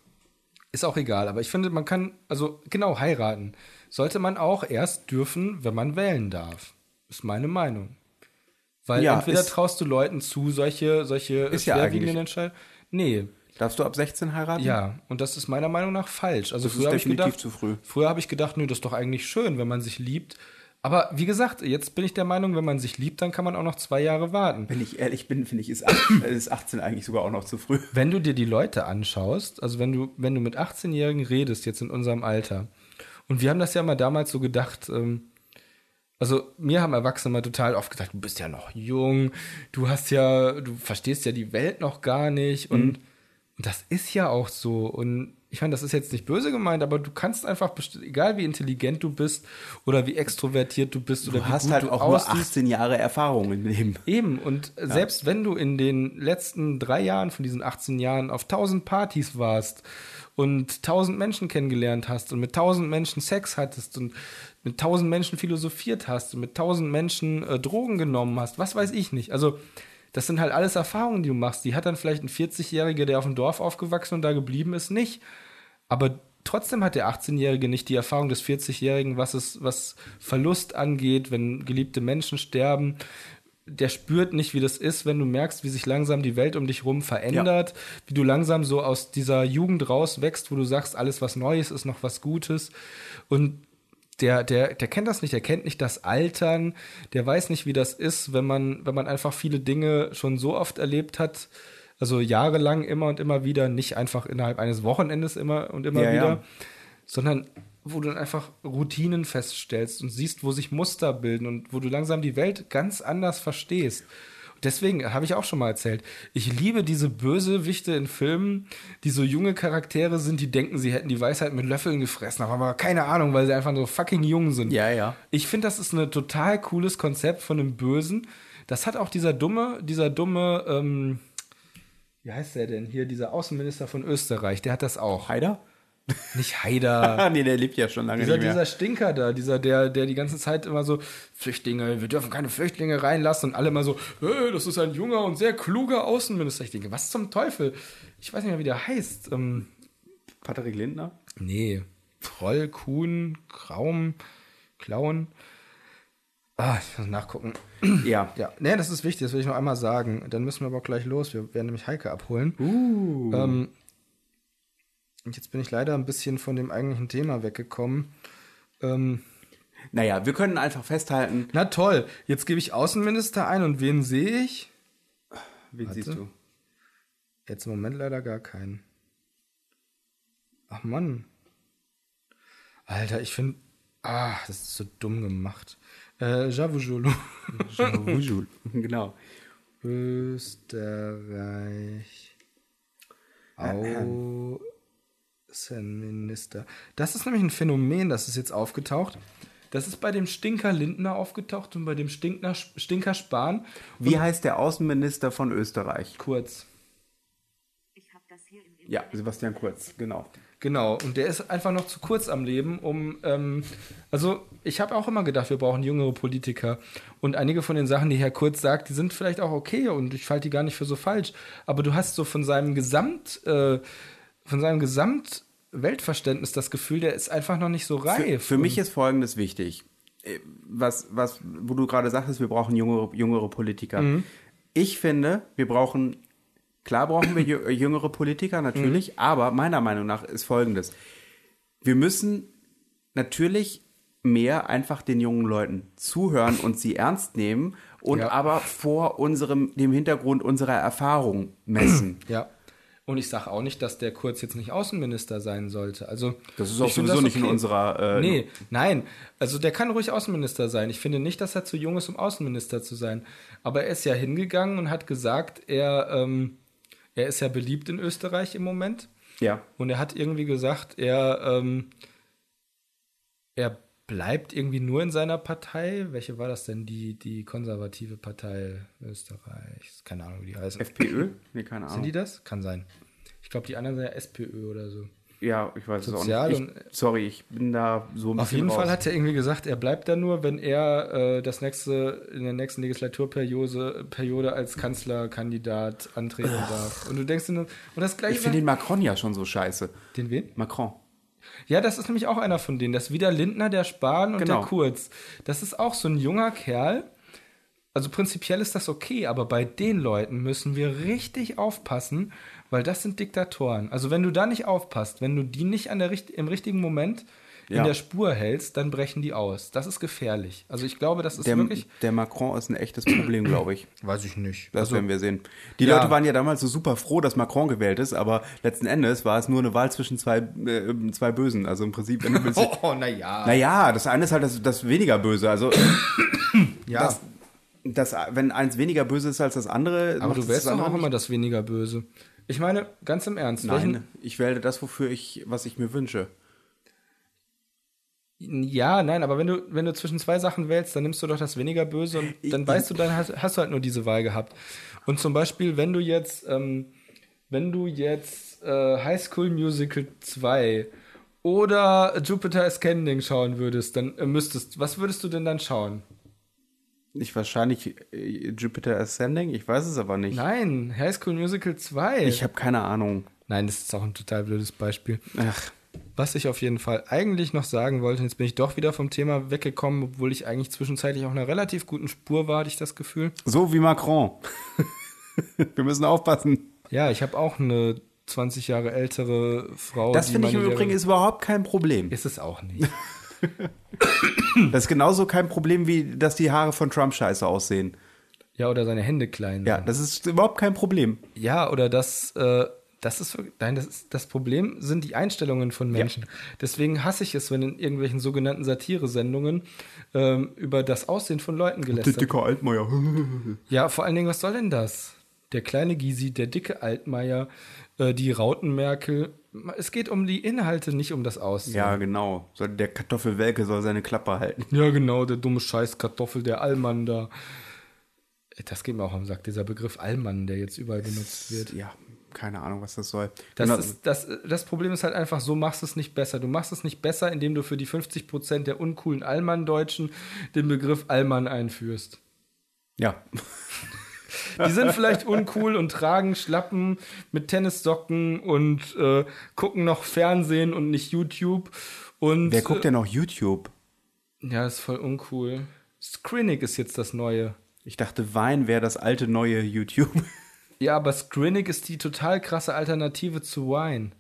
ist auch egal, aber ich finde, man kann, also genau, heiraten sollte man auch erst dürfen, wenn man wählen darf. Ist meine Meinung. Weil entweder traust du Leuten zu, solche, solche schwerwiegenden Entscheidungen. Nee, Darfst du ab 16 heiraten? ja, und das ist meiner Meinung nach falsch. Also Das früher ist habe ich definitiv gedacht, zu früh. früher habe ich gedacht, nö, das ist doch eigentlich schön, wenn man sich liebt. Aber wie gesagt, jetzt bin ich der Meinung, wenn man sich liebt, dann kann man auch noch zwei Jahre warten. Wenn ich ehrlich bin, finde ich, ist 18, ist 18 eigentlich sogar auch noch zu früh. Wenn du dir die Leute anschaust, also wenn du, wenn du mit 18-Jährigen redest, jetzt in unserem Alter, und wir haben das ja mal damals so gedacht, ähm, also mir haben Erwachsene mal total oft gesagt, du bist ja noch jung, du hast ja, du verstehst ja die Welt noch gar nicht und Und das ist ja auch so. Und ich meine, das ist jetzt nicht böse gemeint, aber du kannst einfach, egal wie intelligent du bist oder wie extrovertiert du bist oder Du wie hast gut halt du auch nur aussiehst, 18 Jahre Erfahrung im Leben. Eben, und selbst wenn du in den letzten drei Jahren von diesen 18 Jahren auf 1000 Partys warst und 1000 Menschen kennengelernt hast und mit 1000 Menschen Sex hattest und mit 1000 Menschen philosophiert hast und mit 1000 Menschen äh, Drogen genommen hast, was weiß ich nicht. Also, das sind halt alles Erfahrungen, die du machst. Die hat dann vielleicht ein 40-Jähriger, der auf dem Dorf aufgewachsen und da geblieben ist, nicht. Aber trotzdem hat der 18-Jährige nicht die Erfahrung des 40-Jährigen, was es, was Verlust angeht, wenn geliebte Menschen sterben. Der spürt nicht, wie das ist, wenn du merkst, wie sich langsam die Welt um dich rum verändert, wie du langsam so aus dieser Jugend rauswächst, wo du sagst, alles was Neues ist noch was Gutes. Und der, der, der kennt das nicht, der kennt nicht das Altern, der weiß nicht, wie das ist, wenn man, wenn man einfach viele Dinge schon so oft erlebt hat, also jahrelang immer und immer wieder, nicht einfach innerhalb eines Wochenendes immer und immer Ja, wieder, ja. sondern wo du dann einfach Routinen feststellst und siehst, wo sich Muster bilden und wo du langsam die Welt ganz anders verstehst. Deswegen habe ich auch schon mal erzählt, ich liebe diese Bösewichte in Filmen, die so junge Charaktere sind, die denken, sie hätten die Weisheit mit Löffeln gefressen, haben aber keine Ahnung, weil sie einfach so fucking jung sind. Ja, ja. Ich finde, das ist ein total cooles Konzept von einem Bösen. Das hat auch dieser dumme, dieser dumme, ähm, wie heißt der denn hier, dieser Außenminister von Österreich, der hat das auch. Haider? Nicht Haider. Ah, nee, der lebt ja schon lange Dieser, nicht mehr. dieser Stinker da, dieser, der, der die ganze Zeit immer so, Flüchtlinge, wir dürfen keine Flüchtlinge reinlassen und alle immer so, hey, das ist ein junger und sehr kluger Außenminister. Ich denke, was zum Teufel? Ich weiß nicht mehr, wie der heißt. Ähm, Patrick Lindner? nee. Troll, Kuhn, Kraum, Klauen. Ah, ich muss nachgucken. Ja. Ja, nee, das ist wichtig, das will ich noch einmal sagen. Dann müssen wir aber auch gleich los. Wir werden nämlich Heike abholen. Uh. Ähm, und jetzt bin ich leider ein bisschen von dem eigentlichen Thema weggekommen. Ähm, Naja, wir können einfach festhalten. na toll, jetzt gebe ich Außenminister ein und wen sehe ich? Wen Warte. siehst du? Jetzt im Moment leider gar keinen. Ach Mann. Alter, ich finde. Ah, das ist so dumm gemacht. Äh, Javujulu. genau. Österreich. Außenminister. Das ist nämlich ein Phänomen, das ist jetzt aufgetaucht. Das ist bei dem Stinker Lindner aufgetaucht und bei dem Stinkner, Stinker Spahn. Wie heißt der Außenminister von Österreich? Kurz. Ich habe das hier im Ja, Sebastian Kurz, genau. Genau, und der ist einfach noch zu kurz am Leben, um. Ähm, also, ich habe auch immer gedacht, wir brauchen jüngere Politiker. Und einige von den Sachen, die Herr Kurz sagt, die sind vielleicht auch okay und ich halte die gar nicht für so falsch. Aber du hast so von seinem Gesamt, äh, von seinem Gesamtweltverständnis das Gefühl, der ist einfach noch nicht so Für, reif. für mich ist Folgendes wichtig. Äh, Was, was, wo du gerade sagtest, wir brauchen jüngere, jüngere Politiker. Ich finde, wir brauchen, klar brauchen wir jü- jüngere Politiker, natürlich, aber meiner Meinung nach ist Folgendes. Wir müssen natürlich mehr einfach den jungen Leuten zuhören und sie ernst nehmen und Ja. aber vor unserem, dem Hintergrund unserer Erfahrung messen. Ja. Und ich sage auch nicht, dass der Kurz jetzt nicht Außenminister sein sollte. Also Das ist auch sowieso das nicht in unserer, äh, nee, nein. Also der kann ruhig Außenminister sein. Ich finde nicht, dass er zu jung ist, um Außenminister zu sein. Aber er ist ja hingegangen und hat gesagt, er, ähm, er ist ja beliebt in Österreich im Moment. Ja. Und er hat irgendwie gesagt, er, ähm, er bleibt irgendwie nur in seiner Partei. Welche war das denn? Die, die konservative Partei Österreichs. Keine Ahnung, wie die heißen. FPÖ? Nee, keine Ahnung. Sind die das? Kann sein. Ich glaube, die anderen sind ja SPÖ oder so. Ja, ich weiß Sozial es auch nicht. Ich, sorry, ich bin da so ein Auf jeden raus. Fall hat er irgendwie gesagt, er bleibt da nur, wenn er äh, das nächste, in der nächsten Legislaturperiode Periode als Kanzlerkandidat antreten darf. Und du denkst und das gleiche. Ich finde den Macron ja schon so scheiße. den wen? Macron. Ja, das ist nämlich auch einer von denen. Das ist wieder Lindner, der Spahn und Genau. der Kurz. Das ist auch so ein junger Kerl. Also prinzipiell ist das okay, aber bei den Leuten müssen wir richtig aufpassen, weil das sind Diktatoren. Also wenn du da nicht aufpasst, wenn du die nicht an der, im richtigen Moment in Ja. der Spur hältst, dann brechen die aus. Das ist gefährlich. Also ich glaube, das ist Der, wirklich. der Macron ist ein echtes Problem, glaube ich. Weiß ich nicht. Das also, werden wir sehen. Die ja. Leute waren ja damals so super froh, dass Macron gewählt ist, aber letzten Endes war es nur eine Wahl zwischen zwei, äh, zwei Bösen. Also im Prinzip, wenn du willst. Oh, oh naja. Naja, das eine ist halt das, das weniger Böse. Also, ja. das, das, wenn eins weniger böse ist als das andere. aber du das doch auch immer das weniger Böse. Ich meine, ganz im Ernst. Nein, ich wähle das, wofür ich, was ich mir wünsche. Ja, nein, aber wenn du, wenn du zwischen zwei Sachen wählst, dann nimmst du doch das weniger böse und dann weißt du, dann hast, hast du halt nur diese Wahl gehabt. Und zum Beispiel, wenn du jetzt, ähm, wenn du jetzt äh, High School Musical 2 oder Jupiter Ascending schauen würdest, dann äh, müsstest, was würdest du denn dann schauen? Ich wahrscheinlich äh, Jupiter Ascending, ich weiß es aber nicht. Nein, High School Musical 2. Ich habe keine Ahnung. nein, das ist auch ein total blödes Beispiel. Ach, Was ich auf jeden Fall eigentlich noch sagen wollte, jetzt bin ich doch wieder vom Thema weggekommen, obwohl ich eigentlich zwischenzeitlich auf einer relativ guten Spur war, hatte ich das Gefühl. so wie Macron. Wir müssen aufpassen. Ja, ich habe auch eine 20 Jahre ältere Frau. Das finde ich im Übrigen ist überhaupt kein Problem. Ist es auch nicht. Das ist genauso kein Problem, wie dass die Haare von Trump scheiße aussehen. Ja, oder seine Hände klein. Ja, sind. das ist überhaupt kein Problem. ja oder das, äh, das ist nein, das, ist, das Problem sind die Einstellungen von Menschen. Deswegen hasse ich es, wenn in irgendwelchen sogenannten Satire-Sendungen ähm, über das Aussehen von Leuten gelästert wird. Altmaier. Ja, vor allen Dingen, was soll denn das? Der kleine Gysi, der dicke Altmaier, äh, die Rautenmerkel. Es geht um die Inhalte, nicht um das Aussehen. Ja, genau. Der Kartoffelwelke soll seine Klappe halten. Ja, genau, der dumme Scheißkartoffel, der Allmann da. Das geht mir auch am Sack, dieser Begriff Allmann, der jetzt überall benutzt wird. Ja, keine Ahnung, was das soll. Das, Genau. ist, das, das Problem ist halt einfach, so machst du es nicht besser. Du machst es nicht besser, indem du für die 50% der uncoolen Allmann-Deutschen den Begriff Allmann einführst. ja. Die sind vielleicht uncool und tragen Schlappen mit Tennissocken und äh, gucken noch Fernsehen und nicht YouTube. Und, Wer guckt denn noch YouTube? Äh, ja, ist voll uncool. Skrinic ist jetzt das Neue. Ich dachte, Wein wäre das alte neue YouTube. Ja, aber Skrinic ist die total krasse Alternative zu Wine.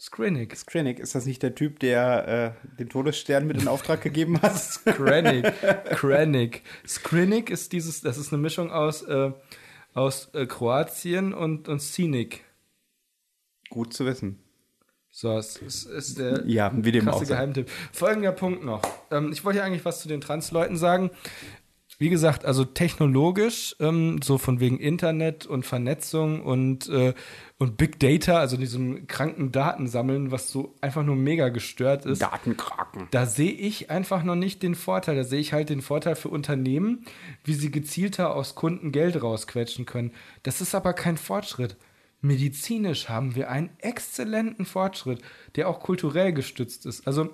Skrinic. Krennic, ist das nicht der Typ, der äh, den Todesstern mit in Auftrag gegeben hat? Krennic. Krennic. Skrinic ist dieses, das ist eine Mischung aus, äh, aus äh, Kroatien und, und Scenic. Gut zu wissen. So, es ist, ist der Ja, wie dem auch krasse sei. Geheimtipp. Folgender Punkt noch. Ähm, ich wollte ja eigentlich was zu den Transleuten sagen. Wie gesagt, also technologisch, ähm, so von wegen Internet und Vernetzung und, äh, und Big Data, also diesem kranken Datensammeln, was so einfach nur mega gestört ist. Datenkraken. Da sehe ich einfach noch nicht den Vorteil. Da sehe ich halt den Vorteil für Unternehmen, wie sie gezielter aus Kunden Geld rausquetschen können. Das ist aber kein Fortschritt. Medizinisch haben wir einen exzellenten Fortschritt, der auch kulturell gestützt ist. Also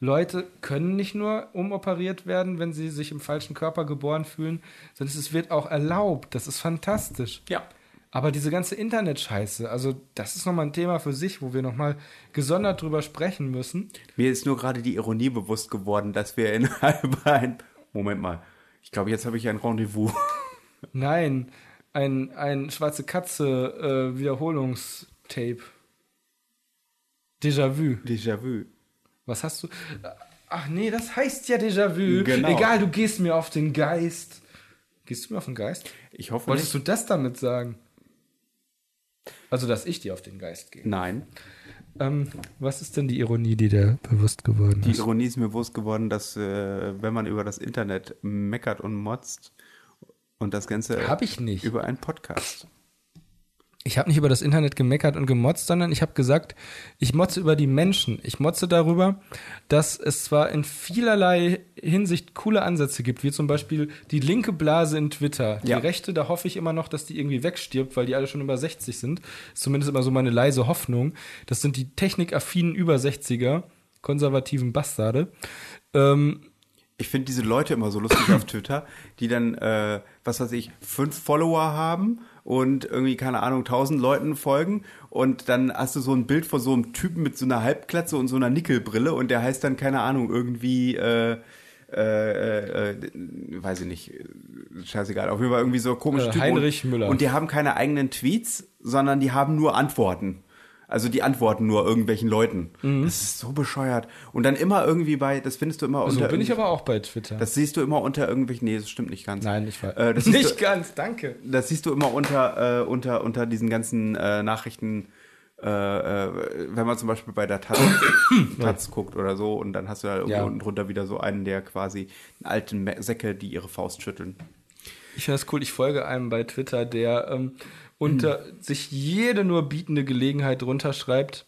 Leute können nicht nur umoperiert werden, wenn sie sich im falschen Körper geboren fühlen, sondern es wird auch erlaubt. Das ist fantastisch. Ja. Aber diese ganze Internetscheiße, also das ist nochmal ein Thema für sich, wo wir nochmal gesondert drüber sprechen müssen. Mir ist nur gerade die Ironie bewusst geworden, dass wir innerhalb ein. Moment mal. Ich glaube, jetzt habe ich ein Rendezvous. Nein, ein, ein schwarze Katze äh, Wiederholungstape. Déjà-vu. Déjà-vu. Was hast du? Ach nee, das heißt ja Déjà-vu. Genau. Egal, du gehst mir auf den Geist. Gehst du mir auf den Geist? Ich hoffe Wolltest nicht. du das damit sagen? Also, dass ich dir auf den Geist gehe. Nein. Ähm, was ist denn die Ironie, die dir bewusst geworden Die ist? Ironie ist mir bewusst geworden, dass äh, wenn man über das Internet meckert und motzt und das Ganze Hab ich nicht. über einen Podcast. Ich habe nicht über das Internet gemeckert und gemotzt, sondern ich habe gesagt, ich motze über die Menschen. Ich motze darüber, dass es zwar in vielerlei Hinsicht coole Ansätze gibt, wie zum Beispiel die linke Blase in Twitter. Ja. Die rechte, da hoffe ich immer noch, dass die irgendwie wegstirbt, weil die alle schon über 60 sind. Ist zumindest immer so meine leise Hoffnung. Das sind die technikaffinen über 60er, konservativen Bastarde. Ähm, Ich finde diese Leute immer so lustig auf Twitter, die dann, äh, was weiß ich, fünf Follower haben und irgendwie, keine Ahnung, tausend Leuten folgen und dann hast du so ein Bild von so einem Typen mit so einer Halbklatze und so einer Nickelbrille und der heißt dann, keine Ahnung, irgendwie, äh, äh, äh, weiß ich nicht, scheißegal, auf jeden Fall irgendwie so komische Äh, Typen. Heinrich und, Müller. Und die haben keine eigenen Tweets, sondern die haben nur Antworten. Also die antworten nur irgendwelchen Leuten. Mhm. Das ist so bescheuert. Und dann immer irgendwie bei, das findest du immer so unter bin ich aber auch bei Twitter. das siehst du immer unter irgendwelchen. Nee, das stimmt nicht ganz. Nein, nicht wahr. Äh, nicht du, ganz, danke. das siehst du immer unter, äh, unter, unter diesen ganzen äh, Nachrichten, äh, äh, wenn man zum Beispiel bei der Taz, Taz guckt oder so, und dann hast du da irgendwie Ja. unten drunter wieder so einen, der quasi einen alten Säcke, die ihre Faust schütteln. Ich finde das cool. Ich folge einem bei Twitter, der ähm, unter sich jede nur bietende Gelegenheit drunter schreibt,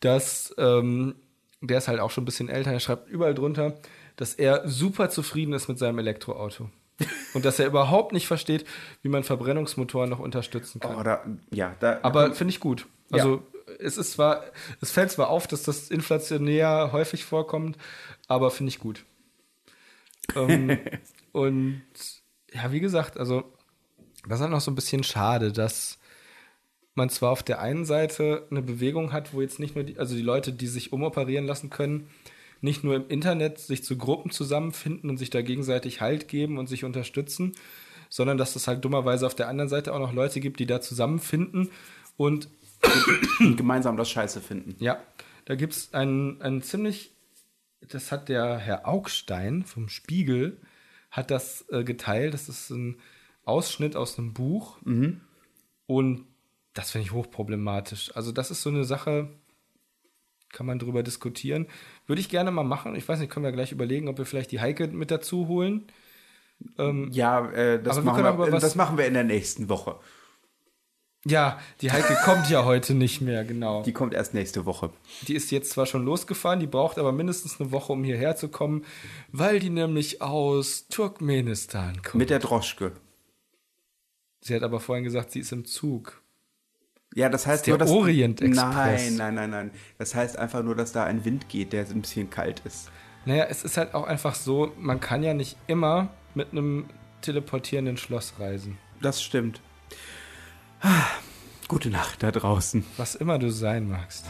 dass ähm, der ist halt auch schon ein bisschen älter. Er schreibt überall drunter, dass er super zufrieden ist mit seinem Elektroauto und dass er überhaupt nicht versteht, wie man Verbrennungsmotoren noch unterstützen kann. Oh, da, ja, da, Aber finde ich gut. Also es ist zwar, es fällt zwar auf, dass das inflationär häufig vorkommt, aber finde ich gut. ähm, und ja, wie gesagt, also das ist halt noch so ein bisschen schade, dass man zwar auf der einen Seite eine Bewegung hat, wo jetzt nicht nur die, also die Leute, die sich umoperieren lassen können, nicht nur im Internet sich zu Gruppen zusammenfinden und sich da gegenseitig Halt geben und sich unterstützen, sondern dass es halt dummerweise auf der anderen Seite auch noch Leute gibt, die da zusammenfinden und gemeinsam das Scheiße finden. ja, da gibt es einen, einen ziemlich, das hat der Herr Augstein vom Spiegel, hat das äh, geteilt. Das ist ein Ausschnitt aus einem Buch. Und das finde ich hochproblematisch. Also, das ist so eine Sache, kann man drüber diskutieren. Würde ich gerne mal machen. Ich weiß nicht, können wir gleich überlegen, ob wir vielleicht die Heike mit dazu holen. Ähm, Ja, äh, das, wir machen wir, aber was- das machen wir in der nächsten Woche. ja, die Heike kommt ja heute nicht mehr, genau. Die kommt erst nächste Woche. Die ist jetzt zwar schon losgefahren, die braucht aber mindestens eine Woche, um hierher zu kommen, weil die nämlich aus Turkmenistan kommt. Mit der Droschke. Sie hat aber vorhin gesagt, sie ist im Zug. Ja, das heißt der nur, dass. Orient Express. Nein, nein, nein, nein. Das heißt einfach nur, dass da ein Wind geht, der ein bisschen kalt ist. Naja, es ist halt auch einfach so, man kann ja nicht immer mit einem teleportierenden Schloss reisen. Das stimmt. Ah, Gute Nacht da draußen. Was immer du sein magst.